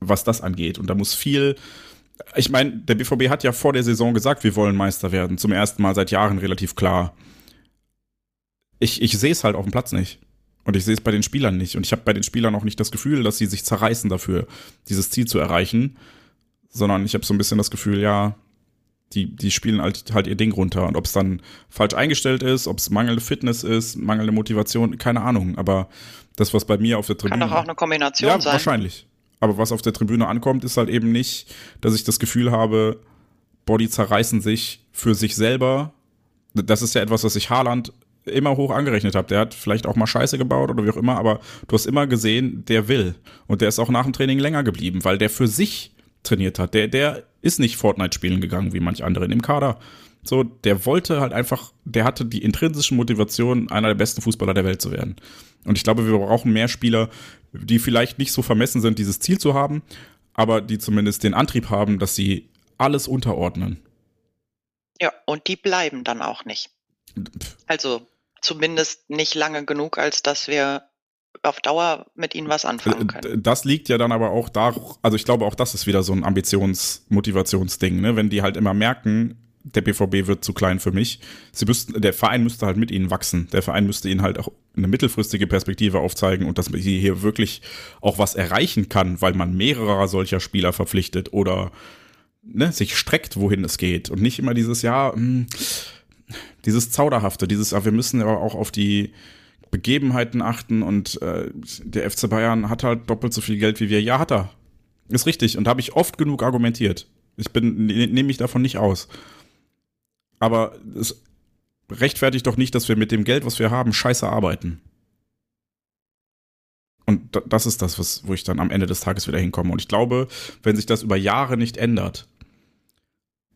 was das angeht. Und da muss viel, ich meine, der BVB hat ja vor der Saison gesagt, wir wollen Meister werden. Zum ersten Mal seit Jahren relativ klar. Ich, ich sehe es halt auf dem Platz nicht. Und ich sehe es bei den Spielern nicht. Und ich habe bei den Spielern auch nicht das Gefühl, dass sie sich zerreißen dafür, dieses Ziel zu erreichen. Sondern ich habe so ein bisschen das Gefühl, ja, die, die spielen halt, halt ihr Ding runter. Und ob es dann falsch eingestellt ist, ob es mangelnde Fitness ist, mangelnde Motivation, keine Ahnung. Aber das, was bei mir auf der Tribüne. Kann doch auch eine Kombination ja, sein. Wahrscheinlich. Aber was auf der Tribüne ankommt, ist halt eben nicht, dass ich das Gefühl habe, boah, die zerreißen sich für sich selber. Das ist ja etwas, was ich Haaland immer hoch angerechnet habe. Der hat vielleicht auch mal Scheiße gebaut oder wie auch immer, aber du hast immer gesehen, der will. Und der ist auch nach dem Training länger geblieben, weil der für sich trainiert hat. Der, der ist nicht Fortnite spielen gegangen wie manch andere in dem Kader. So, der wollte halt einfach, der hatte die intrinsische Motivation, einer der besten Fußballer der Welt zu werden. Und ich glaube, wir brauchen mehr Spieler, die vielleicht nicht so vermessen sind, dieses Ziel zu haben, aber die zumindest den Antrieb haben, dass sie alles unterordnen. Ja, und die bleiben dann auch nicht. Also zumindest nicht lange genug, als dass wir auf Dauer mit ihnen was anfangen können. Das liegt ja dann aber auch da, also ich glaube auch das ist wieder so ein Ambitions-Motivationsding, ne? Wenn die halt immer merken, der BVB wird zu klein für mich. Sie müssten, der Verein müsste halt mit ihnen wachsen. Der Verein müsste ihnen halt auch eine mittelfristige Perspektive aufzeigen und dass sie hier wirklich auch was erreichen kann, weil man mehrere solcher Spieler verpflichtet oder ne, sich streckt, wohin es geht und nicht immer dieses Jahr, hm, dieses Zauderhafte, dieses, aber wir müssen aber auch auf die Begebenheiten achten und äh, der FC Bayern hat halt doppelt so viel Geld wie wir. Ja, hat er. Ist richtig und habe ich oft genug argumentiert. Ich bin ne, nehme mich davon nicht aus. Aber es rechtfertigt doch nicht, dass wir mit dem Geld, was wir haben, scheiße arbeiten. Und das ist das, was, wo ich dann am Ende des Tages wieder hinkomme. Und ich glaube, wenn sich das über Jahre nicht ändert,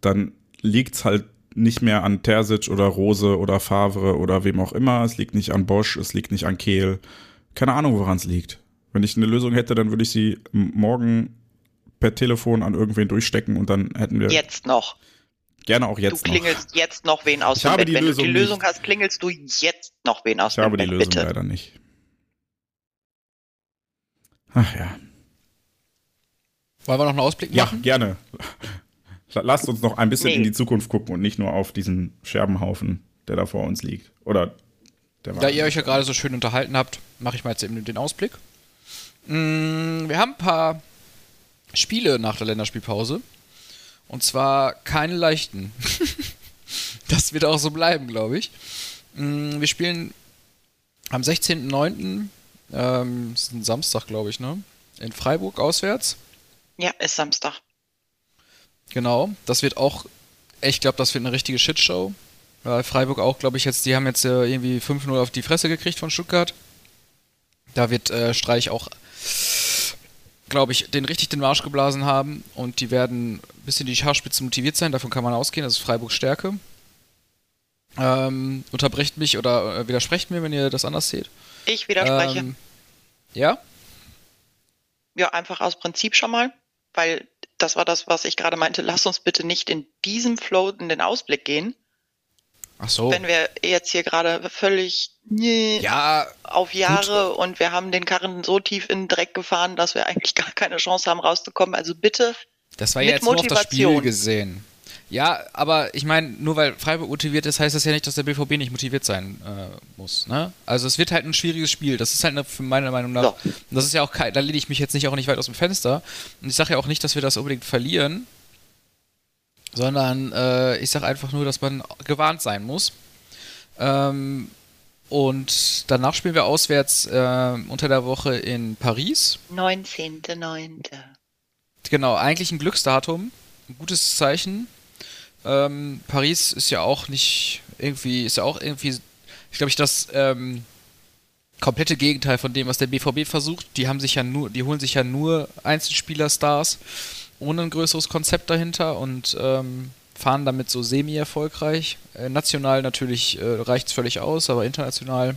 dann liegt es halt nicht mehr an Terzic oder Rose oder Favre oder wem auch immer. Es liegt nicht an Bosch, es liegt nicht an Kehl. Keine Ahnung, woran es liegt. Wenn ich eine Lösung hätte, dann würde ich sie morgen per Telefon an irgendwen durchstecken und dann hätten wir. Jetzt noch. Gerne auch jetzt noch. Du klingelst noch. jetzt noch wen aus ich habe Bett. Die Wenn Lösung du die Lösung nicht. hast, klingelst du jetzt noch wen aus Ich habe Bett. die Lösung Bitte. leider nicht. Ach ja. Wollen wir noch einen Ausblick Ja, machen? gerne. Lasst uns noch ein bisschen Nee. in die Zukunft gucken und nicht nur auf diesen Scherbenhaufen, der da vor uns liegt. Oder der Da ihr euch ja gerade so schön unterhalten habt, mache ich mal jetzt eben den Ausblick. Mm, Wir haben ein paar Spiele nach der Länderspielpause. Und zwar keine leichten. das wird auch so bleiben, glaube ich. Mm, Wir spielen am 16.09., ähm, ist ein Samstag, glaube ich, ne? In Freiburg auswärts. Ja, ist Samstag. Genau, das wird auch, ich glaube, das wird eine richtige Shitshow. Weil Freiburg auch, glaube ich, jetzt, die haben jetzt äh, irgendwie 5-0 auf die Fresse gekriegt von Stuttgart. Da wird äh, Streich auch, glaube ich, den richtig den Marsch geblasen haben und die werden ein bisschen die Haarspitze motiviert sein, davon kann man ausgehen, das ist Freiburgs Stärke. Ähm, unterbrecht mich oder äh, widersprecht mir, wenn ihr das anders seht. Ich widerspreche. Ähm, ja? Ja, einfach aus Prinzip schon mal, weil das war das, was ich gerade meinte. Lass uns bitte nicht in diesem Flow in den Ausblick gehen, Ach so. wenn wir jetzt hier gerade völlig Ja, auf Jahre und wir haben den Karren so tief in den Dreck gefahren, dass wir eigentlich gar keine Chance haben rauszukommen. Also bitte, Das war Mit ja jetzt nur auf das Spiel Motivation. gesehen. Ja, aber ich meine, nur weil Freiburg motiviert ist, heißt das ja nicht, dass der BVB nicht motiviert sein äh, muss. Ne? Also es wird halt ein schwieriges Spiel. Das ist halt eine, für meiner Meinung nach. Ja. Und Das ist ja auch kein, da lehne ich mich jetzt nicht auch nicht weit aus dem Fenster. Und ich sage ja auch nicht, dass wir das unbedingt verlieren, sondern äh, ich sage einfach nur, dass man gewarnt sein muss. Ähm, und danach spielen wir auswärts äh, unter der Woche in Paris. 19.9. Genau, eigentlich ein Glücksdatum. Ein gutes Zeichen. Ähm, Paris ist ja auch nicht irgendwie, ist ja auch irgendwie, ich glaube ich, das ähm, komplette Gegenteil von dem, was der BVB versucht. Die haben sich ja nur, die holen sich ja nur Einzelspieler-Stars ohne ein größeres Konzept dahinter und ähm, fahren damit so semi-erfolgreich. Äh, national natürlich äh, reicht es völlig aus, aber international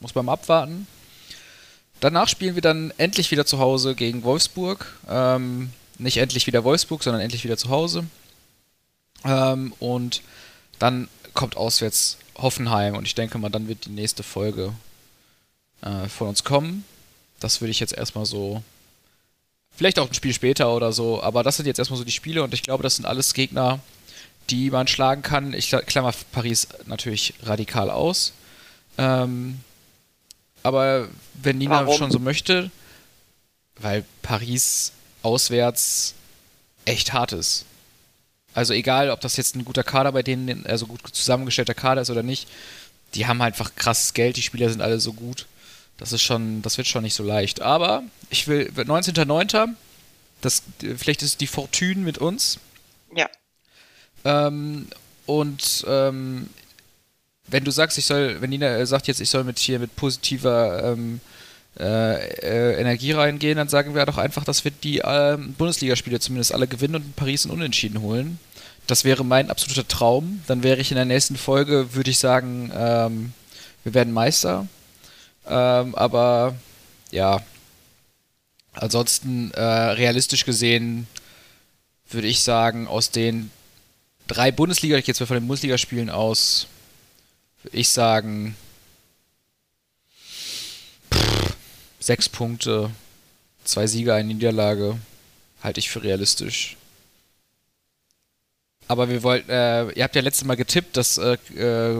muss man abwarten. danach spielen wir dann endlich wieder zu Hause gegen Wolfsburg. Ähm, nicht endlich wieder Wolfsburg, sondern endlich wieder zu Hause. Ähm, und dann kommt auswärts Hoffenheim und ich denke mal, dann wird die nächste Folge äh, von uns kommen. Das würde ich jetzt erstmal so. Vielleicht auch ein Spiel später oder so, aber das sind jetzt erstmal so die Spiele und ich glaube, das sind alles Gegner, die man schlagen kann. Ich klammer Paris natürlich radikal aus. Ähm, aber wenn Nina Warum? schon so möchte, weil Paris auswärts echt hart ist. Also egal, ob das jetzt ein guter Kader bei denen, also gut zusammengestellter Kader ist oder nicht, die haben einfach krasses Geld, die Spieler sind alle so gut. Das ist schon, das wird schon nicht so leicht. Aber ich will 19.09. Das, vielleicht ist die Fortune mit uns. Ja. Ähm, und ähm, wenn du sagst, ich soll, wenn Nina sagt jetzt, ich soll mit hier mit positiver ähm, äh, äh, Energie reingehen, dann sagen wir doch einfach, dass wir die äh, Bundesligaspiele zumindest alle gewinnen und in Paris einen Unentschieden holen. Das wäre mein absoluter Traum. Dann wäre ich in der nächsten Folge, würde ich sagen, ähm, wir werden Meister. Ähm, aber ja, ansonsten äh, realistisch gesehen würde ich sagen, aus den drei Bundesliga, ich jetzt mal von den Bundesligaspielen aus, würde ich sagen, sechs Punkte, zwei Siege, eine Niederlage, halte ich für realistisch. Aber wir wollten, äh, ihr habt ja letztes Mal getippt, das äh, äh,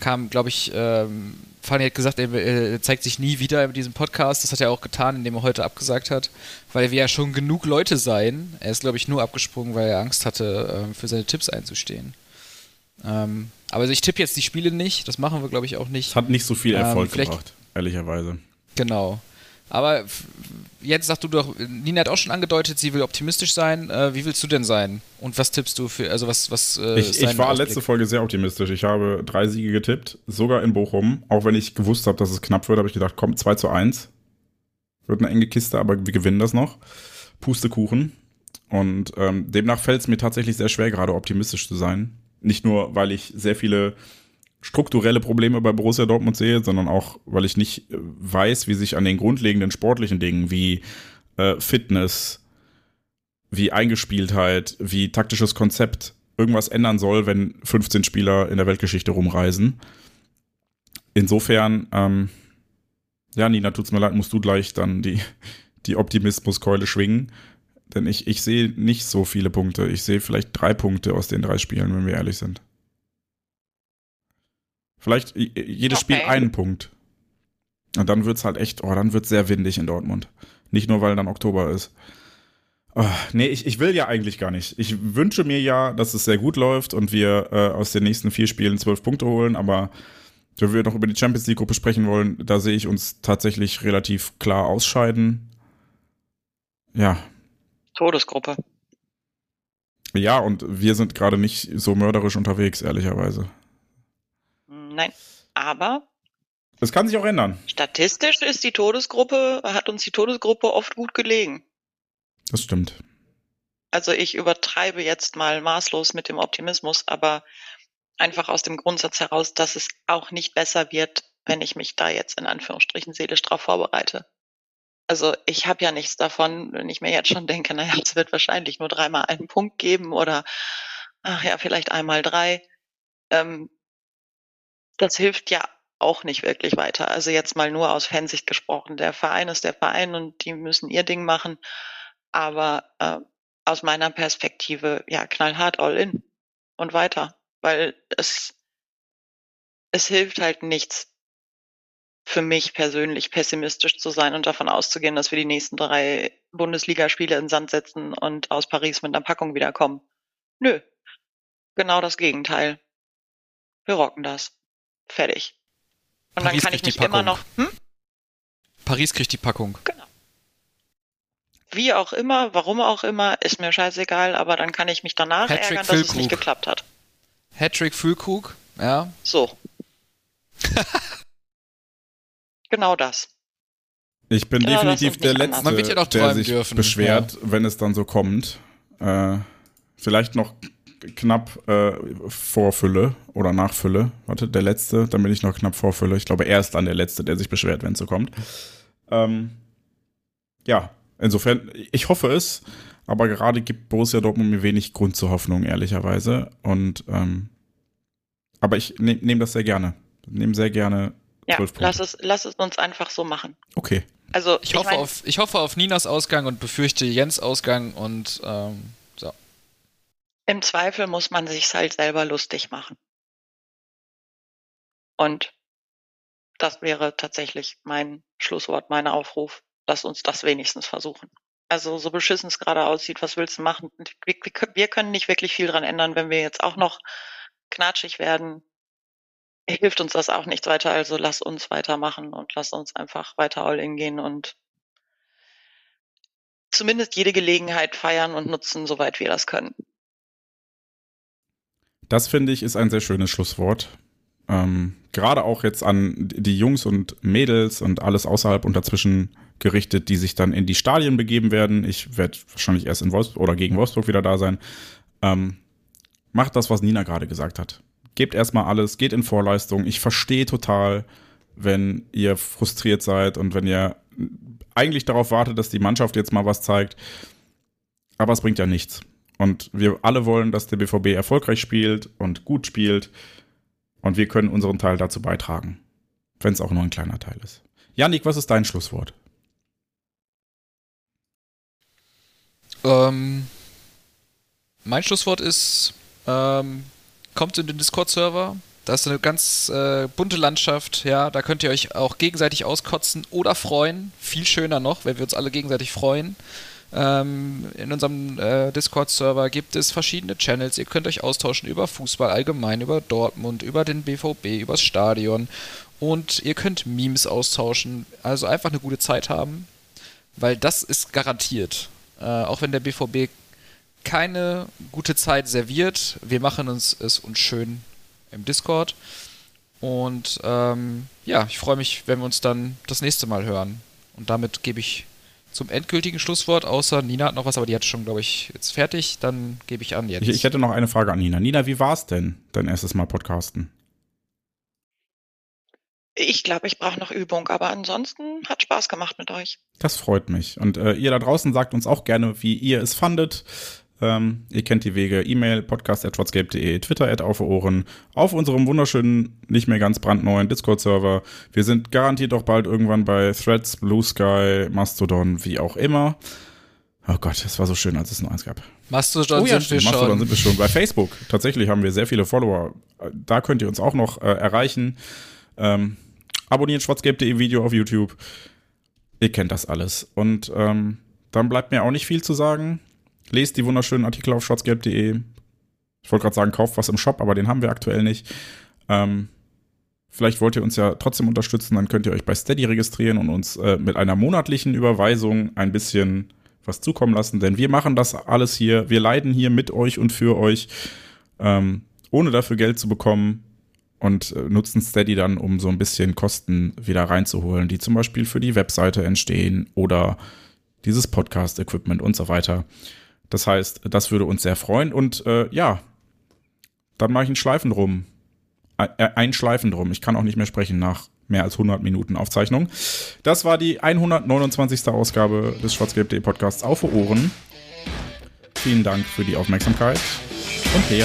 kam, glaube ich, ähm, Fanny hat gesagt, er, er, zeigt sich nie wieder in diesem Podcast. Das hat er auch getan, indem er heute abgesagt hat, weil wir ja schon genug Leute seien. Er ist, glaube ich, nur abgesprungen, weil er Angst hatte, äh, für seine Tipps einzustehen. Ähm, aber also ich tippe jetzt die Spiele nicht, das machen wir, glaube ich, auch nicht. Hat nicht so viel ähm, Erfolg ähm, gebracht, ehrlicherweise. Genau. Aber jetzt sagst du doch, Nina hat auch schon angedeutet, sie will optimistisch sein. Äh, wie willst du denn sein? Und was tippst du für, also was, was äh, Ich, ich war Ausblick? letzte Folge sehr optimistisch. Ich habe drei Siege getippt, sogar in Bochum. Auch wenn ich gewusst habe, dass es knapp wird, habe ich gedacht, komm, 2 zu 1. Wird eine enge Kiste, aber wir gewinnen das noch. Pustekuchen. Und ähm, demnach fällt es mir tatsächlich sehr schwer, gerade optimistisch zu sein. Nicht nur, weil ich sehr viele strukturelle Probleme bei Borussia Dortmund sehe, sondern auch, weil ich nicht äh, weiß, wie sich an den grundlegenden sportlichen Dingen wie äh, Fitness, wie Eingespieltheit, wie taktisches Konzept irgendwas ändern soll, wenn 15 Spieler in der Weltgeschichte rumreisen. Insofern, ähm, ja, Nina, tut's mir leid, musst du gleich dann die, die Optimismuskeule schwingen. Denn ich, ich sehe nicht so viele Punkte. Ich sehe vielleicht drei Punkte aus den drei Spielen, wenn wir ehrlich sind. Vielleicht jedes okay. Spiel einen Punkt. Und dann wird's halt echt, oh, dann wird's sehr windig in Dortmund. Nicht nur, weil dann Oktober ist. Oh, nee, ich, ich will ja eigentlich gar nicht. Ich wünsche mir ja, dass es sehr gut läuft und wir äh, aus den nächsten vier Spielen zwölf Punkte holen, aber wenn wir noch über die Champions League-Gruppe sprechen wollen, da sehe ich uns tatsächlich relativ klar ausscheiden. Ja. Todesgruppe. Ja, und wir sind gerade nicht so mörderisch unterwegs, ehrlicherweise. Nein, aber. Das kann sich auch ändern. Statistisch ist die Todesgruppe, hat uns die Todesgruppe oft gut gelegen. Das stimmt. Also ich übertreibe jetzt mal maßlos mit dem Optimismus, aber einfach aus dem Grundsatz heraus, dass es auch nicht besser wird, wenn ich mich da jetzt in Anführungsstrichen seelisch drauf vorbereite. Also ich habe ja nichts davon, wenn ich mir jetzt schon denke, naja, es wird wahrscheinlich nur dreimal einen Punkt geben oder ach ja, vielleicht einmal drei. Ähm, das hilft ja auch nicht wirklich weiter. Also jetzt mal nur aus Fansicht gesprochen. Der Verein ist der Verein und die müssen ihr Ding machen. Aber äh, aus meiner Perspektive, ja, knallhart all in und weiter. Weil es, es hilft halt nichts für mich persönlich pessimistisch zu sein und davon auszugehen, dass wir die nächsten drei Bundesligaspiele in Sand setzen und aus Paris mit einer Packung wiederkommen. Nö. Genau das Gegenteil. Wir rocken das. Fertig. Und Paris dann kann ich mich immer noch. Hm? Paris kriegt die Packung. Genau. Wie auch immer, warum auch immer, ist mir scheißegal, aber dann kann ich mich danach ärgern, dass es nicht geklappt hat. Hattrick Füllkrug, ja. So. genau das. Ich bin genau definitiv der Letzte, ja der sich dürfen. beschwert, ja. wenn es dann so kommt. Äh, vielleicht noch knapp äh, Vorfülle oder Nachfülle. Warte, der letzte, dann bin ich noch knapp Vorfülle. Ich glaube, er ist dann der Letzte, der sich beschwert, wenn es so kommt. Ähm, ja, insofern, ich hoffe es, aber gerade gibt Borussia Dortmund mir wenig Grund zur Hoffnung, ehrlicherweise. Und ähm, aber ich nehme nehm das sehr gerne. Nehme sehr gerne ja, lass es, lass es uns einfach so machen. Okay. Also ich, ich hoffe, mein, auf, ich hoffe auf Ninas Ausgang und befürchte Jens Ausgang und ähm. Im Zweifel muss man sich halt selber lustig machen. Und das wäre tatsächlich mein Schlusswort, mein Aufruf. Lass uns das wenigstens versuchen. Also so beschissen es gerade aussieht, was willst du machen? Wir, können nicht wirklich viel dran ändern, wenn wir jetzt auch noch knatschig werden hilft uns das auch nichts weiter. Also lass uns weitermachen und lass uns einfach weiter all in gehen und zumindest jede Gelegenheit feiern und nutzen, soweit wir das können. Das finde ich ist ein sehr schönes Schlusswort. Ähm, Gerade auch jetzt an die Jungs und Mädels und alles außerhalb und dazwischen gerichtet, die sich dann in die Stadien begeben werden. Ich werde wahrscheinlich erst in Wolfsburg oder gegen Wolfsburg wieder da sein. Ähm, macht das, was Nina gerade gesagt hat gebt erstmal alles, geht in Vorleistung. Ich verstehe total, wenn ihr frustriert seid und wenn ihr eigentlich darauf wartet, dass die Mannschaft jetzt mal was zeigt. Aber es bringt ja nichts. Und wir alle wollen, dass der BVB erfolgreich spielt und gut spielt. Und wir können unseren Teil dazu beitragen. Wenn es auch nur ein kleiner Teil ist. Janik, was ist dein Schlusswort? Ähm, mein Schlusswort ist, ähm, kommt in den Discord-Server. Da ist eine ganz äh, bunte Landschaft, ja, da könnt ihr euch auch gegenseitig auskotzen oder freuen. Viel schöner noch, wenn wir uns alle gegenseitig freuen. Ähm, in unserem äh, Discord-Server gibt es verschiedene Channels. Ihr könnt euch austauschen über Fußball allgemein, über Dortmund, über den BVB, übers Stadion. Und ihr könnt Memes austauschen. Also einfach eine gute Zeit haben, weil das ist garantiert. Äh, auch wenn der BVB keine gute Zeit serviert. Wir machen uns es uns schön im Discord. Und ähm, ja, ich freue mich, wenn wir uns dann das nächste Mal hören. Und damit gebe ich zum endgültigen Schlusswort, außer Nina hat noch was, aber die hat schon, glaube ich, jetzt fertig. Dann gebe ich an jetzt. Ich, ich hätte noch eine Frage an Nina. Nina, wie war es denn, dein erstes Mal Podcasten? Ich glaube, ich brauche noch Übung, aber ansonsten hat Spaß gemacht mit euch. Das freut mich. Und äh, ihr da draußen sagt uns auch gerne, wie ihr es fandet. Ähm, ihr kennt die Wege, E-Mail, podcast.schwarzgelb.de, Twitter at auf Ohren, auf unserem wunderschönen, nicht mehr ganz brandneuen Discord-Server. Wir sind garantiert auch bald irgendwann bei Threads, Blue Sky, Mastodon, wie auch immer. Oh Gott, es war so schön, als es nur eins gab. Mastodon, oh, ja, sind, wir Mastodon schon. sind wir schon. Bei Facebook, tatsächlich haben wir sehr viele Follower. Da könnt ihr uns auch noch äh, erreichen. Ähm, abonniert schwarzgelb.de Video auf YouTube. Ihr kennt das alles. Und ähm, dann bleibt mir auch nicht viel zu sagen. Lest die wunderschönen Artikel auf schwarzgelb.de. Ich wollte gerade sagen, kauft was im Shop, aber den haben wir aktuell nicht. Ähm, vielleicht wollt ihr uns ja trotzdem unterstützen, dann könnt ihr euch bei Steady registrieren und uns äh, mit einer monatlichen Überweisung ein bisschen was zukommen lassen, denn wir machen das alles hier, wir leiden hier mit euch und für euch, ähm, ohne dafür Geld zu bekommen und äh, nutzen Steady dann, um so ein bisschen Kosten wieder reinzuholen, die zum Beispiel für die Webseite entstehen oder dieses Podcast-Equipment und so weiter. Das heißt, das würde uns sehr freuen. Und äh, ja, dann mache ich einen Schleifen drum. Äh, ein Schleifen drum. Ich kann auch nicht mehr sprechen nach mehr als 100 Minuten Aufzeichnung. Das war die 129. Ausgabe des Schwarzgelb.de Podcasts Auf Ohren. Vielen Dank für die Aufmerksamkeit und hey,